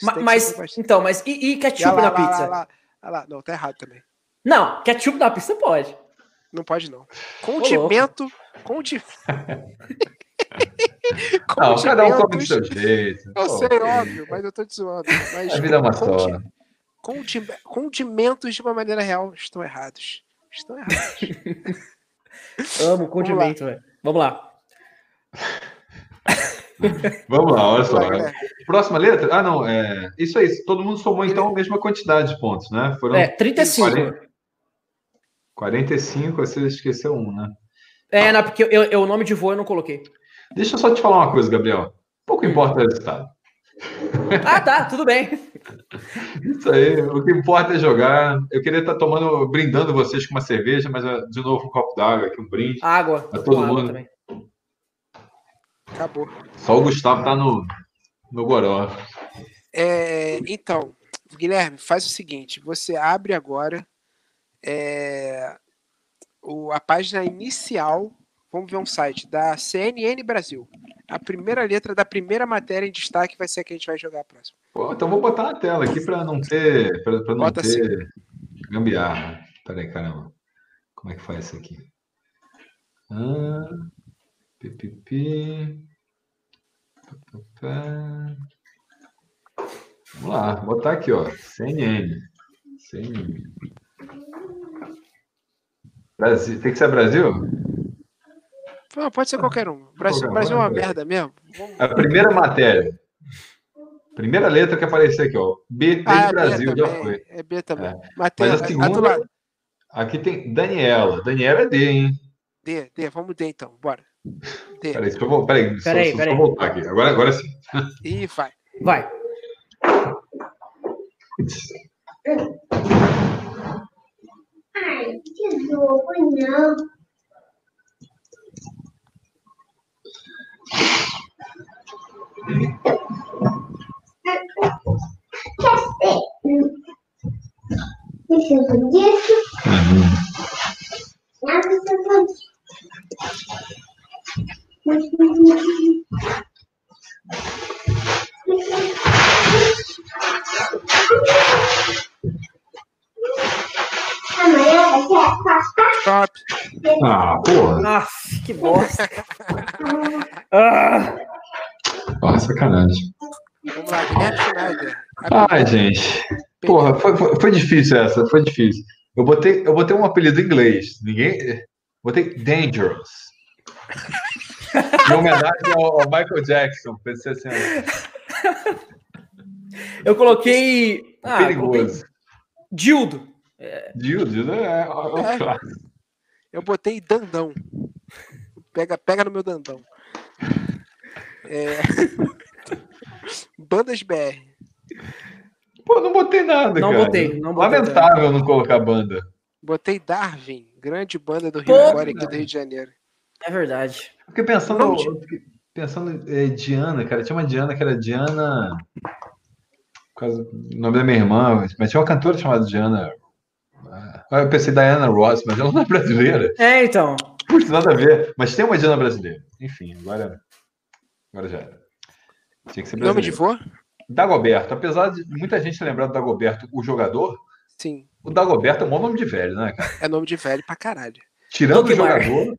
Ma- Mas, ser combatido. então, mas e, e E ketchup olha lá, na lá, pizza? lá, lá, lá, lá. Não, tá errado também. Não, ketchup na pizza pode. Não pode não. Condimento, condi... Não, cada um come do seu jeito. Eu Pô, sei, óbvio, mas eu tô te zoando. Mas A vida é uma só. condi- Condimentos de uma maneira real estão errados. Estão errados. Amo condimento, velho. Vamos lá. Vamos lá, olha só. lá. Próxima letra? Ah, não. É... Isso aí. Todo mundo somou então a mesma quantidade de pontos, né? Foram É, 35. 40. 45, você esqueceu um, né? É, não, porque eu, eu- o nome de voo eu não coloquei. Deixa eu só te falar uma coisa, Gabriel. Pouco Hum. importa o resultado. Ah, tá, tudo bem. Isso aí, o que importa é jogar. Eu queria estar tomando, brindando vocês com uma cerveja, mas ah, de novo um copo d'água aqui, um brinde. Água. A todo água mundo. também. Acabou. Só o Gustavo tá no, no goró. É, então, Guilherme, faz o seguinte: você abre agora é, o- a página inicial. Vamos ver um site da CNN Brasil. A primeira letra da primeira matéria em destaque vai ser a que a gente vai jogar a próxima. Pô, então vou botar na tela aqui para não ter, para não Bota assim. ter gambiarra. Peraí, caramba. Como é que faz isso aqui? Ah, pipipi. Vamos lá, vou botar aqui, ó. CNN. CNN. Brasil. Tem que ser Brasil? Não, pode ser qualquer um. Brasil, Qualquer um, Brasil é uma merda mesmo. A primeira matéria. Primeira letra que apareceu aqui, ó. B Ah, é Brasil, B já foi. É B também. É. Matéria, Mas a a segunda, lado. aqui tem Daniela. Daniela é D, hein? D, D, vamos D então, bora. D. Peraí, deixa eu, vol- peraí, só- Peraí, só, peraí. só voltar aqui. Agora, agora sim. E vai. Vai. Ai, que jogo, não. Disso. Não preciso disso. Amanhã vai ser a Páscoa. Top. Ah, porra. Ah, que bosta. ah, Ah, sacanagem. Vamos lá, Guilherme Schneider. Ai, gente. Porra, foi, foi, foi difícil essa, foi difícil. Eu botei, eu botei um apelido em inglês. Ninguém. Botei Dangerous. Em homenagem ao, ao Michael Jackson. Pensei assim, eu coloquei. Ah, eu coloquei perigoso. Dildo. Dildo, Dildo é, é. Eu botei Dandão. Pega, pega no meu Dandão. É... Bandas BR. Pô, não botei nada, Não cara. botei, não botei Lamentável não colocar banda. Botei Darwin, grande banda do Rio Agora aqui do Rio de Janeiro. É verdade. Fiquei pensando, eu pensando é, Diana, cara. Tinha uma Diana que era Diana. Por causa do nome da minha irmã, mas tinha uma cantora chamada Diana. Ah, Eu pensei Diana Ross, mas ela não é brasileira. É, então. Putz, nada a ver. Mas tem uma Diana brasileira. Enfim, agora. Agora já era. Tinha que ser Nome de vô? Dagoberto. Apesar de muita gente lembrar do Dagoberto, o jogador, Sim. o Dagoberto é um bom nome de velho, né, cara? É nome de velho pra caralho. Tirando o Dogmar. jogador,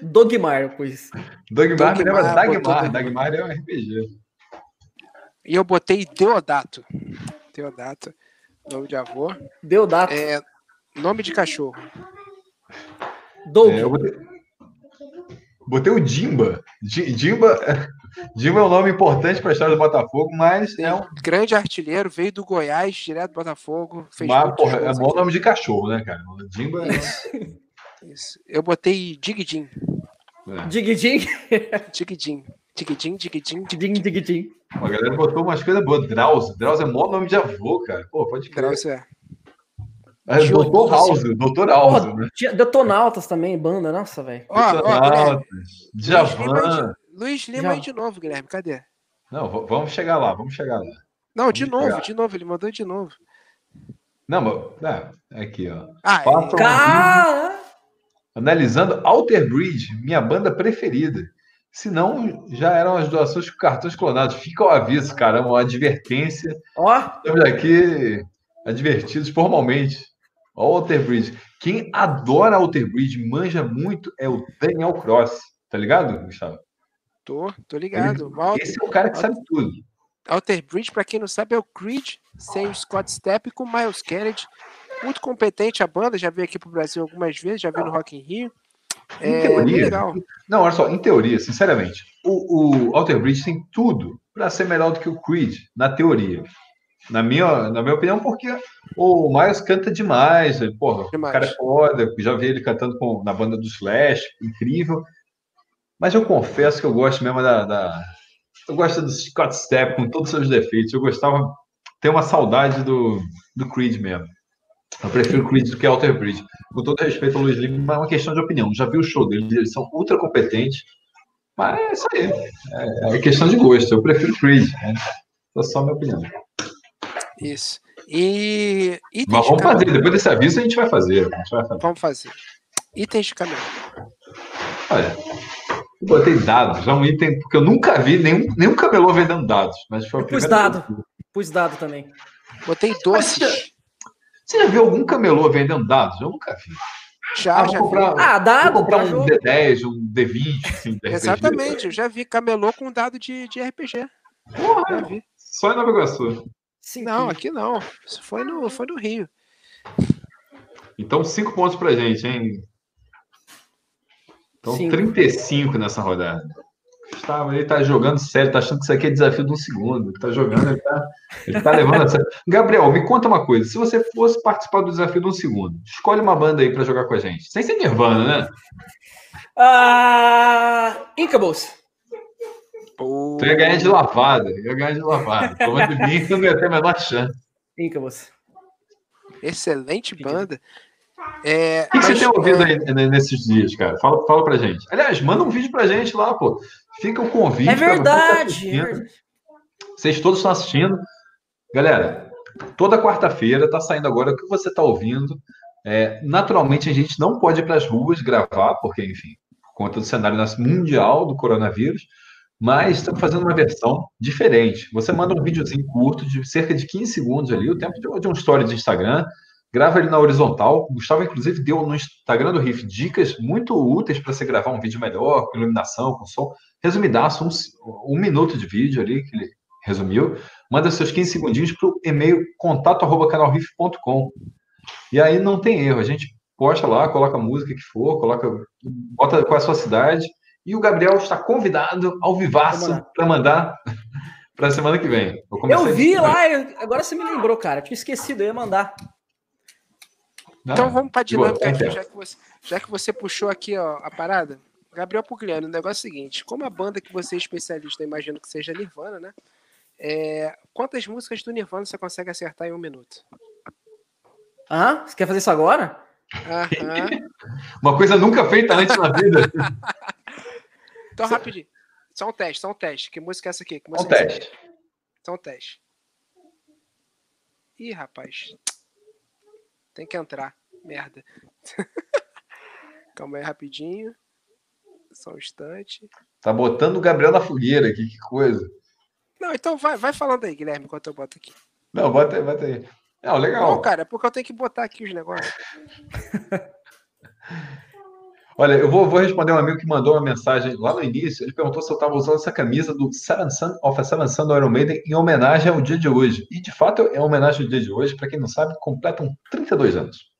Dogmar, pois. Dogmar me lembra Dogmar, Dagmar. Dagmar. Dagmar é um RPG. E eu botei Deodato. Deodato, nome de avô. Deodato. É, nome de cachorro. Doug. É, botei... botei o Dimba. Di- Dimba... Dimba é um nome importante para a história do Botafogo, mas é um. Grande artilheiro, veio do Goiás, direto do Botafogo. Fez Mas, porra, é bom aqui. nome de cachorro, né, cara? Dimba é. Isso. Eu botei Digidin. é. Dig, dig. Digidin. Digidin, Digidin. Dig, dig, dig. A galera botou umas coisas boas. Drauzio. Drauzio é mó nome de avô, cara. Pô, pode crer. É. É, Doutor House, Doutor House, né? Detonautas também, banda, nossa, velho. Aí Djavan. de, Luiz Lima Já. aí de novo, Guilherme. Cadê? Não, vamos chegar lá, vamos chegar lá. Não, de Vamos novo, pegar. de novo. Ele mandou de novo. Não, mas. É, aqui, ó. Ah, é! Analisando Alter Bridge, minha banda preferida. Se não, já eram as doações com cartões clonados. Fica o aviso, caramba, uma advertência. Ó, Estamos aqui advertidos formalmente. Ó, o Alter Bridge. Quem adora Alter Bridge, manja muito, é o Daniel Cross. Tá ligado, Gustavo? tô, tô ligado. Mal- Esse é o cara que sabe tudo. Alter Bridge, pra quem não sabe, é o Creed sem o Scott Stepp com o Miles Kennedy. Muito competente a banda, já veio aqui pro Brasil algumas vezes, já veio no Rock in Rio. Em É, teoria, legal. Não, olha só, em teoria, sinceramente, o, o Alter Bridge tem tudo para ser melhor do que o Creed, na teoria. Na minha, na minha opinião, porque o Miles canta demais, ele, porra, Demais. o cara é foda, já vi ele cantando com, na banda do Slash, incrível. Mas eu confesso que eu gosto mesmo da. da- eu gosto do Scott Stepp com todos os seus defeitos. Eu gostava tenho uma saudade do, do Creed mesmo. Eu prefiro o Creed do que Alter Bridge. Com todo respeito ao Luiz Lima, mas é uma questão de opinião. Já vi o show deles, eles são ultra competentes. Mas é isso aí. É, é questão de gosto. Eu prefiro o Creed. Né? É só a minha opinião. Isso. E. itens Mas de vamos fazer. camelô. Depois desse aviso, a gente vai fazer. A gente vai fazer. Vamos fazer. Itens de camelô. Olha, eu botei dados. É um item, porque eu nunca vi nenhum, nenhum camelô vendendo dados. Mas foi a Eu pus dado. Pus dado também. Botei doces. Você já viu algum camelô vendendo dados? Eu nunca vi. Já, Ah, já comprar- vi. Ah, dado comprar pra um jogo. D10, um D20, assim, de RPG. Exatamente, eu já vi camelô com dado de, de RPG. Já Porra, vi. só em Nova Iguaçu. Sim, Não, aqui não. Isso foi no, foi no Rio. Então, cinco pontos pra gente, hein? Então, Cinco. 35 nessa rodada. Gustavo, ele tá jogando sério, tá achando que isso aqui é desafio de um segundo. Ele tá jogando, ele tá, ele tá levando a sério. Gabriel, me conta uma coisa. Se você fosse participar do desafio de um segundo, escolhe uma banda aí pra jogar com a gente. Sem ser Nirvana, né? Ah, Incubus. Pô, Tu ia ganhar de lavada. Ia ganhar de lavada. Tomando de mim, não ia ter a menor chance. Incubus. excelente banda. É, O que, que você mas, tem ouvido é, aí né, nesses dias, cara? Fala, fala pra gente. Aliás, manda um vídeo pra gente lá, pô. Fica o convite. É verdade. é verdade. Vocês todos estão assistindo. Galera, toda quarta-feira tá saindo agora o que você tá ouvindo. É, naturalmente, a gente não pode ir para as ruas gravar, porque, enfim, por conta do cenário mundial do coronavírus, mas estamos fazendo uma versão diferente. Você manda um videozinho curto, de cerca de 15 segundos ali, o tempo de, de um story de Instagram, grava ele na horizontal. O Gustavo, inclusive, deu no Instagram do Riff dicas muito úteis para você gravar um vídeo melhor, com iluminação, com som. Resumidaço, um, um minuto de vídeo ali, que ele resumiu. Manda seus 15 segundinhos para o e-mail contato.canalriff.com. E aí não tem erro, a gente posta lá, coloca a música que for, coloca, bota qual é a sua cidade. E o Gabriel está convidado ao vivaço para mandar para a semana que vem. Eu vi isso. lá, eu- agora você me lembrou, cara. Eu tinha esquecido, eu ia mandar. Não, Então vamos para de boa, dinâmica aqui, já que, você, já que você puxou aqui ó, a parada. Gabriel Pugliano, o negócio é o seguinte: como a banda que você é especialista, imagino que seja Nirvana, né? É, quantas músicas do Nirvana você consegue acertar em um minuto? Ah, você quer fazer isso agora? Aham. Uma coisa nunca feita antes na vida. Então, rapidinho. Só um teste, só um teste. Que música é essa aqui? Que É um música é teste. Só um teste. Ih, rapaz. Tem que entrar. Merda. Calma aí, rapidinho. Só um instante. Tá botando o Gabriel na fogueira aqui, que coisa. Não, então vai, vai falando aí, Guilherme, enquanto eu boto aqui. Não, bota aí, bota aí. Não, legal. Não, cara, é porque eu tenho que botar aqui os negócios. Olha, eu vou, vou responder um amigo que mandou uma mensagem lá no início. Ele perguntou se eu estava usando essa camisa do Seven Sun of a Seven Sun do Iron Maiden em homenagem ao dia de hoje. E de fato é homenagem ao dia de hoje. Para quem não sabe, completam 32 anos.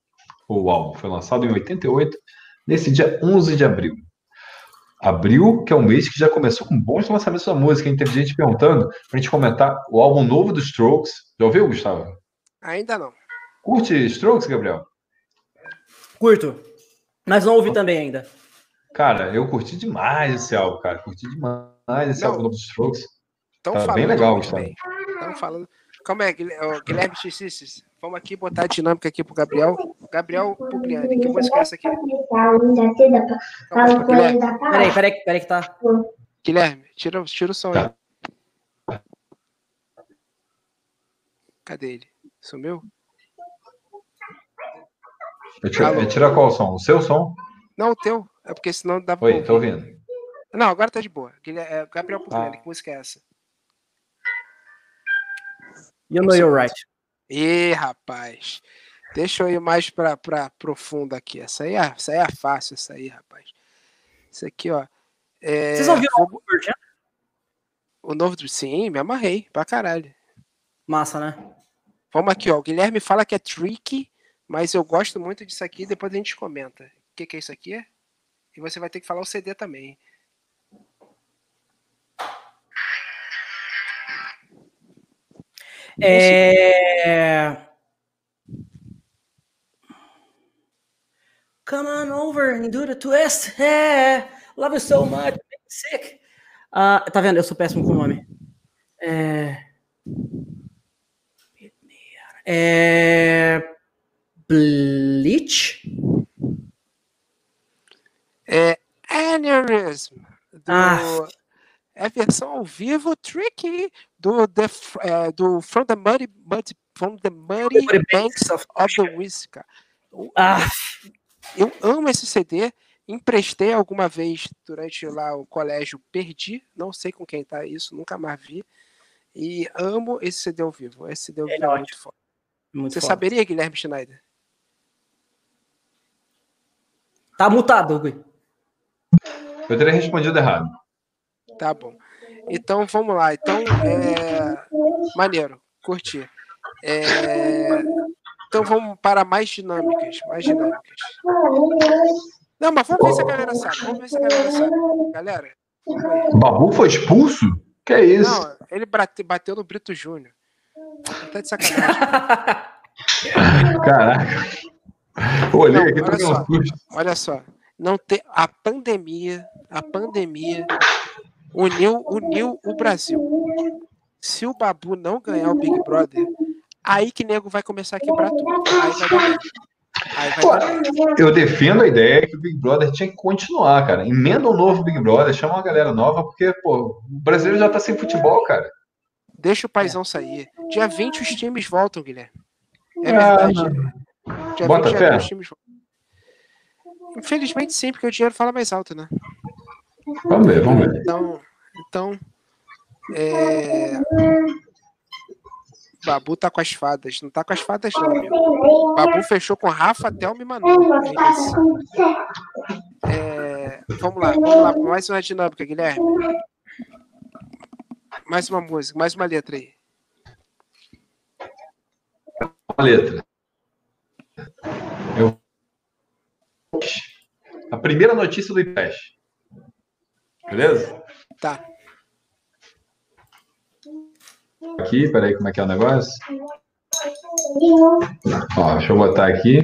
O álbum foi lançado em 88, nesse dia 11 de abril. Abril, que é um mês que já começou com bons lançamentos da música. hein? Teve gente perguntando para a gente comentar o álbum novo dos Strokes. Já ouviu, Gustavo? Ainda não. Curte Strokes, Gabriel? Curto. Mas não ouvi também ainda. Cara, eu curti demais esse álbum, cara. Curti demais esse Não. álbum novo dos Strokes. Estão Tá bem legal, Gustavo. Estão falando. Calma aí, Guilherme, Xixis. Vamos aqui botar a dinâmica aqui pro Gabriel. Gabriel Pugliani, que música é essa aqui? Calma, Guilherme, Peraí, peraí, peraí que tá. Guilherme, tira, tira o som aí. Cadê ele? Sumiu? Eu tiro, eu tiro qual som? O seu som? Não, o teu. É porque senão dá pra Oi, tô ouvindo. Não, agora tá de boa. É, Gabriel Pugliani, Ah. que música é essa? You know you're right. Ih, rapaz. Deixa eu ir mais pra, pra profundo aqui. Essa aí, é, essa aí é fácil, essa aí, rapaz. Isso aqui, ó. É, Vocês ouviram o Pearl Jam? o novo. Sim, me amarrei pra caralho. Massa, né? Vamos aqui, ó. O Guilherme fala que é tricky, mas eu gosto muito disso aqui. Depois a gente comenta. O que, que é isso aqui? E você vai ter que falar o CD também. É... Come on over and do the twist. É. Love you so much. Sick. Ah, tá vendo? Eu sou péssimo com o nome. É... É... Bleach? É Aneurysm. Do, Ah. É a versão ao vivo tricky do, the, é, do From the Muddy, Muddy, from the Muddy Banks of- of the Whisker. Ah, Eu amo esse CD. Emprestei alguma vez durante lá o colégio, perdi. Não sei com quem tá isso, nunca mais vi. E amo esse CD ao vivo. Esse CD ao Ele vivo é é muito foda. muito Você foda. saberia, Guilherme Schneider? Tá mutado, Gui. Eu teria respondido errado. Tá bom. Então vamos lá. Então, é... maneiro, curti. É, Então vamos para mais dinâmicas. Mais dinâmicas. Não, mas vamos ver se a galera sabe. Vamos ver se a galera sabe. Galera, O Babu foi expulso? Que é isso? não, ele bate- bateu no Brito Júnior. Tá de sacanagem. Caraca. Olhei Não, aqui, olha um. Olha só. Não ter a pandemia, a pandemia uniu, uniu o Brasil. Se o Babu não ganhar o Big Brother, aí que nego vai começar a quebrar tudo. Aí vai dar. Eu defendo a ideia que o Big Brother tinha que continuar, cara. Emenda um novo Big Brother, chama uma galera nova, porque, pô, o brasileiro já tá sem futebol, cara. Deixa o paizão sair. Dia 20 os times voltam, Guilherme. É Ah, verdade. Dia Bota 20 fé. já os times voltam. Infelizmente sim, porque o dinheiro fala mais alto, né? Vamos ver, vamos ver. Então, então é... Babu tá com as fadas. Não tá com as fadas, não, amigo. Babu fechou com Rafa, Thelma e Manu. É. É, Vamos lá, vamos lá. Mais uma dinâmica, Guilherme. Mais uma música, mais uma letra aí. A letra. Eu... A primeira notícia do IPES. Beleza? Tá. Aqui, peraí, como é que é o negócio? Ó, deixa eu botar aqui.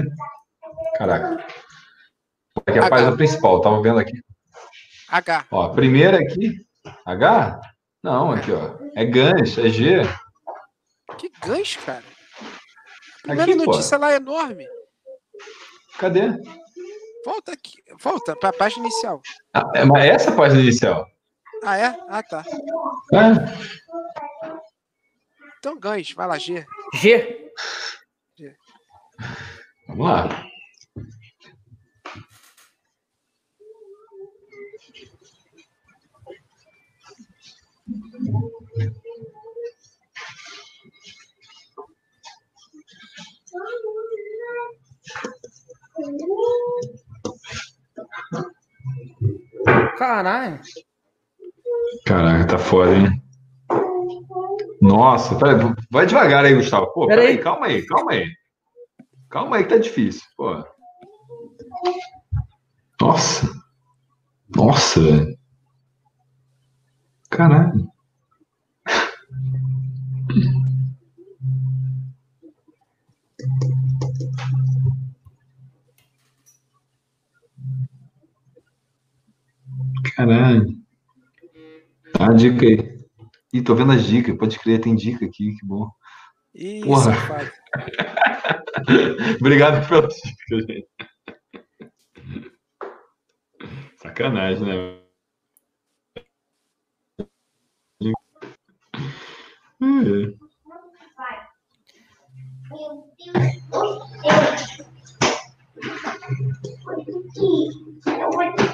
Caraca. Aqui é a página principal, tava vendo aqui. H. Ó, primeira aqui. H? Não, aqui, ó. É GANS, é G. Que gancho, cara. A primeira Aqui, pô. notícia lá é enorme. Cadê? Volta aqui. Volta pra página inicial. Ah, é, mas essa é a página inicial. Ah, é? Ah, tá. É. Então gancho. Vai lá, G. G. Vamos lá. Caralho. Caraca, tá foda, hein? Nossa, peraí, vai devagar aí, Gustavo. Pô, Peraí. peraí, calma aí, calma aí. Calma aí que tá difícil, pô. Nossa. Nossa, velho. Caralho. Caralho. Dá uma dica aí. Ih, tô vendo as dicas. Pode crer, tem dica aqui, que bom. Ih, Porra. Obrigado pelas dicas, gente. Sacanagem, né? É.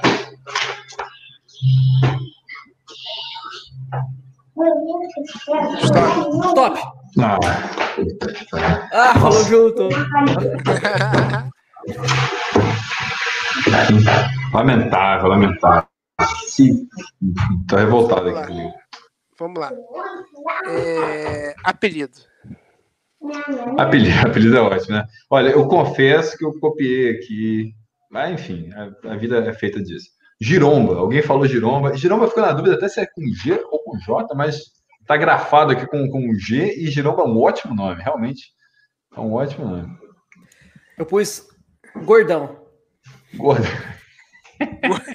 Stop. Stop. Ah, Ah, falou junto. lamentável, lamentável. Sim. Tô revoltado aqui comigo. Vamos lá. É, Apelido. Apelido, apelido é ótimo, né? Olha, eu confesso que eu copiei aqui, mas enfim, a, a vida é feita disso. Giromba, alguém falou giromba. Giromba ficou na dúvida até se é com G ou com J, mas tá grafado aqui com, com G e giromba é um ótimo nome, realmente. É um ótimo nome. Eu pus gordão. Gordo.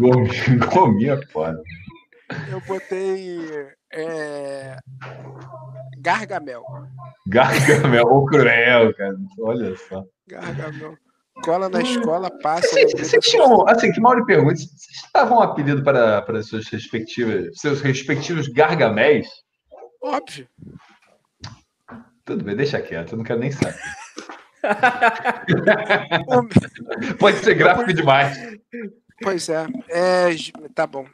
Gomi- Gominha é foda. Eu botei. É, Gargamel. Gargamel, o cruel, cara. Olha só. Gargamel. Cola na escola, passa. Vocês, vocês tinham, assim, que mal lhe pergunte, vocês davam um apelido para, para suas respectivas, seus respectivos gargaméis? Óbvio. Tudo bem, deixa quieto, eu não quero nem saber. Pode ser gráfico demais. Pois é. é tá bom.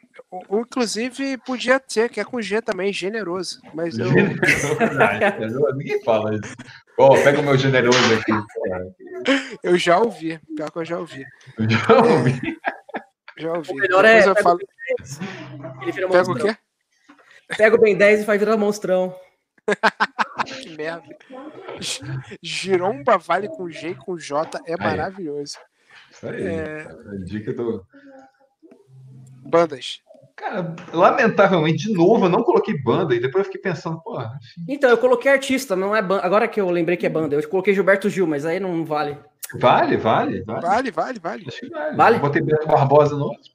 O- inclusive, podia ter, que é com G também, generoso. Mas eu. Generoso. Ninguém fala isso. Ó, pega o meu generoso aqui. Eu já ouvi, pior que eu já ouvi. Eu já ouvi. Já ouvi. O melhor Depois é- eu falo. Ele vira Pega o quê? Pega o Ben 10 e vai virar monstrão. Que merda. Gi- Giromba vale com G e com J é maravilhoso. Isso aí. É. A dica do. Bandas. Cara, lamentavelmente, de novo, eu não coloquei banda e depois eu fiquei pensando, porra, Então, eu coloquei artista, não é banda. Agora que eu lembrei que é banda, eu coloquei Gilberto Gil, mas aí não vale. vale, vale, vale. Vale, vale, vale. Acho que vale. Vale? Eu Botei Beto Barbosa no outro.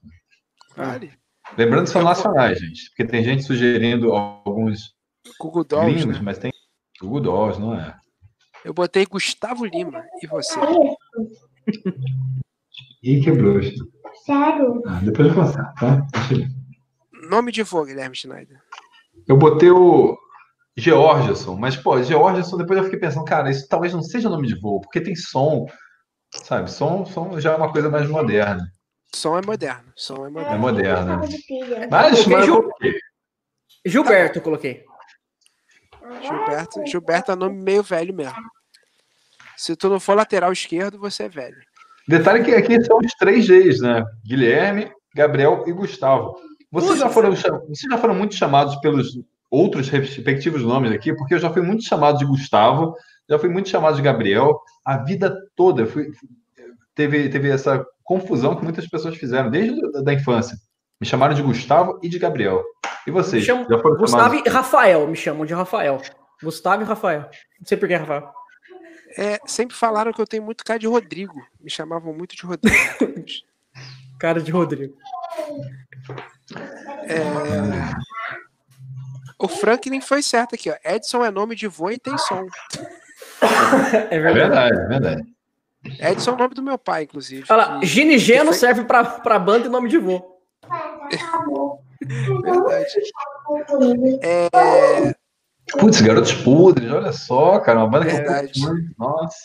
Vale. Lembrando que são nacionais, gente. Porque tem gente sugerindo alguns Google Dolls, gringos, né? mas tem Google Dolls, não é? Eu botei Gustavo Lima. E você? Ih, quebrou. Sério? Ah, depois eu vou passar, tá? Deixa eu ver. Nome de vô, Guilherme Schneider. Eu botei o Georgeson, mas, pô, Georgeson, depois eu fiquei pensando, cara, isso talvez não seja nome de voo, porque tem som, sabe? Som, som já é uma coisa mais moderna. Som é moderno. Som é É moderno. de filha. Mas, mas Gil-. Gilberto eu coloquei. Gilberto, Gilberto é nome meio velho mesmo. Se tu não for lateral esquerdo, você é velho. Detalhe que aqui são os três Gs, né? Guilherme, Gabriel e Gustavo. Vocês já foram, vocês já foram muito chamados pelos outros respectivos nomes aqui, porque eu já fui muito chamado de Gustavo, já fui muito chamado de Gabriel, a vida toda. eu Fui, teve, teve essa confusão que muitas pessoas fizeram desde a da infância. Me chamaram de Gustavo e de Gabriel. E vocês? Me chamam- já foram Gustavo chamados? e Rafael, me chamam de Rafael. Gustavo e Rafael. Não sei por que Rafael. É, sempre falaram que eu tenho muito cara de Rodrigo. Me chamavam muito de Rodrigo. Cara de Rodrigo. É, O Franklin foi certo aqui, ó. Edson é nome de vô e tem som. É É verdade. é verdade. Edson é o nome do meu pai, inclusive. Olha lá, que- Gini Geno que foi- serve pra, pra banda e nome de vô. Verdade. É, Putz, Garotos Podres, olha só, cara, uma banda que eu Verdade. curto muito. Nossa.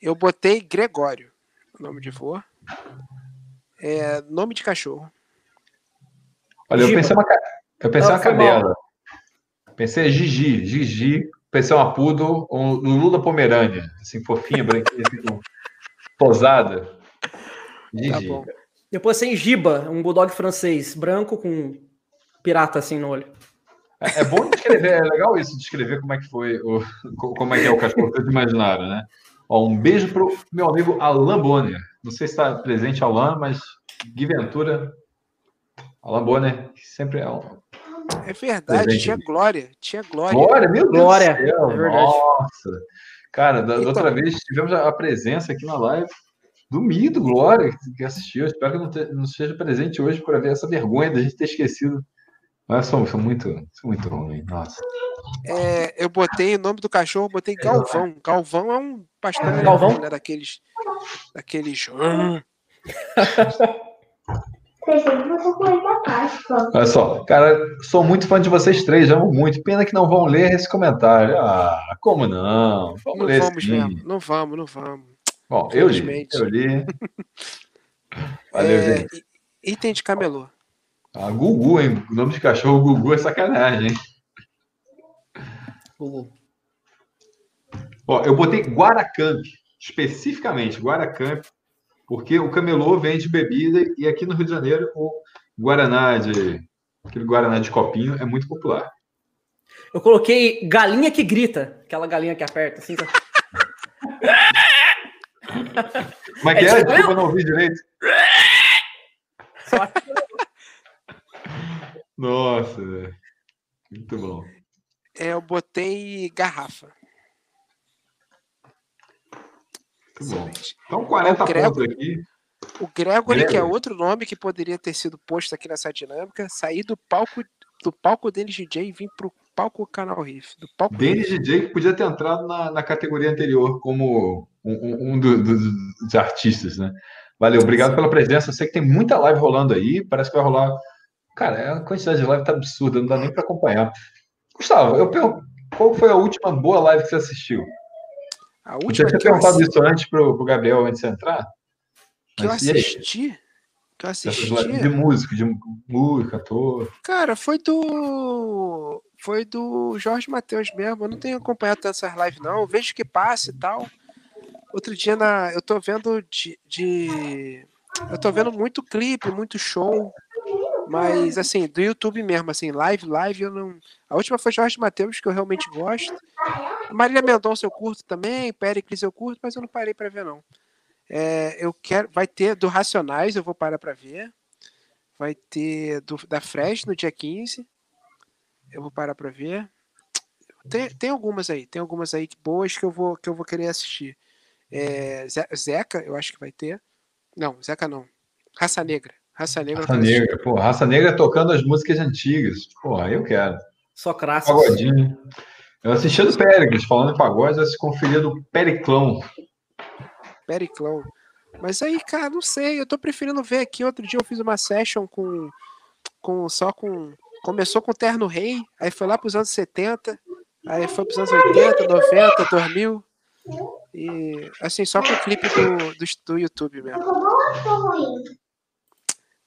eu botei Gregório, nome de vô. É, nome de cachorro. Olha, eu Giba. pensei uma, eu pensei Não, uma foi mal. cadela. Pensei Gigi, Gigi. Pensei uma poodle, um Lulu da Pomerânia, assim, fofinha, branquinha, assim, posada. Tá Gigi. bom. Depois tem Giba, um bulldog francês, branco com pirata assim no olho. É, é bom descrever, é legal isso, descrever como é que foi, o, co- como é que é o cachorro, vocês imaginaram, né? Ó, um beijo pro meu amigo Alan Bonner. Não sei se está presente, Alan, mas que ventura. Alan Bonner, que sempre é um. É verdade, Presente. tinha Glória. Tinha Glória. Glória, meu Deus Glória, do céu. é verdade. Nossa. Cara, da, da outra vez tivemos a presença aqui na live do Mido, Glória, que- que assistiu. Espero que não, te- não esteja presente hoje para ver essa vergonha da gente ter esquecido. Mas sou, sou muito, sou muito ruim. Nossa. É, eu botei o nome do cachorro, botei Galvão. Galvão é um pastor alemão, Galvão? né? Daqueles. Daqueles. "Hum". Olha só, cara, sou muito fã de vocês três, amo muito. Pena que não vão ler esse comentário. Ah, como não? Vamos Não ler vamos sim. mesmo. Não vamos, não vamos. Bom, eu li. Eu li. Valeu, É, gente. item de camelô. Ah, Gugu, hein? O nome de cachorro Gugu é sacanagem, hein? Google. Ó, eu botei Guaracamp, especificamente Guaracamp, porque o camelô vende bebida e aqui no Rio de Janeiro o Guaraná de aquele Guaraná de copinho é muito popular. Eu coloquei galinha que grita, aquela galinha que aperta assim. tá? Como é que É é? tipo- Desculpa, não ouvi direito. Só que- Nossa, velho. muito bom. É, eu botei garrafa. Muito bom. Então 40 Ó, o Grego- pontos aqui. O Gregory, que é Gregory. outro nome que poderia ter sido posto aqui nessa dinâmica, sair do palco do palco deles DJ e vir pro palco Canal Riff. Do palco Denis DJ que podia ter entrado na, na categoria anterior como um, um- um do- do- dos artistas, né? Valeu, obrigado pela presença. Eu sei que tem muita live rolando aí, parece que vai rolar. Cara, a quantidade de live tá absurda, não dá nem para acompanhar. Gustavo, eu pergunto, qual foi a última boa live que você assistiu? A Eu última tinha que eu, perguntado isso antes pro, pro Gabriel antes de você entrar. que eu Mas e aí? assisti. Que eu assisti. de músico, de música, cantor. Cara, foi do. Foi do Jorge Matheus mesmo. Eu não tenho acompanhado essas lives, não. Eu vejo que passa e tal. Outro dia na. Eu tô vendo de. de- Eu tô vendo muito clipe, muito show. Mas assim, do YouTube mesmo, assim, live, live, eu não. A última foi Jorge Matheus, que eu realmente gosto. Marília Mendonça eu curto também, Pericles eu curto, mas eu não parei pra ver, não. É, eu quero. Vai ter do Racionais, eu vou parar pra ver. Vai ter do, da Fresh no dia 15. Eu vou parar pra ver. Tem, tem algumas aí, tem algumas aí que- boas que eu vou, que eu vou querer assistir. É, Ze- Zeca, eu acho que vai ter. Não, Zeca não. Raça Negra. Raça Negra. Raça quero assistir. Negra, pô, Raça Negra tocando as músicas antigas. Pô, aí eu quero. Só craças. Pagodinho. Eu assistia do Péricles, falando em pagode, eu conferia do Periclão. Periclão. Mas aí, cara, não sei. Eu tô preferindo ver aqui. Outro dia eu fiz uma session com. com só com. Começou com Terno Rei, aí foi lá pros anos 70, aí foi pros anos 80, 90, 2000. E assim, só com o clipe do, do, do YouTube mesmo. Ficou bom ou ficou ruim?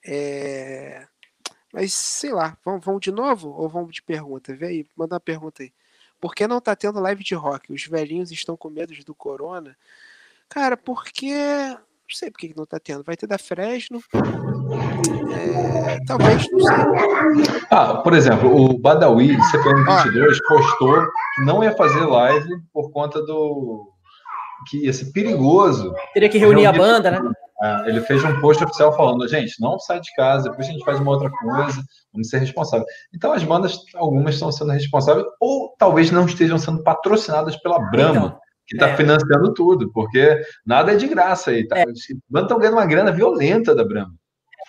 É... Mas sei lá, vamos, vamos de novo ou vamos de pergunta? Vê aí, manda uma pergunta aí. Por que não tá tendo live de rock? Os velhinhos estão com medo do corona? Cara, porque. Não sei por que não tá tendo. Vai ter da Fresno. É, Talvez, não sei. Ah, por exemplo, o Badawi, de CPM 22, postou que não ia fazer live por conta do. que ia ser perigoso. Teria que reunir a Reunir banda, né? Ah, Ele fez um post oficial falando, gente, não sai de casa, depois a gente faz uma outra coisa, vamos ser responsáveis. Então as bandas, algumas estão sendo responsáveis, ou talvez não estejam sendo patrocinadas pela Brahma, Então, que está é. financiando tudo, porque nada é de graça aí. Tá? É. As bandas estão ganhando uma grana violenta da Brahma.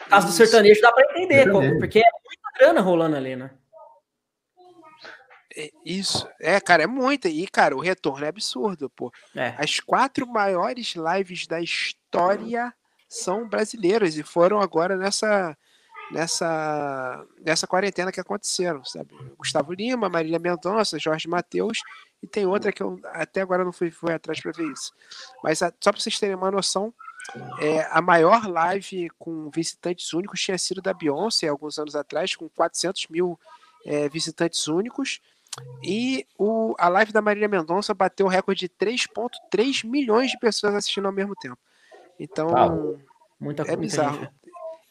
No caso do sertanejo dá pra entender, Sertanejo. porque é muita grana rolando ali, né? É, Isso. É, cara, é muita. E, cara, o retorno é absurdo, pô. É. As quatro maiores lives da história são brasileiras e foram agora nessa nessa nessa quarentena que aconteceram, sabe? Gustavo Lima, Marília Mendonça, Jorge Mateus e tem outra que eu até agora não fui, fui atrás para ver isso. Mas a- só para vocês terem uma noção, é, a maior live com visitantes únicos tinha sido da Beyoncé alguns anos atrás, com 400 mil é, visitantes únicos. E o, a live da Marília Mendonça bateu o recorde de 3,3 milhões de pessoas assistindo ao mesmo tempo. Então, Ah, Muita, é bizarro.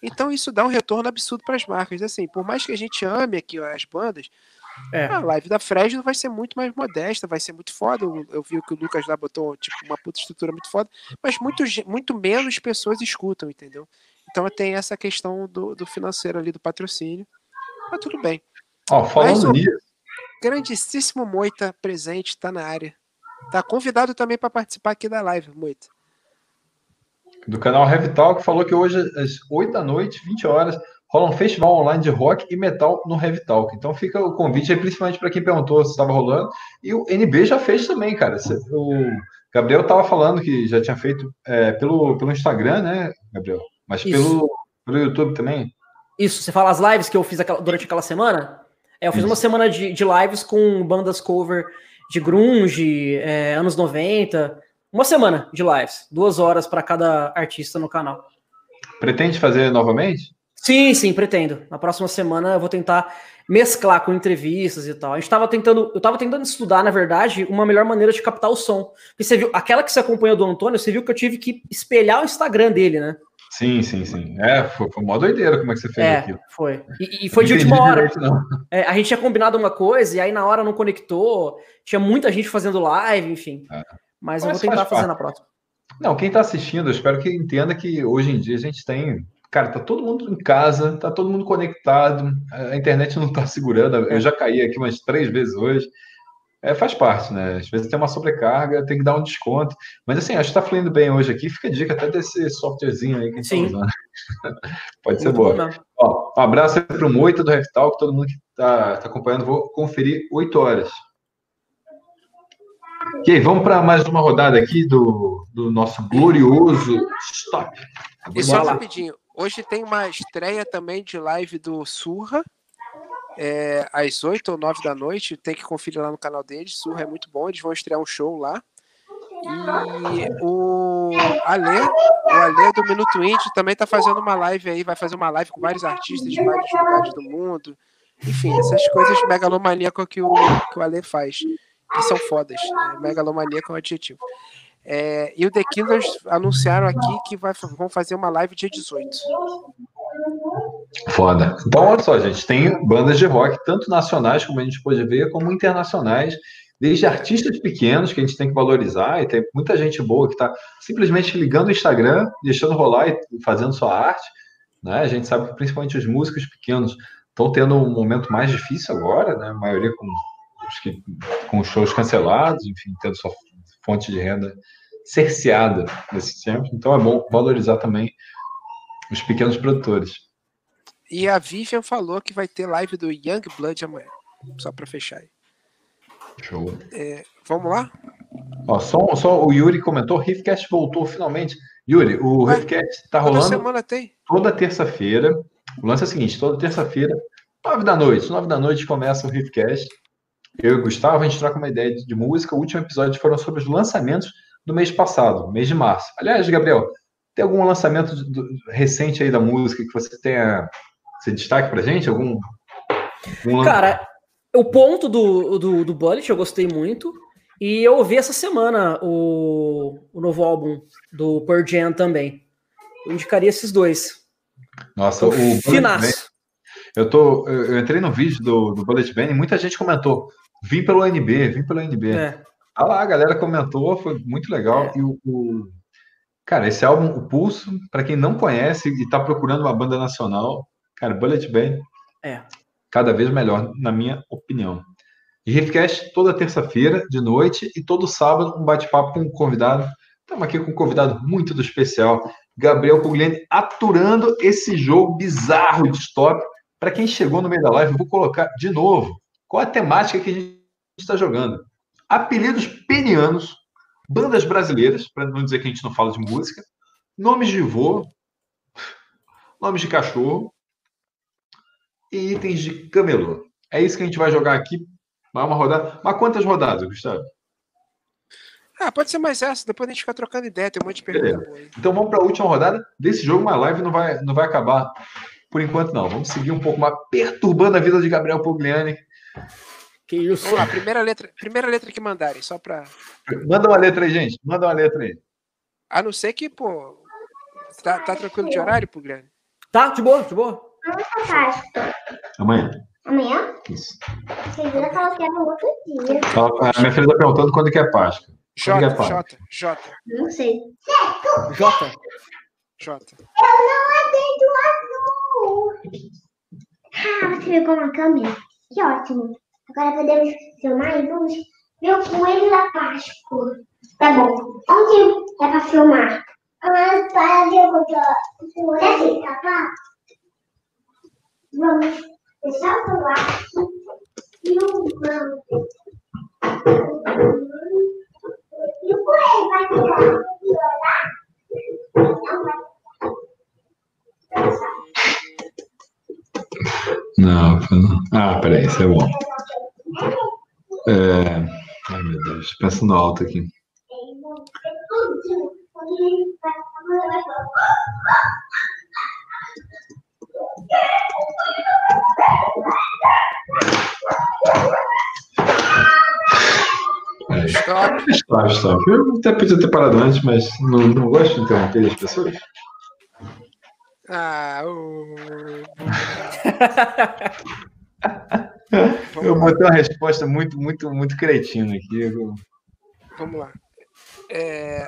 Então isso dá um retorno absurdo para as marcas. Assim, por mais que a gente ame aqui as bandas, É. a live da Fresno vai ser muito mais modesta, vai ser muito foda. Eu, eu vi que o Lucas lá botou tipo, uma puta estrutura muito foda, mas muito, muito menos pessoas escutam, entendeu? Então tem essa questão do, do financeiro ali, do patrocínio. Mas tudo bem. Ó, falando nisso, Grandíssimo Moita presente, está na área. Tá convidado também para participar aqui da live, Moita. Do canal Heavy Talk, falou que hoje, às 8 da noite, 20 horas, rola um festival online de rock e metal no Heavy Talk. Então fica o convite aí, principalmente para quem perguntou se estava rolando. E o NB já fez também, cara. O Gabriel estava falando que já tinha feito é, pelo, pelo Instagram, né, Gabriel? Mas Isso. pelo, pelo YouTube também. Isso, você fala as lives que eu fiz aquela- durante aquela semana? É, eu fiz Isso. uma semana de, de lives com bandas cover de grunge, é, anos 90. Uma semana de lives, duas horas para cada artista no canal. Pretende fazer novamente? Sim, sim, pretendo. Na próxima semana eu vou tentar mesclar com entrevistas e tal. A gente tava tentando, eu tava tentando estudar, na verdade, uma melhor maneira de captar o som. Porque você viu, aquela que você acompanhou do Antônio, você viu que eu tive que espelhar o Instagram dele, né? Sim, sim, sim. É, foi, foi uma doideira como é que você fez É, aquilo. foi. E, e foi de última hora. É, a gente tinha combinado uma coisa e aí na hora não conectou. Tinha muita gente fazendo live, enfim. É. Mas eu vou tentar faz fazer parte. na próxima. Não, quem está assistindo, eu espero que entenda que hoje em dia a gente tem. Cara, tá todo mundo em casa, tá todo mundo conectado, a internet não tá segurando. Eu já caí aqui umas três vezes hoje. É, faz parte, né? Às vezes tem uma sobrecarga, tem que dar um desconto. Mas assim, acho que tá fluindo bem hoje aqui. Fica a dica até desse softwarezinho aí que a gente tá Sim. usando. Pode ser Muito boa. bom mesmo. Ó, um abraço aí pro Moita do Rectal, que todo mundo que tá, tá acompanhando, vou conferir 8 horas. Ok, vamos para mais uma rodada aqui do, do nosso glorioso Stop. E só rapidinho, hoje tem uma estreia também de live do Surra, é, às 8 ou 9 da noite. Tem que conferir lá no canal deles. Surra é muito bom, eles vão estrear um show lá. E o Alê, o Alê do Minuto Indie também tá fazendo uma live aí, vai fazer uma live com vários artistas de vários lugares do mundo. Enfim, essas coisas megalomaníacas que o, que o Alê faz, que são fodas. É, megalomaníaco é um adjetivo. É, e o The Killers anunciaram aqui que vai, vão fazer uma live dia 18. Foda. Então, olha só, gente, tem bandas de rock, tanto nacionais, como a gente pode ver, como internacionais, desde artistas pequenos que a gente tem que valorizar, e tem muita gente boa que está simplesmente ligando o Instagram, deixando rolar e fazendo sua arte. Né? A gente sabe que principalmente os músicos pequenos estão tendo um momento mais difícil agora, né? a maioria com, que, com shows cancelados, enfim, tendo sua fonte de renda cerceada nesse tempo. Então é bom valorizar também os pequenos produtores. E a Vivian falou que vai ter live do Young Blood amanhã. Só para fechar aí. Show. Vamos lá? Ó, só, só o Yuri comentou, Riffcast voltou finalmente. Yuri, o Ué, Riffcast tá Toda rolando semana tem. toda terça-feira. O lance é o seguinte, toda terça-feira, nove da noite, nove da noite começa o Riffcast. Eu e o Gustavo, a gente troca uma ideia de, de música. O último episódio foram sobre os lançamentos do mês passado, mês de março. Aliás, Gabriel, tem algum lançamento do- recente aí da música que você tenha, você destaque pra gente? Algum, algum Cara, o ponto do, do, do Bullet eu gostei muito. E eu ouvi essa semana o, o novo álbum do Pearl Jam também. Eu indicaria esses dois. Nossa, o Bullet Band- finaço. Eu, tô, eu entrei no vídeo do, do Bullet Band e muita gente comentou. Vim pelo NB, vim pelo NB. É. Ah lá, a galera comentou, foi muito legal. É. E o, o- cara, esse álbum, o Pulso, para quem não conhece e tá procurando uma banda nacional, cara, Bullet Band, É. cada vez melhor, na minha opinião. E Riffcast toda terça-feira de noite e todo sábado um bate-papo com um convidado. Estamos aqui com um convidado muito do especial, Gabriel Pugliani, aturando esse jogo bizarro de stop. Para quem chegou no meio da live, eu vou colocar de novo qual a temática que a gente está jogando. Apelidos penianos, bandas brasileiras, para não dizer que a gente não fala de música, nomes de vô, nomes de cachorro e itens de camelô. É isso que a gente vai jogar aqui. Vai uma rodada. Mas quantas rodadas, Gustavo? Ah, pode ser mais essa, depois a gente fica trocando ideia, tem um monte de pergunta boa aí. Então vamos para a última rodada desse jogo. Uma live não vai, não vai acabar por enquanto, não. Vamos seguir um pouco mais perturbando a vida de Gabriel Pugliani. Que isso. Vamos lá, primeira letra, primeira letra que mandarem, só pra. Manda uma letra aí, gente. Manda uma letra aí. A não ser que, pô. Tá, tá tranquilo de horário, Pugliani? Tá, de boa, de boa. Amanhã. Amanhã? Isso. Vocês viram que ela quer no outro dia. Fala- A minha filha está perguntando quando que é Páscoa. Que é Páscoa? Jota, Jota, Não sei. Jota. Jota. Eu não andei do azul. Ah, você pegou uma câmera? Que ótimo. Agora podemos filmar e vamos ver o coelho da Páscoa. Tá bom. Onde é pra filmar? Ah, para de eu botar. É assim, tá pá? Vamos deixar o celular e o banco. E o coelho vai ficar e olhar? Não vai Não, não. Ah, peraí, isso é bom. É... Ai, meu Deus. Pensando alto aqui. Stop. Stop, stop. Eu até podia ter parado antes, mas não, não gosto de interromper as pessoas. Ah. Eu botei uma resposta muito, muito, muito cretina aqui. Eu- vamos lá. É,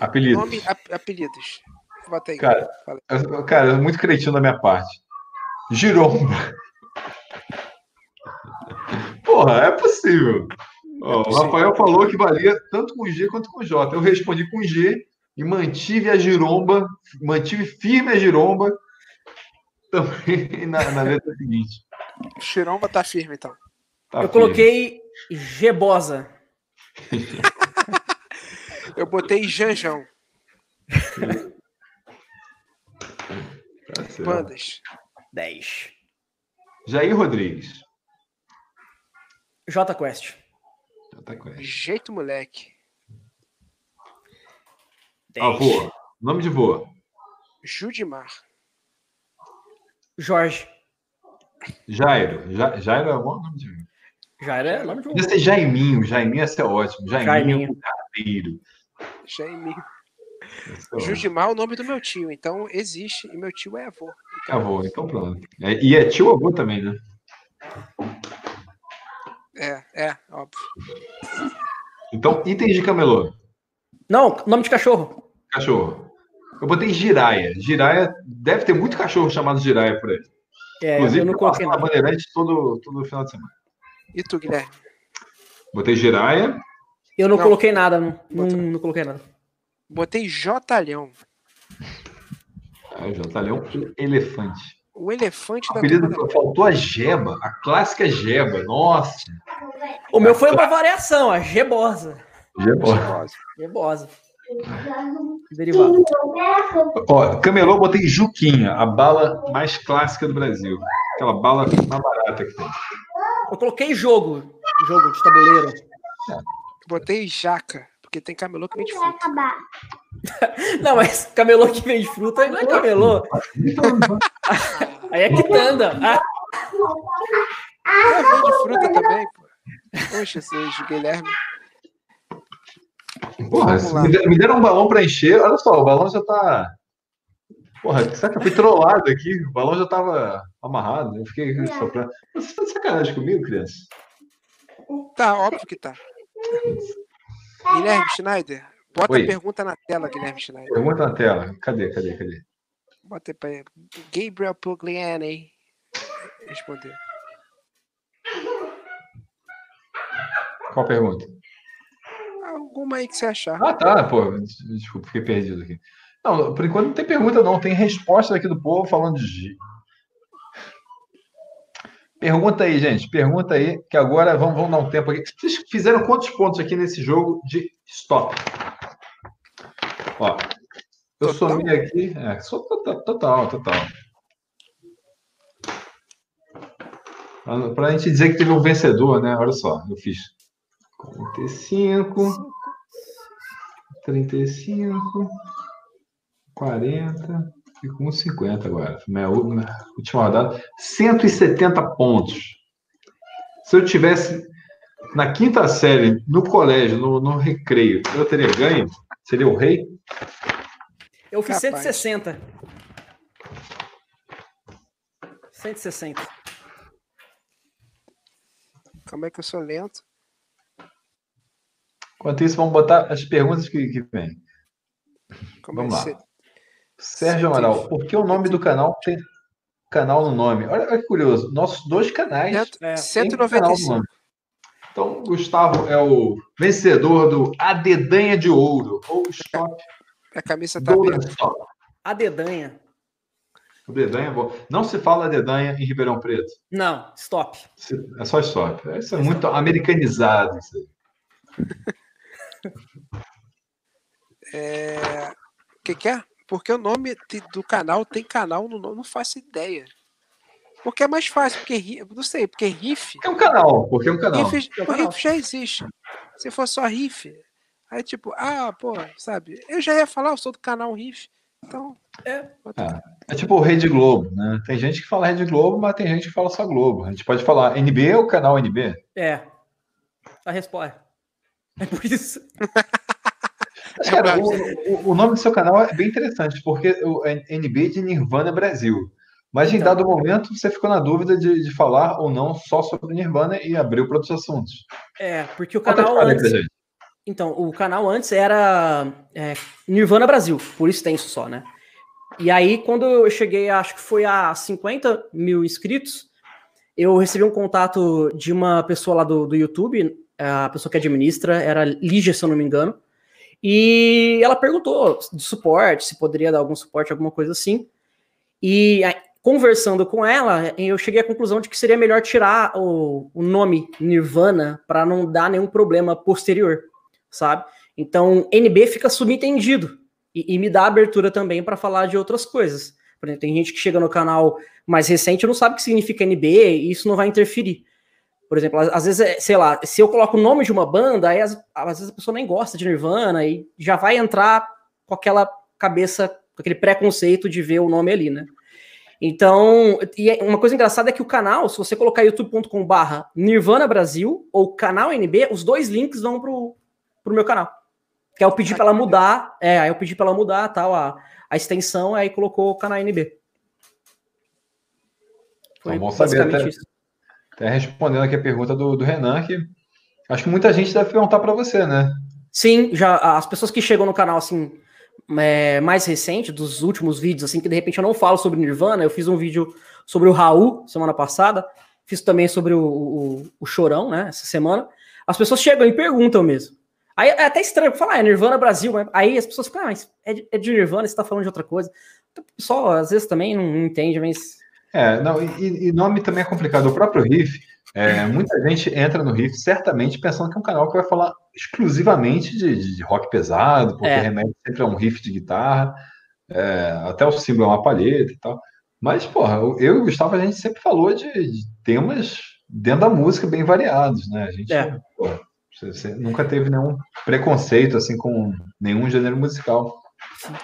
Apelido. nome, ap- apelidos. Bota aí. Cara. Eu- Cara, é muito cretino da minha parte. Giromba. Porra, é possível. Ó, o Rafael falou que valia tanto com G quanto com J. Eu respondi com G e mantive a giromba, mantive firme a giromba também na, na letra seguinte. Giromba tá firme, então. Tá eu firme. coloquei Gebosa. Eu botei Janjão. Tá. Bandas. 10. Jair Rodrigues. J Quest. Com essa. Jeito moleque. 10. Avô. Nome de vô. Judimar. Jorge. Jairo. Ja, Jairo é o bom nome de vô. Já era nome de um. Podia ser Jaiminho. Jaiminho ia ser ótimo. Jaiminho. Jaiminho. Carteiro. Jaiminho. Judimar é o nome do meu tio, então existe. E meu tio é avô. Então, Avô, então pronto. É, e é tio avô também, né? é, é, óbvio. Então, itens de camelô. Não, nome de cachorro. Cachorro. Eu botei giraia. Giraia, deve ter muito cachorro chamado giraia por aí. É, Inclusive, eu não coloquei na nada. Bandeirante todo, todo final de semana. E tu, Guilherme? Botei giraia. Eu não, Não. coloquei nada. Não, não, não coloquei nada. Botei Jotalhão. Ah, um elefante. O elefante O da apelido, da- faltou a jeba, a clássica jeba. Nossa. O meu foi uma variação, a Gebosa. Jeba. Gebosa. Derivado. Ó, camelô, botei Juquinha, a bala mais clássica do Brasil. Aquela bala mais barata que tem. Eu coloquei jogo. Jogo de tabuleiro. Botei Jaca, porque tem camelô que vem de Vai fruta. Não, mas camelô que vende fruta aí não é camelô. Aí é quitanda. Ah, Ah, vem de fruta também, pô. Poxa, seja Guilherme. Porra, me, de- me deram um balão para encher. Olha só, o balão já tá. Porra, será que eu fui trollado aqui? O balão já tava amarrado. Eu fiquei soprando. Você tá de sacanagem comigo, criança? Tá, óbvio que tá. Guilherme Schneider, bota Oi. a pergunta na tela, Guilherme Schneider. Pergunta na tela. Cadê, cadê, cadê? Bota aí pra ele. Gabriel Pugliani. Responder. Qual a pergunta? Alguma aí que você achar. Ah, tá, pô. des- Desculpa, fiquei perdido aqui. Não, por enquanto não tem pergunta, não. Tem resposta aqui do povo falando de. G. Pergunta aí, gente. Pergunta aí, que agora vamos, vamos dar um tempo aqui. Vocês fizeram quantos pontos aqui nesse jogo de stop? Ó, eu Total? somei aqui. É, total, total. total. Para a gente dizer que teve um vencedor, né? Olha só, eu fiz 45, 35, 40 e com 50 agora. Minha última rodada. 170 pontos. Se eu tivesse na quinta série, no colégio, no, no recreio, eu teria ganho? Seria o rei? eu fiz Capaz. 160. 160. Como é que eu sou lento? Enquanto isso, vamos botar as perguntas que, que vêm. Como Vamos é lá. Sérgio Amaral, por que o nome do canal tem canal no nome? Olha, olha que curioso. Nossos dois canais É. têm canal no 195. nome. Então, Gustavo é o vencedor do A Dedanha de Ouro, ou Stop A camisa tá aberta. Stop. A dedanha. O Dedanha é bom. Não se fala Dedanha em Ribeirão Preto. Não, stop. É só Stop. Isso é muito americanizado. Isso aí. É... O que, que é? Porque o nome do canal tem canal no nome, não faço ideia. Porque é mais fácil, porque não sei, porque riff, É um canal, porque é um canal. riff, É um o canal. riff já existe. Se for só riff, aí tipo, ah, pô, sabe? Eu já ia falar, eu sou do canal riff. Então, É. bota- É tipo o Rede Globo, né? Tem gente que fala Rede Globo, mas tem gente que fala só Globo. A gente pode falar NB é o canal NB. É. A resposta. É por isso. Cara, o, o- o nome do seu canal é bem interessante, porque o NB de Nirvana Brasil. Mas em Então. dado momento você ficou na dúvida de, de falar ou não só sobre Nirvana e abriu para outros assuntos. É, porque o Conta canal antes. Então, o canal antes era é, Nirvana Brasil, por extenso só, né? E aí, quando eu cheguei, acho que foi a 50 mil inscritos, eu recebi um contato de uma pessoa lá do, do YouTube, a pessoa que administra, era Lígia, se eu não me engano, e ela perguntou de suporte, se poderia dar algum suporte, alguma coisa assim. E conversando com ela, eu cheguei à conclusão de que seria melhor tirar o, o nome Nirvana para não dar nenhum problema posterior, sabe? Então, NB fica subentendido e, e me dá abertura também para falar de outras coisas. Por exemplo, tem gente que chega no canal mais recente e não sabe o que significa NB e isso não vai interferir. Por exemplo, às vezes, é, sei lá, se eu coloco o nome de uma banda, aí às, às vezes a pessoa nem gosta de Nirvana e já vai entrar com aquela cabeça, com aquele preconceito de ver o nome ali, né? Então, e é, uma coisa engraçada é que o canal, se você colocar youtube.com barra Nirvana Brasil ou canal NB, os dois links vão pro, pro meu canal. Que é eu pedi para ela mudar, é, aí eu pedi para ela mudar tal, a, a extensão, aí colocou o canal NB. Foi então, saber até, isso. Até respondendo aqui a pergunta do, do Renan, que acho que muita gente deve perguntar para você, né? Sim, já as pessoas que chegam no canal assim é, mais recente, dos últimos vídeos, assim, que de repente eu não falo sobre Nirvana, eu fiz um vídeo sobre o Raul semana passada, fiz também sobre o, o, o Chorão, né, essa semana. As pessoas chegam e perguntam mesmo. Aí é até estranho falar, ah, é Nirvana Brasil, né? aí as pessoas ficam, ah, mas é de, é de Nirvana, você tá falando de outra coisa. Então, o pessoal às vezes também não, não entende, mas. É, não, e, e, nome também é complicado. O próprio Riff, é, muita gente entra no Riff certamente pensando que é um canal que vai falar exclusivamente de, de rock pesado, porque é. remete sempre a um riff de guitarra, é, até o símbolo é uma palheta e tal. Mas, porra, eu e o Gustavo, a gente sempre falou de, de temas dentro da música bem variados, né? A gente é. porra, você nunca teve nenhum preconceito assim com nenhum gênero musical.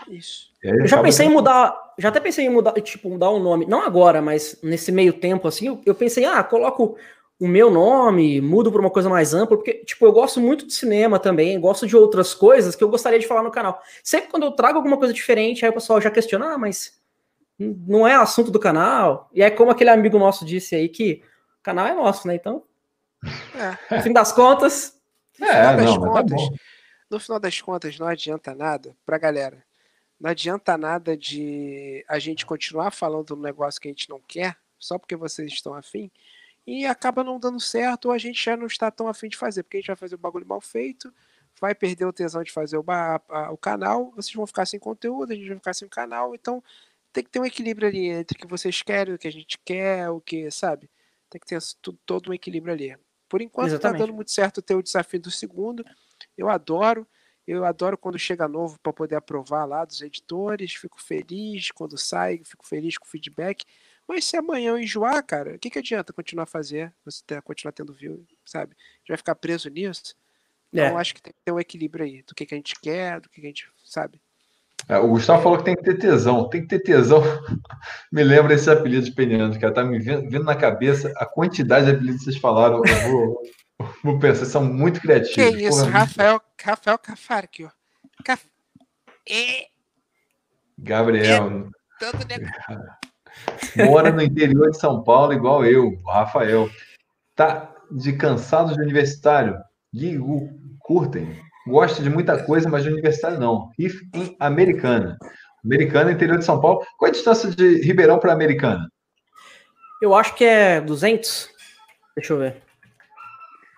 Isso. Eu já pensei em mudar, já até pensei em mudar, tipo, mudar o um nome, não agora, mas nesse meio tempo assim, eu, eu pensei, ah, coloco o meu nome, mudo para uma coisa mais ampla, porque, tipo, eu gosto muito de cinema também, gosto de outras coisas que eu gostaria de falar no canal. Sempre quando eu trago alguma coisa diferente, aí o pessoal já questiona, ah, mas não é assunto do canal. E é como aquele amigo nosso disse aí, que o canal é nosso, né? Então, é. no fim das contas... No é, final, não, tá contas, tá no final das contas, não adianta nada pra galera. Não adianta nada de a gente continuar falando do negócio que a gente não quer, só porque vocês estão afim, e acaba não dando certo, ou a gente já não está tão afim de fazer, porque a gente vai fazer o bagulho mal feito, vai perder o tesão de fazer o, o canal, vocês vão ficar sem conteúdo, a gente vai ficar sem canal, então tem que ter um equilíbrio ali entre o que vocês querem, o que a gente quer, o que, sabe? Tem que ter tudo, todo um equilíbrio ali. Por enquanto tá Exatamente. tá dando muito certo ter o desafio do segundo. Eu adoro. Eu adoro quando chega novo para poder aprovar lá dos editores. Fico feliz quando sai, fico feliz com o feedback. Mas se amanhã eu enjoar, cara, o que, que adianta continuar a fazer? Você ter, continuar tendo view, sabe? A gente vai ficar preso nisso. Então, é. eu acho que tem que ter um equilíbrio aí, do que, que a gente quer, do que, que a gente sabe. É, o Gustavo falou que tem que ter tesão. Tem que ter tesão. me lembra esse apelido de peniano, que tá me vindo, na cabeça a quantidade de apelidos que vocês falaram. Eu vou, vou pensar, são muito criativos. Que isso, Porra, Rafael, Rafael Cafarque, Caf... E... Gabriel. É, todo Mora no interior de São Paulo, igual eu, Rafael. Tá de cansado de universitário? Digo, curtem. Gosta de muita coisa, mas de universitário não. RIF em Americana. Americana, interior de São Paulo. Qual é a distância de Ribeirão para Americana? Eu acho que é 200. Deixa eu ver.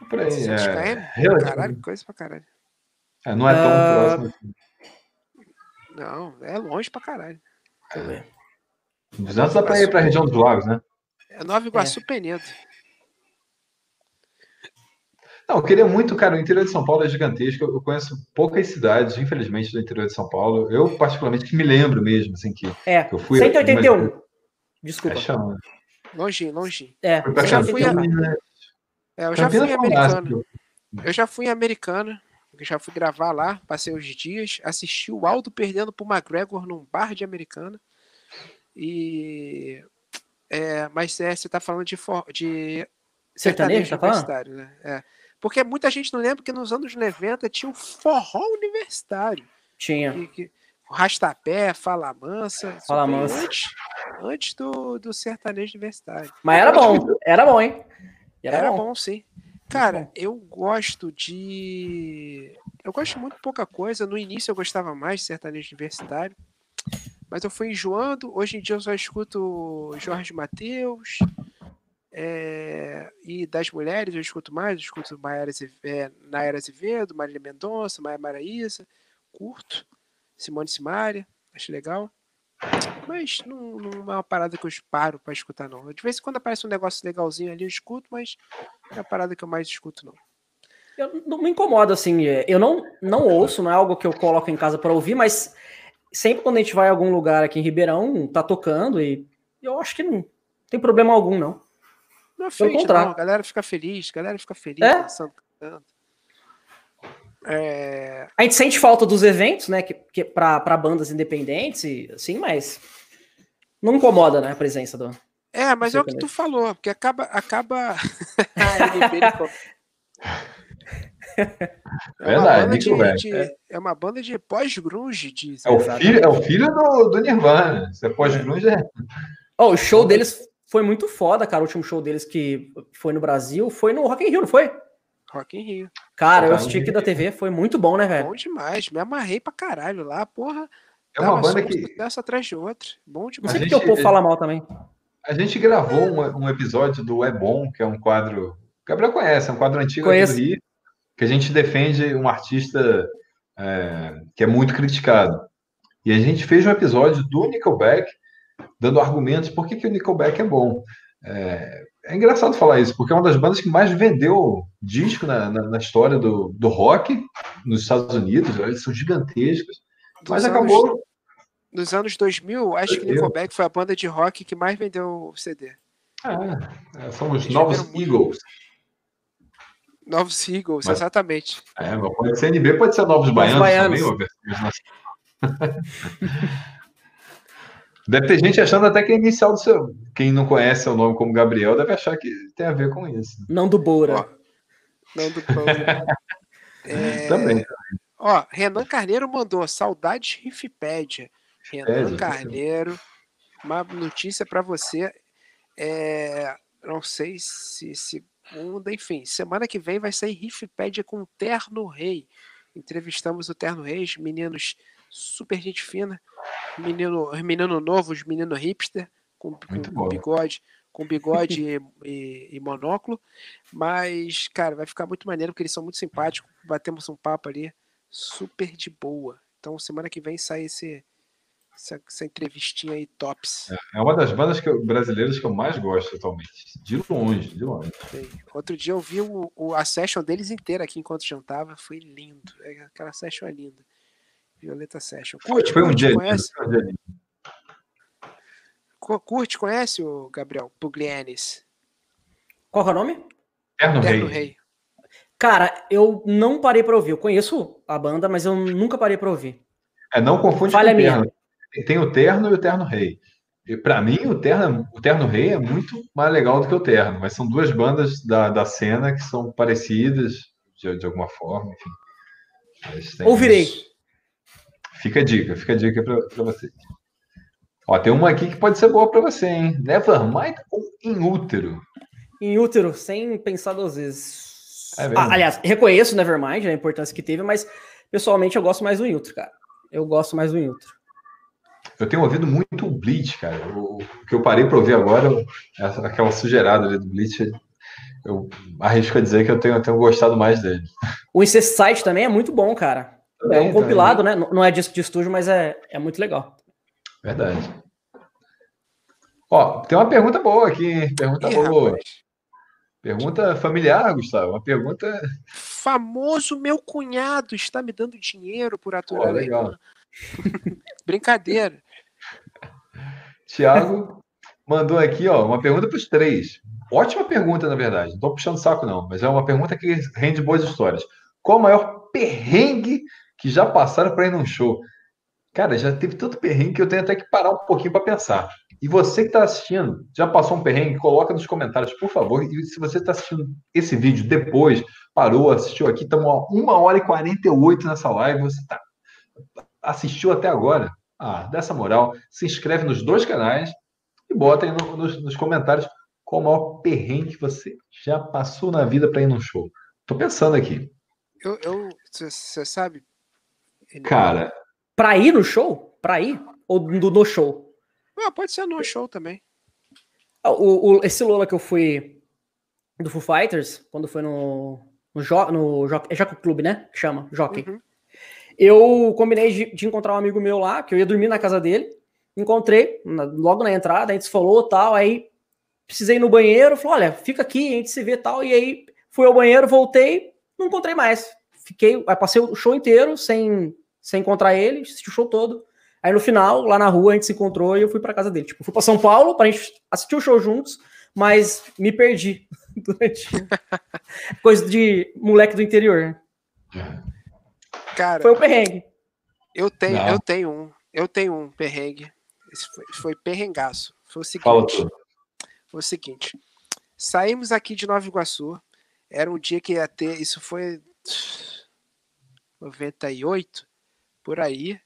Por aí, é... Caralho, coisa pra caralho. É, não é tão uh... próximo assim. Não, é longe pra caralho. Ver. 200 dá para ir para a região dos lagos, né? É Nova Iguaçu é. Penedo. Não, eu queria muito, cara, o interior de São Paulo é gigantesco. Eu conheço poucas cidades, infelizmente, do interior de São Paulo. Eu, particularmente, que me lembro mesmo, assim, que, é. que eu fui. 181. Mas... Desculpa. É chama. Longe, longe. É, eu já fui. A... É, eu já fui em Americana. Eu já fui em Americana. Já fui gravar lá, passei os dias, assisti o Aldo perdendo pro McGregor num bar de Americana. E. É, mas é, você está falando de, for, de sertanejo, tá universitário, né? É. Porque muita gente não lembra que nos anos 90 tinha o forró universitário. Tinha. Que, que, Rastapé, Fala Mansa. Fala Mansa. Antes, antes do, do sertanejo universitário. Mas era bom, era bom, hein? Era, era bom. bom. sim. Cara, eu gosto de. Eu gosto muito pouca coisa. No início eu gostava mais de sertanejo universitário mas eu fui enjoando. Hoje em dia eu só escuto Jorge Mateus, É, e das mulheres eu escuto mais, eu escuto Maiara é, Nayara Azevedo, Marília Mendonça, Maia Maraísa, curto, Simone Simaria, acho legal. Mas não, não, é uma parada que eu paro para escutar, não. De vez em quando aparece um negócio legalzinho ali, eu escuto, mas não é a parada que eu mais escuto, não. Eu não me incomoda, assim. É, eu não, não ouço, não é algo que eu coloco em casa para ouvir, mas sempre quando a gente vai a algum lugar aqui em Ribeirão, tá tocando e eu acho que não tem problema algum, não. Não ofende, não. A galera fica feliz, a galera fica feliz é? cantando. É... A gente sente falta dos eventos, né? Que, que para bandas independentes, assim, mas não incomoda, né? A presença do. É, mas é o que tu falou, porque acaba. acaba... é, Verdade, de, de, é. é. uma banda de pós-grunge. É, o filho, é o filho do, do Nirvana. Se é pós-grunge, é. Oh, o show deles foi muito foda, cara. O último show deles que foi no Brasil foi no Rock in Rio, não foi? Rock in Rio. Cara, eu assisti aqui da TV, foi muito bom, né, velho? Bom demais, me amarrei pra caralho lá, porra. É uma banda que. Essa atrás de outra. Bom demais. Não sei porque o povo fala mal também. A gente gravou um, um, episódio do É Bom, que é um quadro. O Gabriel conhece, é um quadro antigo Conheço. aqui do Rio, que a gente defende um artista é, que é muito criticado. E a gente fez um episódio do Nickelback dando argumentos por que, que o Nickelback é bom. É, é, engraçado falar isso, porque é uma das bandas que mais vendeu disco na, na, na história do, do rock nos Estados Unidos. Eles são gigantescos. Dos mas anos, acabou. Nos anos 2000, acho que Nickelback foi a banda de rock que mais vendeu CD. É, são os Eles novos Eagles. Novos Eagles, mas, exatamente. É, pode ser NB, pode ser Novos, novos Baianos, Baianos. também. Deve ter gente achando até que é inicial do seu. Quem não conhece o nome como Gabriel deve achar que tem a ver com isso. Não do Boura. não do Boura. é... Também. Ó, Renan Carneiro mandou saudades Rifipédia. Renan é, Carneiro, uma notícia para você. É, não sei se segunda, enfim, semana que vem vai sair Rifipédia com o Terno Rei. Entrevistamos o Terno Reis, meninos super gente fina, menino, menino novo, os menino hipster, com, com, bigode, com bigode e, e, e, monóculo, mas, cara, vai ficar muito maneiro, porque eles são muito simpáticos, batemos um papo ali, super de boa. Então, semana que vem sai esse, essa, essa entrevistinha aí tops. É, é uma das bandas que eu, brasileiras que eu mais gosto atualmente. De longe, de longe. Outro dia eu vi o, o, a session deles inteira aqui enquanto jantava. Foi lindo. É, aquela session é linda. Violeta Session. Curte, foi um dia, conhece? Curte, conhece o Gabriel Puglianes? Qual é o nome? Terno, Terno Rei. Rei. Cara, eu não parei para ouvir. Eu conheço a banda, mas eu nunca parei para ouvir. É, não confunde Falha com o Terno. Minha. Tem o Terno e o Terno Rei. E para mim, o Terno, o Terno Rei é muito mais legal do que o Terno, mas são duas bandas da, da cena que são parecidas de, de alguma forma, enfim. Ouvirei. Fica a dica, fica a dica para você. Ó, tem uma aqui que pode ser boa para você, hein? Nevermind ou em útero? Em útero, sem pensar duas vezes. É ah, aliás, reconheço Nevermind, a importância que teve, mas pessoalmente eu gosto mais do útero, cara. Eu gosto mais do útero. Eu tenho ouvido muito o Bleach, cara. O, que eu parei para ouvir agora, aquela sujeirada ali do Bleach, eu arrisco a dizer que eu tenho, eu tenho gostado mais dele. O Incessite também é muito bom, cara. É um compilado, né? Não é disco de estúdio, mas é, é muito legal. Verdade. Ó, tem uma pergunta boa aqui. Pergunta Ih, boa. Rapaz. Pergunta familiar, Gustavo. Uma pergunta. Famoso meu cunhado está me dando dinheiro por aturar Pô, legal. Brincadeira. Tiago mandou aqui, ó, uma pergunta para os três. Ótima pergunta, na verdade. Não estou puxando saco, não, mas é uma pergunta que rende boas histórias. Qual o maior perrengue que já passaram para ir num show. Cara, já teve tanto perrengue que eu tenho até que parar um pouquinho para pensar. E você que está assistindo, já passou um perrengue? Coloca nos comentários, por favor. E se você está assistindo esse vídeo depois, parou, assistiu aqui, estamos a 1 hora e 48 nessa live, você tá, assistiu até agora. Ah, dessa moral, se inscreve nos dois canais e bota aí no, nos, nos, comentários qual o maior perrengue que você já passou na vida para ir num show. Tô pensando aqui. Eu, você sabe, Cara. Pra ir no show? Pra ir? Ou do, no show? Ah, pode ser no show também. Ah, o, o, esse Lola que eu fui do Foo Fighters, quando foi no, no, jo, no jo, é Jockey Club, né? Que chama, Jockey. Uhum. Eu combinei de, de, encontrar um amigo meu lá, que eu ia dormir na casa dele. Encontrei na, logo na entrada, a gente se falou tal, aí precisei ir no banheiro, falou, olha, fica aqui, a gente se vê tal, e aí fui ao banheiro, voltei, não encontrei mais. Fiquei, passei o show inteiro sem, sem encontrar ele, assisti o show todo. Aí no final, lá na rua, a gente se encontrou e eu fui para casa dele. Tipo, fui para São Paulo pra gente assistir o show juntos, mas me perdi durante coisa de moleque do interior. Cara, foi o perrengue. Eu tenho, eu tenho um, eu tenho um perrengue. Esse foi, foi perrengaço. Foi o seguinte. Foi o seguinte. Saímos aqui de Nova Iguaçu. Era um dia que ia ter, isso foi 98 por aí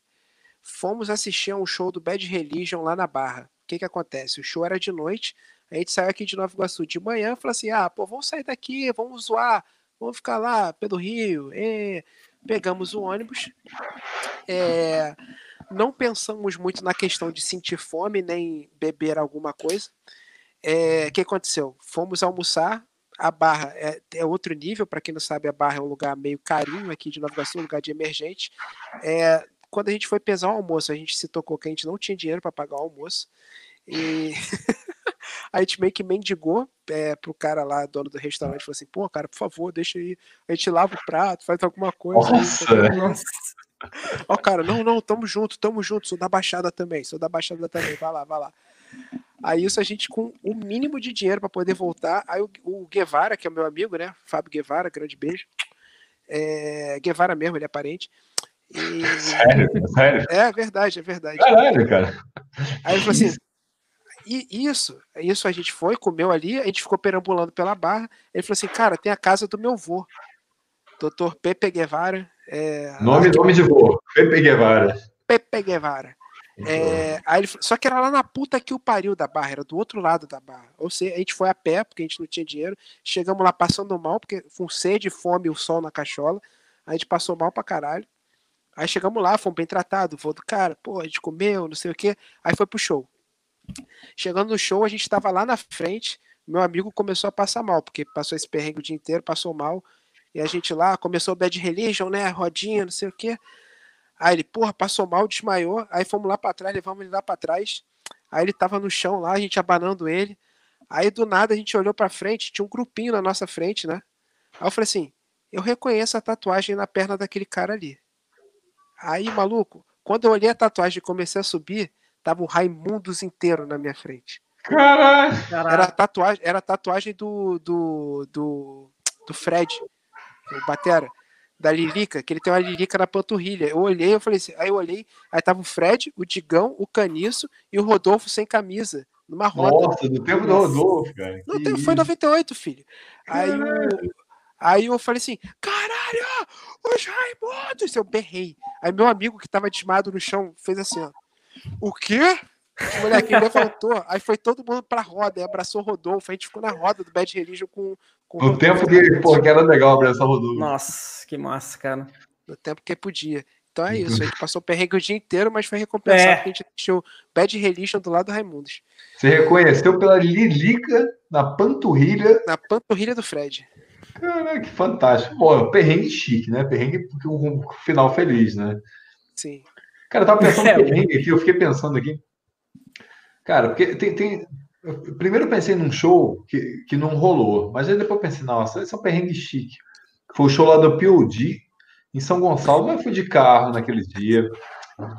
fomos assistir a um show do Bad Religion lá na Barra. O que que acontece? O show era de noite, a gente saiu aqui de Nova Iguaçu de manhã falou assim: ah, pô, vamos sair daqui, vamos zoar, vamos ficar lá pelo Rio. E pegamos o ônibus. É, não pensamos muito na questão de sentir fome nem beber alguma coisa. É, o que aconteceu? Fomos almoçar. A Barra é, é outro nível, para quem não sabe, a Barra é um lugar meio carinho aqui de Nova Iguaçu, um lugar de emergente. É, quando a gente foi pesar o almoço, a gente se tocou que a gente não tinha dinheiro para pagar o almoço. E a gente meio que mendigou é, pro cara lá, dono do restaurante, falou assim: pô, cara, por favor, deixa aí. A gente lava o prato, faz alguma coisa. Nossa! Aí, Nossa. Ó, cara, não, não, tamo junto, tamo junto, sou da Baixada também, sou da Baixada também, vai lá, vai lá. Aí isso a gente com o mínimo de dinheiro para poder voltar. Aí o, o, Guevara, que é o meu amigo, né? Fábio Guevara, grande beijo. É, Guevara mesmo, ele é parente. E... Sério? Sério? É verdade, é verdade. Caralho, cara. Aí ele falou assim: e isso, isso a gente foi, comeu ali, a gente ficou perambulando pela barra. Ele falou assim: cara, tem a casa do meu vô, doutor Pepe Guevara. É, nome, nome de vô, Pepe Guevara. Pepe Guevara. É, aí ele, só que era lá na puta que o pariu da barra, era do outro lado da barra. Ou seja, a gente foi a pé, porque a gente não tinha dinheiro. Chegamos lá passando mal, porque com sede, fome e o sol na cachola. A gente passou mal pra caralho. Aí chegamos lá, fomos bem tratados, voo do cara, pô, a gente comeu, não sei o quê. Aí foi pro show. Chegando no show, a gente tava lá na frente, meu amigo começou a passar mal, porque passou esse perrengue o dia inteiro, passou mal. E a gente lá, começou o Bad Religion, né, rodinha, não sei o quê. Aí ele, porra, passou mal, desmaiou. Aí fomos lá para trás, levamos ele lá para trás. Aí ele tava no chão lá, a gente abanando ele. Aí do nada a gente olhou para frente, tinha um grupinho na nossa frente, né? Aí eu falei assim: eu reconheço a tatuagem na perna daquele cara ali. Aí, maluco, quando eu olhei a tatuagem e comecei a subir, tava um Raimundos inteiro na minha frente. Caralho! Era a tatuagem, era a tatuagem do, do, do, do Fred, o Batera, da Lilica, que ele tem uma Lilica na panturrilha. Eu olhei, eu falei assim, aí eu olhei, aí tava o Fred, o Digão, o Caniço e o Rodolfo sem camisa, numa roda. Nossa, do tempo do Rodolfo, cara. Não, tem, foi 98, filho. Aí o, Aí eu falei assim: caralho, os Raimundos! Eu berrei. Aí meu amigo que tava desmado no chão fez assim: ó. O quê? O moleque levantou, aí foi todo mundo pra roda, e abraçou o Rodolfo, a gente ficou na roda do Bad Religion com. Com no tempo que, pô, que era legal abraçar o Rodolfo. Nossa, que massa, cara. No tempo que podia. Então é isso, a gente passou o perrengue o dia inteiro, mas foi recompensado é. porque a gente deixou Bad Religion do lado do Raimundos. Você reconheceu pela lilica na panturrilha. Na panturrilha do Fred. Cara, que fantástico. Pô, perrengue chique, né? Perrengue porque um final feliz, né? Sim. Cara, eu tava pensando no perrengue aqui, eu fiquei pensando aqui. Cara, porque tem. tem... Primeiro eu pensei num show que, que não rolou, mas aí depois pensei, nossa, esse é um perrengue chique. Foi o show lá do POD em São Gonçalo, mas eu fui de carro naquele dia.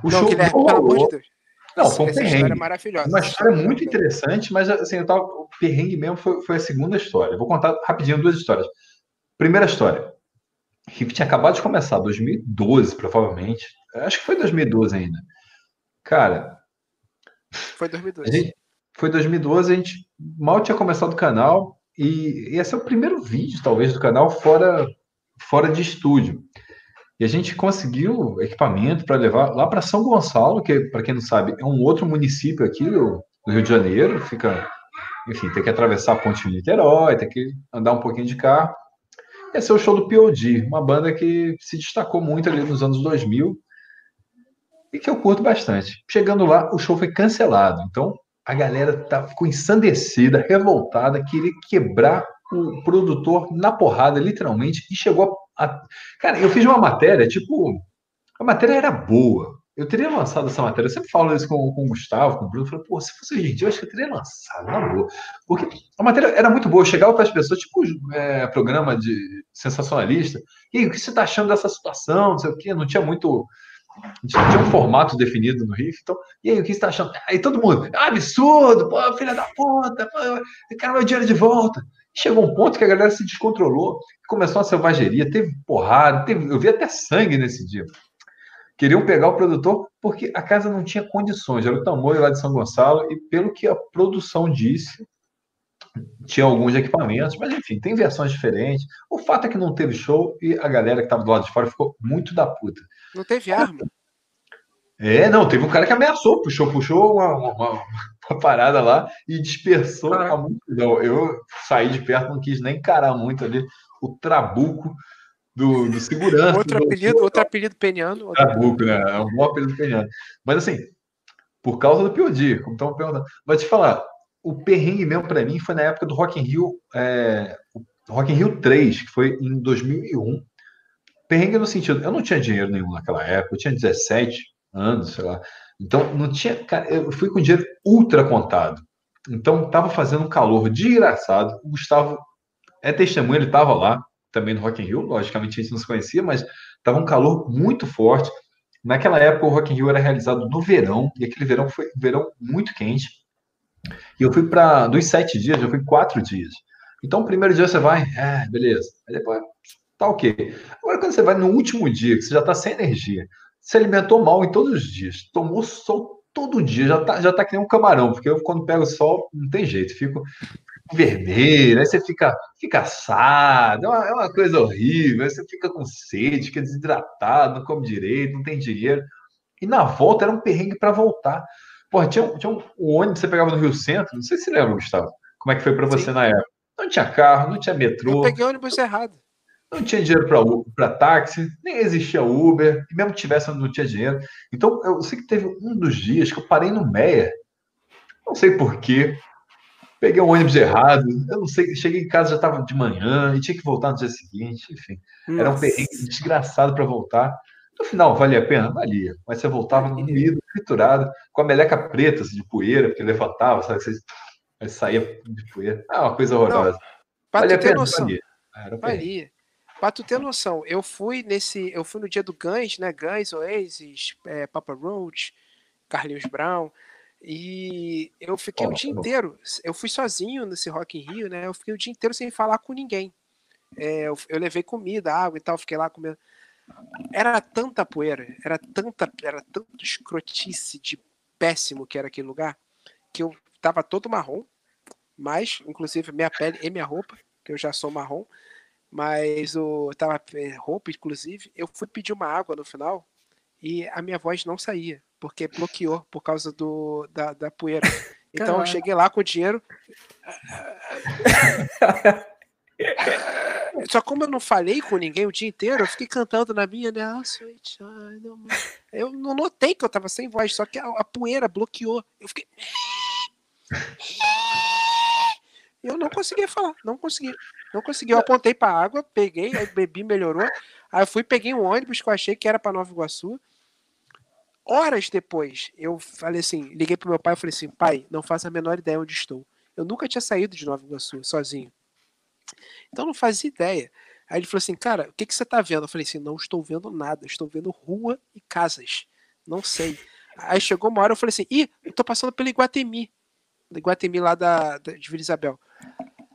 O não, show não rolou. De não, foi um perrengue. História é maravilhosa. Uma história muito interessante, mas assim, tava, o perrengue mesmo foi, foi a segunda história. Vou contar rapidinho duas histórias. Primeira história. Riff tinha acabado de começar, 2012, provavelmente. Acho que foi 2012 ainda. Cara. Foi 2012. Gente, foi 2012, a gente mal tinha começado o canal. E esse é o primeiro vídeo, talvez, do canal fora, fora de estúdio. E a gente conseguiu equipamento para levar lá para São Gonçalo, que, para quem não sabe, é um outro município aqui do, do Rio de Janeiro. Fica, enfim, tem que atravessar a ponte de Niterói, tem que andar um pouquinho de carro. Esse é o show do POD, uma banda que se destacou muito ali nos anos 2000 e que eu curto bastante. Chegando lá, o show foi cancelado. Então, a galera tá, ficou ensandecida, revoltada, queria quebrar o produtor na porrada, literalmente, e chegou a. a... Cara, eu fiz uma matéria, tipo. A matéria era boa. Eu teria lançado essa matéria. Eu sempre falo isso com, com o Gustavo, com o Bruno. Eu falei, pô, se fosse hoje em dia, eu acho que eu teria lançado, na boa. Porque a matéria era muito boa. Eu chegava para as pessoas, tipo, é, programa de sensacionalista. E aí, o que você está achando dessa situação? Não sei o quê. Não tinha muito tinha, tinha um formato definido no riff, então, e aí, o que você tá achando? Aí todo mundo, ah, absurdo, pô, filha da puta, pô, quero meu dinheiro de volta. Chegou um ponto que a galera se descontrolou, começou a selvageria, teve porrada, teve, eu vi até sangue nesse dia. Queriam pegar o produtor porque a casa não tinha condições, era o tamanho lá de São Gonçalo, e pelo que a produção disse, tinha alguns equipamentos, mas enfim, tem versões diferentes. O fato é que não teve show e a galera que estava do lado de fora ficou muito da puta. Não teve arma. É, não, teve um cara que ameaçou, puxou, puxou uma, uma, uma parada lá e dispersou a multidão. Eu saí de perto, não quis nem encarar muito ali o trabuco do, do segurança. Outro do apelido, outro apelido peniano. Outro trabuco, né? É um bom apelido peniano. Mas assim, por causa do Piodi, como estão perguntando. Mas te falar, o perrengue mesmo para mim foi na época do Rock in Rio, é, Rock in Rio 3, que foi em 2001. Perrengue no sentido, eu não tinha dinheiro nenhum naquela época, eu tinha 17 anos, sei lá. Então, não tinha. Cara, eu fui com dinheiro ultra contado. Então, tava fazendo um calor desgraçado. O Gustavo é testemunha, ele tava lá também no Rock in Rio. Logicamente, a gente não se conhecia, mas tava um calor muito forte. Naquela época, o Rock in Rio era realizado no verão, e aquele verão foi um verão muito quente. E eu fui para. Dos sete dias, eu fui quatro dias. Então, o primeiro dia você vai, é, beleza. Aí depois, tá ok. Agora, quando você vai no último dia, que você já tá sem energia, se alimentou mal em todos os dias, tomou sol todo dia, já tá, já tá que nem um camarão, porque eu, quando pego sol, não tem jeito, fico vermelho, aí você fica, fica assado, é uma, é uma coisa horrível, aí você fica com sede, fica desidratado, não come direito, não tem dinheiro. E na volta era um perrengue para voltar. Porra, tinha, tinha um, um ônibus que você pegava no Rio Centro, não sei se você lembra, Gustavo, como é que foi para você Sim. na época. Não tinha carro, não tinha metrô. Eu peguei o ônibus errado. Não tinha dinheiro para táxi, nem existia Uber, e mesmo que tivesse, não tinha dinheiro. Então, eu sei que teve um dos dias que eu parei no Meia, não sei porquê, peguei um ônibus errado, eu não sei, cheguei em casa já estava de manhã e tinha que voltar no dia seguinte, enfim. Nossa. Era um perrengue desgraçado para voltar. No final, valia a pena? Valia. Mas você voltava no meio, triturado, com a meleca preta assim, de poeira, porque levantava, sabe? Você, você saía de poeira. Ah, uma coisa horrorosa. Valia a pena? Noção. Valia. Ah, valia. Pra tu ter noção, eu fui nesse. Eu fui no dia do Guns, né? Guns, Oasis, é, Papa Roach, Carlinhos Brown. E eu fiquei oh, o dia oh. inteiro. Eu fui sozinho nesse Rock in Rio, né? Eu fiquei o dia inteiro sem falar com ninguém. É, eu, eu, levei comida, água e tal, fiquei lá comendo. Era tanta poeira, era tanta, era tanta escrotice de péssimo que era aquele lugar, que eu tava todo marrom, mas, inclusive, minha pele e minha roupa, que eu já sou marrom, mas o tava é, roupa, inclusive, eu fui pedir uma água no final e a minha voz não saía, porque bloqueou por causa do, da, da poeira. Então Caramba. eu cheguei lá com o dinheiro. Só como eu não falei com ninguém o dia inteiro, eu fiquei cantando na minha, né? Ah, eu não notei que eu tava sem voz, só que a, a poeira bloqueou. Eu fiquei. Eu não conseguia falar, não consegui. Não consegui. Eu apontei pra água, peguei, aí bebi, melhorou. Aí eu fui, peguei um ônibus que eu achei que era pra Nova Iguaçu. Horas depois, eu falei assim, liguei pro meu pai e falei assim, pai, não faço a menor ideia onde estou. Eu nunca tinha saído de Nova Iguaçu, sozinho. Então não fazia ideia. Aí ele falou assim, cara, o que, que você tá vendo? Eu falei assim, não estou vendo nada, estou vendo rua e casas. Não sei. Aí chegou uma hora, eu falei assim, ih, eu tô passando pelo Iguatemi. Iguatemi lá da, da, de Vila Isabel.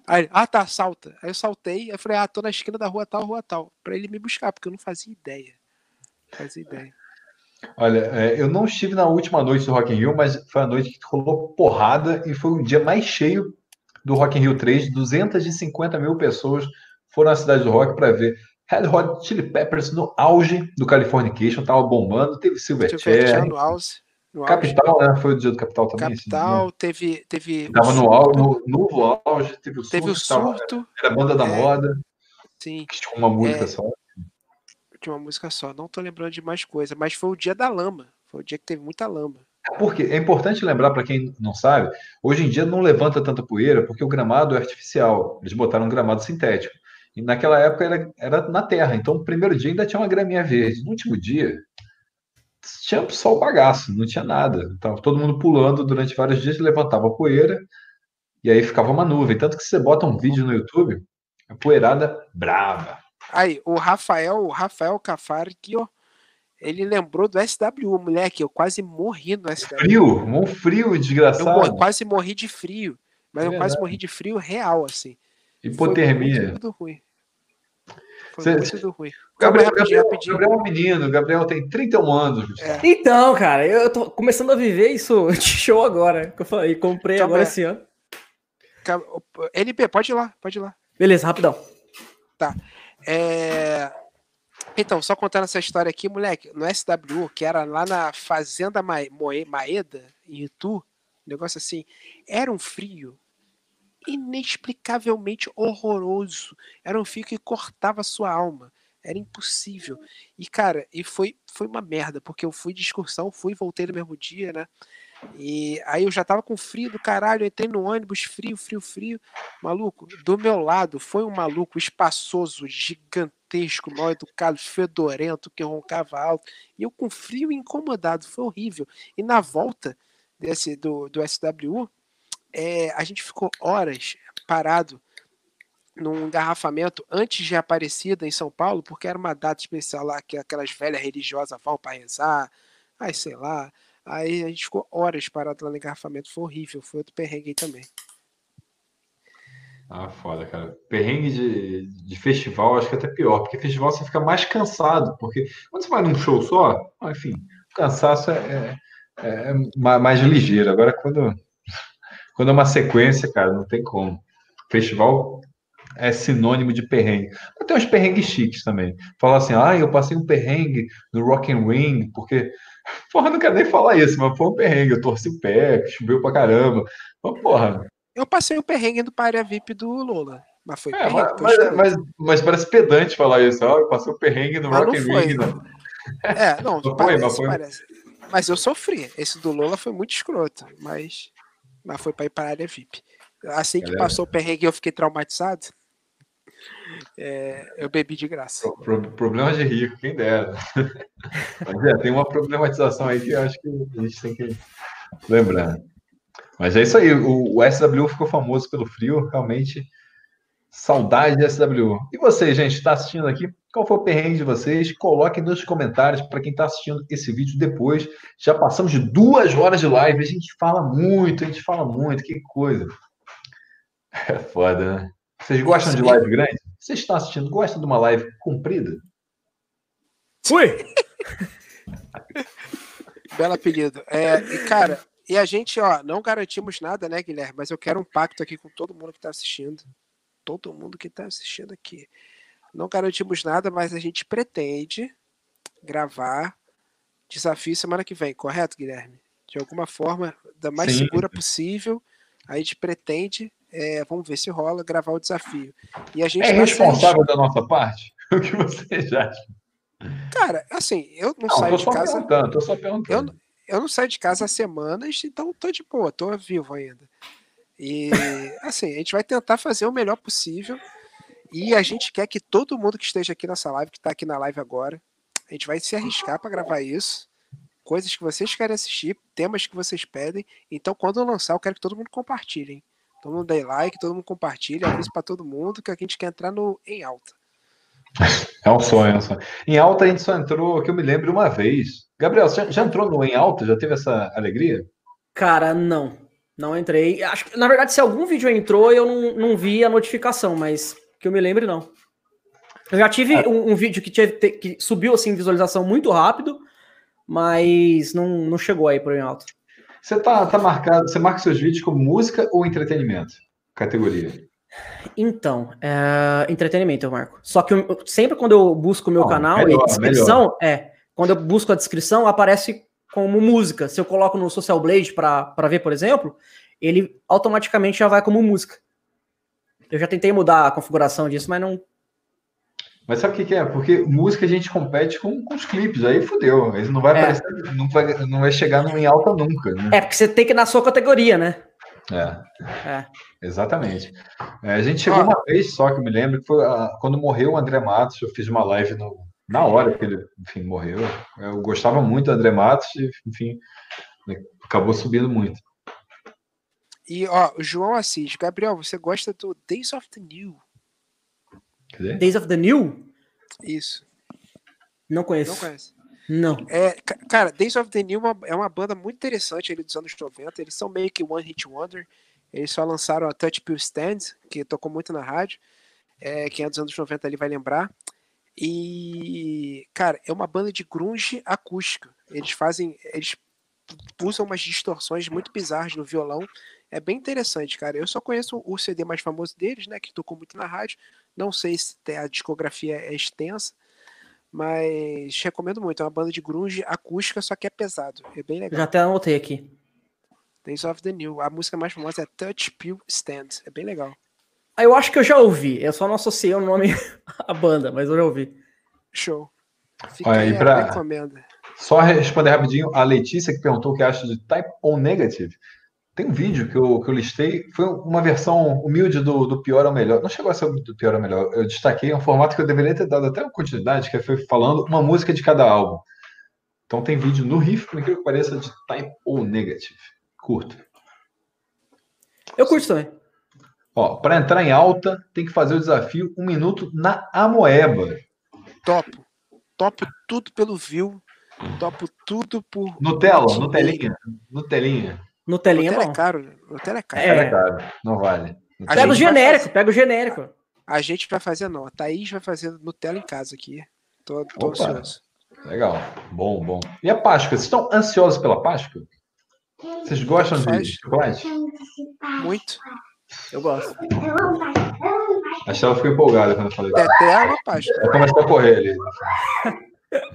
Aí, ah, tá, salta. Aí eu saltei, aí falei, ah, tô na esquina da rua tal, rua tal. Pra ele me buscar, porque eu não fazia ideia. Não fazia ideia. Olha, é, eu não estive na última noite do Rock in Rio, mas foi a noite que rolou porrada e foi o dia mais cheio do Rock in Rio 3. 250 mil pessoas foram à cidade do rock para ver Red Hot Chili Peppers no auge do Californication, tava bombando, teve Silverchair. no auge. No Capital, auge. né? Foi o dia do Capital também. Capital, assim, teve, teve. Tava no, auge, no novo auge, teve o surto. Teve o surto. Tava, era a banda da é, moda. Sim. Que tinha uma música é, só. Tinha uma música só. Não tô lembrando de mais coisa, mas foi o dia da lama. Foi o dia que teve muita lama. Porque é importante lembrar para quem não sabe, hoje em dia não levanta tanta poeira porque o gramado é artificial. Eles botaram um gramado sintético. E naquela época era, era na terra. Então, o primeiro dia ainda tinha uma graminha verde. No último dia, tinha só o bagaço, não tinha nada. Tava todo mundo pulando durante vários dias, levantava poeira e aí ficava uma nuvem. Tanto que você bota um vídeo no YouTube, a poeirada brava. Aí, o Rafael, o Rafael Cafari, que ó, ele lembrou do SWU, moleque. Eu quase morri no SWU. Frio, um frio desgraçado. Eu quase morri de frio. Mas é eu quase morri de frio real, assim. Hipotermia. Foi muito ruim. Foi muito ruim. Gabriel, rapidinho, rapidinho. Gabriel é um menino, Gabriel tem 31 anos. É. Então, cara, eu tô começando a viver isso de show agora, que eu falei, comprei então, agora é. esse ano. NP, pode ir lá, pode ir lá. Beleza, rapidão. Tá. É... Então, só contando essa história aqui, moleque, no SWU, que era lá na Fazenda Maeda, em Itu, negócio assim, era um frio inexplicavelmente horroroso. Era um fio que cortava sua alma. Era impossível. E, cara, e foi, foi uma merda, porque eu fui de excursão, fui voltei no mesmo dia, né? E aí eu já tava com frio do caralho, entrei no ônibus, frio, frio, frio. Maluco, do meu lado foi um maluco espaçoso, gigantesco, mal educado, fedorento, que roncava alto. E eu com frio incomodado, foi horrível. E na volta desse do, do SWU, é, a gente ficou horas parado num engarrafamento antes de Aparecida em São Paulo, porque era uma data especial lá que aquelas velhas religiosas vão para rezar, aí sei lá. Aí a gente ficou horas parado lá no engarrafamento, foi horrível, foi outro perrengue também. Ah, foda, cara. Perrengue de, de festival, acho que é até pior, porque festival você fica mais cansado, porque quando você vai num show só, enfim, o cansaço é, é, é mais ligeiro. Agora, quando quando é uma sequência, cara, não tem como. Festival é sinônimo de perrengue. Mas tem uns perrengues chiques também. Falar assim, ah, eu passei um perrengue no Rock and Ring, porque. Porra, não quero nem falar isso, mas foi um perrengue. Eu torci o pé, choveu pra caramba. Mas, porra. Eu passei o perrengue do Párea VIP do Lola. Mas foi é, perrengue. Mas, mas, mas, parece pedante falar isso. Ah, eu passei o perrengue no mas Rock and Ring. Não. É, não, não parece, foi, mas foi. Parece. Mas eu sofri. Esse do Lola foi muito escroto. Mas mas foi para ir para a área VIP. Assim que Galera. passou o perrengue eu fiquei traumatizado, é, eu bebi de graça. Pro, problema de rico, quem dera. Mas é, tem uma problematização aí que eu acho que a gente tem que lembrar. Mas é isso aí, o, o SW ficou famoso pelo frio, realmente Saudade de SW. E você, gente, está assistindo aqui? Qual foi o perrengue de vocês? Coloquem nos comentários para quem está assistindo esse vídeo depois. Já passamos de duas horas de live. A gente fala muito, a gente fala muito. Que coisa. É foda, né? Vocês gostam de live grande? Vocês estão assistindo, gostam de uma live comprida? Fui! Belo apelido. É, e cara, e a gente, ó, não garantimos nada, né, Guilherme? Mas eu quero um pacto aqui com todo mundo que está assistindo todo mundo que está assistindo aqui. Não garantimos nada, mas a gente pretende gravar desafio semana que vem, correto, Guilherme? De alguma forma, da mais Sim. segura possível, a gente pretende, é, vamos ver se rola, gravar o desafio. E a gente é responsável da nossa parte? O que você já acha? Cara, assim, eu não, não saio de casa. Tô só perguntando. Eu, eu não saio de casa há semanas, então tô de boa, tô vivo ainda. E assim, a gente vai tentar fazer o melhor possível. E a gente quer que todo mundo que esteja aqui nessa live, que está aqui na live agora, a gente vai se arriscar para gravar isso. Coisas que vocês querem assistir, temas que vocês pedem. Então, quando eu lançar, eu quero que todo mundo compartilhe. Hein? Todo mundo dê like, todo mundo compartilhe, avise para todo mundo que a gente quer entrar no em alta. É um sonho, é um sonho. Em alta a gente só entrou, que eu me lembro, uma vez. Gabriel, você já, já entrou no em alta? Já teve essa alegria? Cara, não. Não entrei. Acho que, na verdade, se algum vídeo entrou, eu não, não vi a notificação, mas que eu me lembre, não. Eu já tive ah. um, um, vídeo que, tinha, que subiu assim visualização muito rápido, mas não, não chegou aí por em alto. Você tá, tá marcado, você marca seus vídeos como música ou entretenimento? Categoria. Então, é, entretenimento eu marco. Só que eu, sempre quando eu busco o meu oh, canal melhor, e descrição, melhor. é, quando eu busco a descrição, aparece como música. Se eu coloco no Social Blade para ver, por exemplo, ele automaticamente já vai como música. Eu já tentei mudar a configuração disso, mas não. Mas sabe o que, que é? Porque música a gente compete com, com os clipes, aí fudeu. Ele não vai É. aparecer, não vai, não vai chegar em alta nunca, né? É, porque você tem que ir na sua categoria, né? É. É. Exatamente. É, a gente chegou Ó. uma vez só que eu me lembro que foi ah, quando morreu o André Matos, eu fiz uma live no- na hora que ele, enfim, morreu. Eu gostava muito do André Matos e, enfim, acabou subindo muito. E, ó, o João Assis. Gabriel, você gosta do Days of the New? Days of the New? Isso. Não conheço. Não conhece? Não. É, ca- cara, Days of the New é uma- é uma banda muito interessante ali dos anos 90. Eles são meio que One Hit Wonder. Eles só lançaram a Touch Pill Stand, que tocou muito na rádio. É, quem é dos anos 90 ali vai lembrar. E, cara, é uma banda de grunge acústica. Eles fazem. Eles usam umas distorções muito bizarras no violão. É bem interessante, cara. Eu só conheço o CD mais famoso deles, né? Que tocou muito na rádio. Não sei se a discografia é extensa. Mas recomendo muito. É uma banda de grunge acústica, só que é pesado. É bem Eu legal. já até anotei aqui. Days of the New. A música mais famosa é Touch Pill Stand. É bem legal. Ah, Eu acho que eu já ouvi. Eu só não associei o nome à banda, mas eu já ouvi. Show. Fica Olha, aí pra- recomenda. Só responder rapidinho, a Letícia que perguntou o que acha de Type O Negative. Tem um vídeo que eu, que eu listei, foi uma versão humilde do, do pior ao melhor. Não chegou a ser do pior ao melhor. Eu destaquei um formato que eu deveria ter dado até uma continuidade, que foi falando uma música de cada álbum. Então tem vídeo no riff, por incrível que pareça, de Type O Negative. Curto. Eu curto também. Ó, para entrar em alta, tem que fazer o desafio um minuto na Amoeba. Topo. Topo tudo pelo view. Topo tudo por. Nutella, dinheiro. Nutelinha. Nutelinha. Nutelinha é Nutella é caro. Nutella é caro. É. É caro, não vale. A Pega o genérico, fazer- pega o genérico. A gente vai fazer, não. A Thaís vai fazer Nutella em casa aqui. Tô, tô Opa. ansioso. Legal, bom, bom. E a Páscoa? Vocês estão ansiosos pela Páscoa? Vocês gostam de Faz. chocolate? Muito. Eu gosto. Páscoa. Páscoa. A Estela ficou empolgada quando eu falei. É uma pasta. Ela começou a correr ali.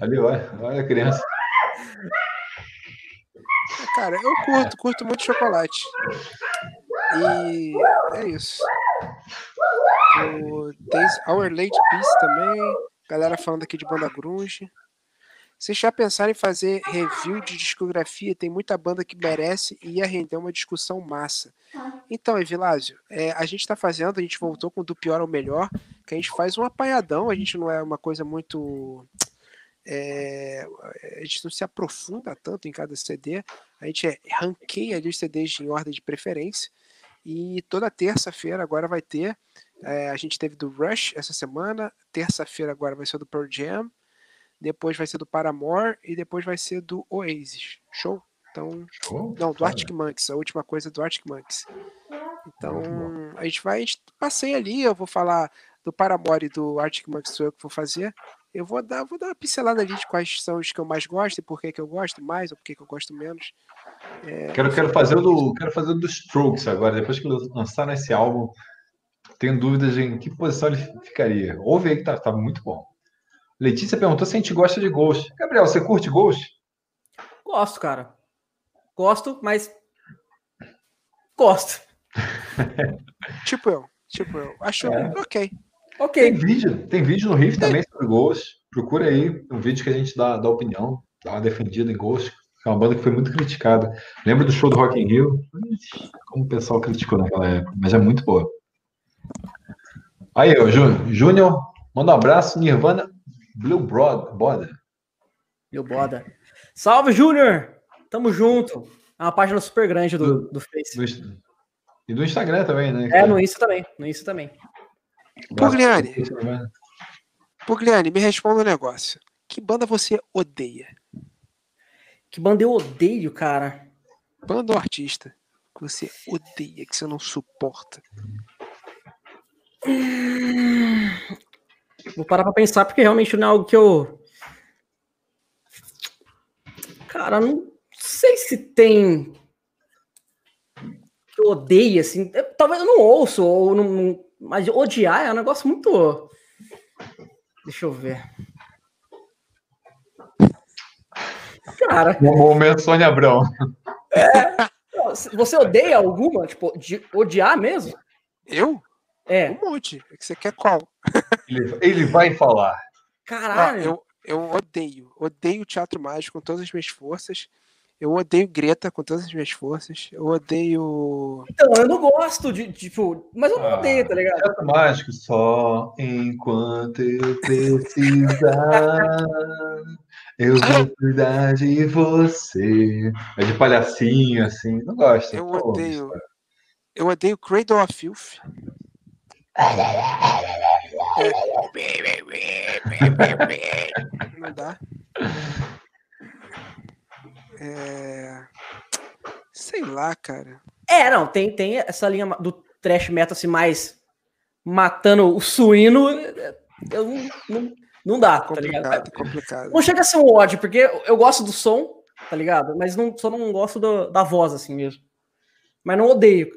Ali, olha, olha a criança. Cara, eu curto, curto muito chocolate. E é isso. O Days, Our Late Peace também. Galera falando aqui de banda grunge. Vocês já pensaram em fazer review de discografia? Tem muita banda que merece e ia render uma discussão massa. Então, Evilásio, é, a gente está fazendo, a gente voltou com do pior ao melhor, que a gente faz um apanhadão, a gente não é uma coisa muito. É, a gente não se aprofunda tanto em cada CD, a gente é, ranqueia ali os CDs em ordem de preferência. E toda terça-feira agora vai ter. é, a gente teve do Rush essa semana, terça-feira agora vai ser do Pearl Jam, depois vai ser do Paramore e depois vai ser do Oasis. Show? Então, Oh, não, do. Arctic Monkeys, a última coisa é do Arctic Monkeys. Então, a gente vai, a gente passeia ali, eu vou falar do Paramore e do Arctic Monkeys, sou eu que vou fazer. Eu vou dar, vou dar uma pincelada ali de quais são os que eu mais gosto e por que, que eu gosto mais ou por que, que eu gosto menos. É, Quero, quero, fazer o do, quero fazer o do Strokes agora. Depois que eles lançaram esse álbum, tenho dúvidas em que posição ele ficaria. Ouve aí que tá, tá muito bom. Letícia perguntou se a gente gosta de Ghost. Gabriel, você curte Ghost? Gosto, cara. Gosto, mas. Gosto. tipo eu, tipo eu. Acho É. ok. Tem Ok. vídeo, tem vídeo no Riff também sobre Ghost. Procura aí um vídeo que a gente dá, dá opinião, dá uma defendida em Ghost. É uma banda que foi muito criticada. Lembra do show do Rock in Rio? Como o pessoal criticou naquela época, mas é muito boa. Aí, Júnior, manda um abraço. Nirvana Blue Broad, Border. Meu boda. Salve, Júnior! Tamo junto. É uma página super grande do, do Face. Do e do Instagram também, né? É, no Insta também. No Insta também. Pugliani. Pugliani, me responda um negócio. Que banda você odeia? Que banda eu odeio, cara. Banda ou artista? Que você odeia, que você não suporta? Vou parar pra pensar, porque realmente não é algo que eu. Cara, não sei se tem. Que eu odeio, assim. Eu- talvez eu não ouço, ou não, não- mas odiar é um negócio muito. Deixa eu ver. Cara, Momento Sônia Abrão. você odeia alguma? Tipo, de odiar mesmo? Eu? É. Um monte. É que Você quer qual? Ele, ele vai falar. Ah, Caralho. eu, eu odeio. Odeio teatro mágico com todas as minhas forças. Eu odeio Greta com todas as minhas forças. Eu odeio. Então, eu não gosto de, tipo, mas eu não Ah. odeio, tá ligado? Teatro mágico só enquanto eu precisar. Eu vou cuidar de você. É de palhacinho, assim. Não gosto. Eu Pô, odeio. Eu odeio Cradle of Filth. Não dá. É... Sei lá, cara. É, não, tem, tem essa linha do trash metal assim, mais matando o suíno. Eu não, não, não dá, tá ligado? Complicado, complicado. Não chega a ser um ódio, porque eu, gosto do som, tá ligado? Mas não, só não gosto do- da voz, assim mesmo. Mas não odeio.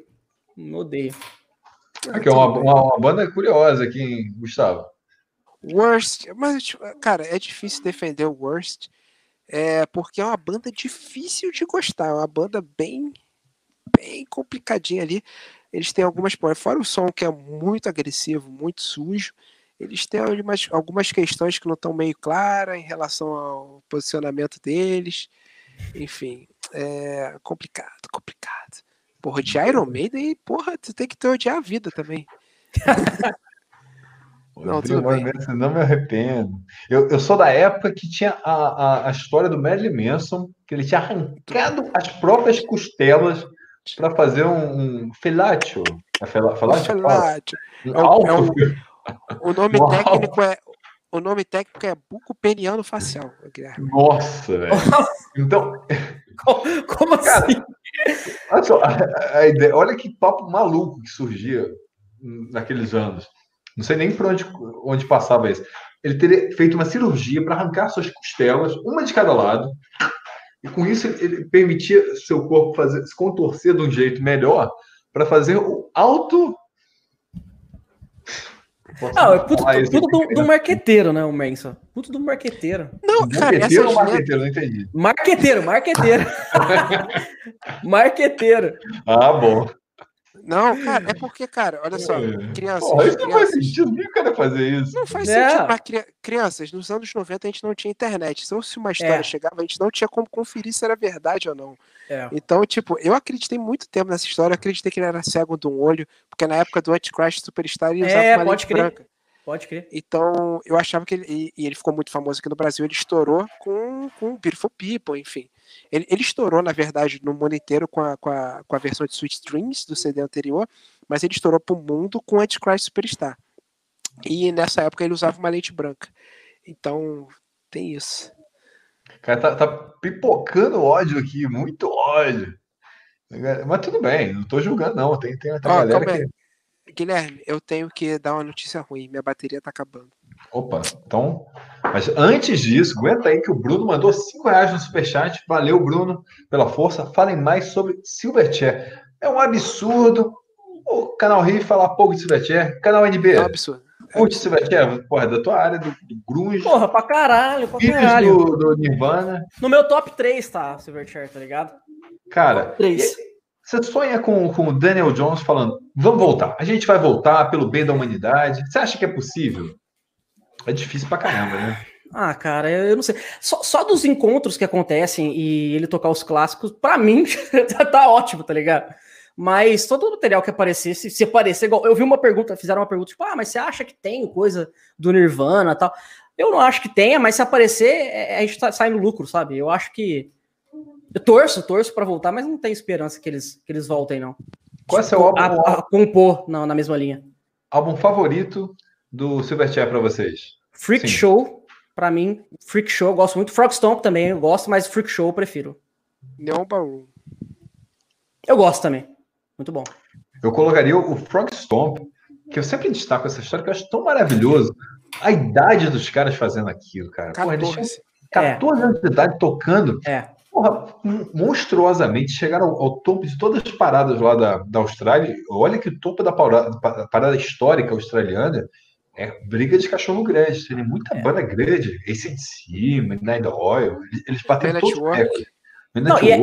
Não odeio. Aqui é uma, uma, uma banda curiosa aqui, hein, Gustavo. Worst, mas tipo, cara, é difícil defender o Worst, é porque é uma banda difícil de gostar, é uma banda bem, bem complicadinha ali. Eles têm algumas, fora o som que é muito agressivo, muito sujo, eles têm algumas, algumas questões que não estão meio claras em relação ao posicionamento deles. Enfim, é complicado, complicado. Porra, de Iron Maiden, porra, tu tem que ter odiar a vida também. Não, tudo bem. mesmo, não me arrependo. Eu, eu sou da época que tinha a, a, a história do Marilyn Manson, que ele tinha arrancado as próprias costelas para fazer um, um felatio. É fela- felatio? Felatio. Um É um- é um- O nome Uau. técnico é o nome técnico é bucopeniano facial, Guilherme. Nossa, velho. Então, Como, como Cara, assim? olha só, a, a ideia, olha que papo maluco que surgia naqueles anos. Não sei nem por onde, onde passava isso. Ele teria feito uma cirurgia para arrancar suas costelas, uma de cada lado, e com isso ele permitia seu corpo fazer, se contorcer de um jeito melhor para fazer o alto. Posso Não, é puto, puto aqui? do, do marqueteiro, né, o Manson? Puto do marqueteiro. Não, cara, Marqueteiro ou marqueteiro? Não entendi. Marqueteiro, marqueteiro. marqueteteiro. Ah, bom. Não, cara, é porque, cara, olha só, É. crianças, Porra, isso não faz crianças, sentido. O cara fazer isso. não faz É. sentido, cri- crianças, nos anos 90 a gente não tinha internet. Então, se uma história É. chegava, a gente não tinha como conferir se era verdade ou não. É. Então, tipo, eu acreditei muito tempo nessa história, eu acreditei que ele era cego de um olho, porque na época do Antichrist Superstar ele usava É, uma pode lente crer. branca. Pode crer. Então, eu achava que ele. E, e ele ficou muito famoso aqui no Brasil, ele estourou com, com Beautiful People, enfim. Ele, ele estourou, na verdade, no mundo inteiro com a, com, a, com a versão de Sweet Dreams do CD anterior, mas ele estourou pro mundo com Antichrist Superstar. E nessa época ele usava uma lente branca. Então, tem isso. Cara, tá, tá pipocando ódio aqui, muito ódio. Mas tudo bem, não tô julgando, não. Tem, tem, tem Ó, galera que. Guilherme, eu tenho que dar uma notícia ruim. Minha bateria tá acabando. Opa, então. Mas antes disso, aguenta aí que o Bruno mandou 5 reais no superchat. Valeu, Bruno, pela força. Falem mais sobre Silverchair. É um absurdo o canal Rio falar pouco de Silverchair. Canal NB, É um absurdo. curte Silverchair? Porra, da tua área, do, do Grunge. Porra, pra caralho, pra caralho. do, do Nirvana. No meu top 3 tá Silverchair, tá ligado? Cara, Top 3. Você sonha com, com o Daniel Jones falando: vamos voltar, a gente vai voltar pelo bem da humanidade. Você acha que é possível? É difícil pra caramba, né? Ah, cara, eu não sei. Só, só dos encontros que acontecem e ele tocar os clássicos, pra mim, tá- tá ótimo, tá ligado? Mas todo o material que aparecesse, se aparecer igual. Eu vi uma pergunta, fizeram uma pergunta, tipo, ah, mas você acha que tem coisa do Nirvana e tal? Eu não acho que tenha, mas se aparecer, é- a gente tá saindo lucro, sabe? Eu acho que. Eu torço, torço pra voltar, mas não tenho esperança que eles, que eles voltem, não. Qual é o seu álbum, A, a compor não, na mesma linha. álbum favorito do Silverchair pra vocês? Freak Sim. Show, pra mim, Freak Show, eu gosto muito. Frog Stomp também, eu gosto, mas Freak Show eu prefiro. Neon Ballroom. Eu gosto também. Muito bom. Eu colocaria o Frog Stomp, que eu sempre destaco essa história, que eu acho tão maravilhoso. A idade dos caras fazendo aquilo, cara. Porra, eles tinham 14. 14 anos de idade tocando. É. Porra, monstruosamente chegaram ao, ao topo de todas as paradas lá da, da Austrália. Olha que o topo da parada, pa- parada histórica australiana é briga de cachorro grande. Tem muita É. banda grande. ACDC, Midnight Oil. eles- Eles bateram Man at todos os Não, e é-.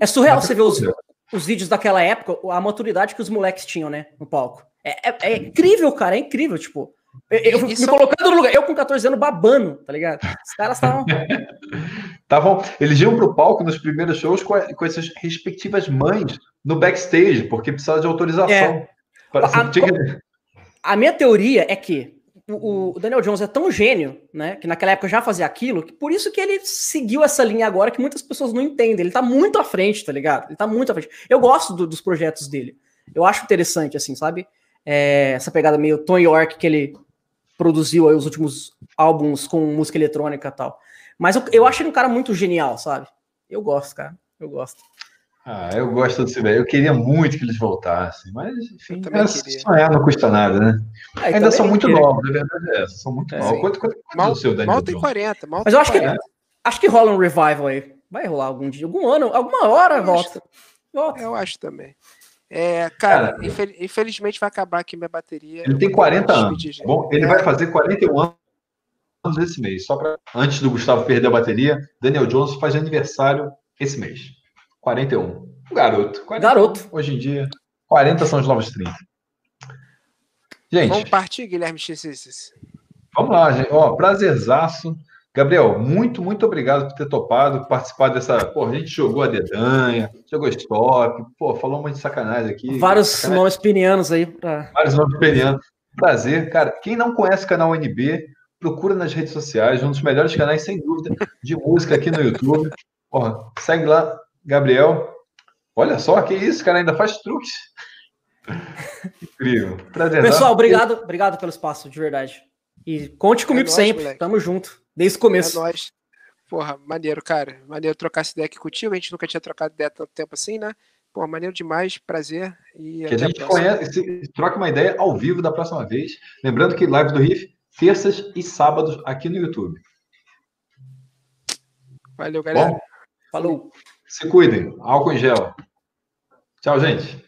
É surreal você ver os, tudo. os vídeos daquela época, a maturidade que os moleques tinham, né? No palco. É, é, é incrível, cara, é incrível, tipo. Eu, eu me colocando no lugar, eu com 14 anos babando, tá ligado? Os caras estavam. Tavam, eles iam pro palco nos primeiros shows com, com essas respectivas mães no backstage, porque precisava de autorização. É. Para, a, a, minha teoria é que o, o, Daniel Jones é tão gênio, né? Que naquela época já fazia aquilo, que por isso que ele seguiu essa linha agora que muitas pessoas não entendem. Ele tá muito à frente, tá ligado? Ele tá muito à frente. Eu gosto do, dos projetos dele. Eu acho interessante, assim, sabe? É, essa pegada meio Tom York que ele produziu aí os últimos álbuns com música eletrônica e tal. Mas eu, eu acho ele um cara muito genial, sabe? Eu gosto, cara. Eu gosto. Ah, eu gosto desse velho. Eu queria muito que eles voltassem, mas enfim, sonhar não custa nada, né? Ah, Ainda são muito queria. novos, a verdade é essa. São muito é, novos. Quanto, quanto, quanto mal, o seu, Daniel? Mal tem 40. Mal mas eu acho que, acho que rola um revival aí. Vai rolar algum dia, algum ano, alguma hora eu volta. Acho, volta. Eu acho também. É, cara, cara infel infelizmente vai acabar aqui minha bateria. Ele tem 40 anos. Bom, ele é. vai fazer 41 anos esse mês. Só para antes do Gustavo perder a bateria, Daniel Jones faz aniversário esse mês. 41. Um garoto. 41, garoto. Hoje em dia, 40 são os novos 30. Gente. Vamos partir, Guilherme X. Vamos lá, gente. Ó, prazerzaço. Gabriel, muito, muito obrigado por ter topado, participar dessa. Pô, a gente jogou a dedanha, jogou stop, pô, falou um monte de sacanagem aqui. Vários sacanagem. nomes penianos aí. Pra... Vários nomes penianos. Prazer, cara. Quem não conhece o canal NB, procura nas redes sociais, um dos melhores canais, sem dúvida, de música aqui no YouTube. Porra, segue lá, Gabriel. Olha só, que isso, cara, ainda faz truques. Incrível. Prazer. Pessoal, obrigado, obrigado pelo espaço, de verdade. E conte comigo é nóis, sempre. Moleque. Tamo junto. Desde o começo. É nóis. Porra, maneiro, cara. Maneiro trocar essa ideia aqui contigo. A gente nunca tinha trocado ideia tanto tempo assim, né? Pô, maneiro demais, prazer. E que a gente a conhece, troca uma ideia ao vivo da próxima vez. Lembrando que live do Riff, terças e sábados aqui no YouTube. Valeu, galera. Bom, Falou. Se cuidem. Álcool em gel. Tchau, gente.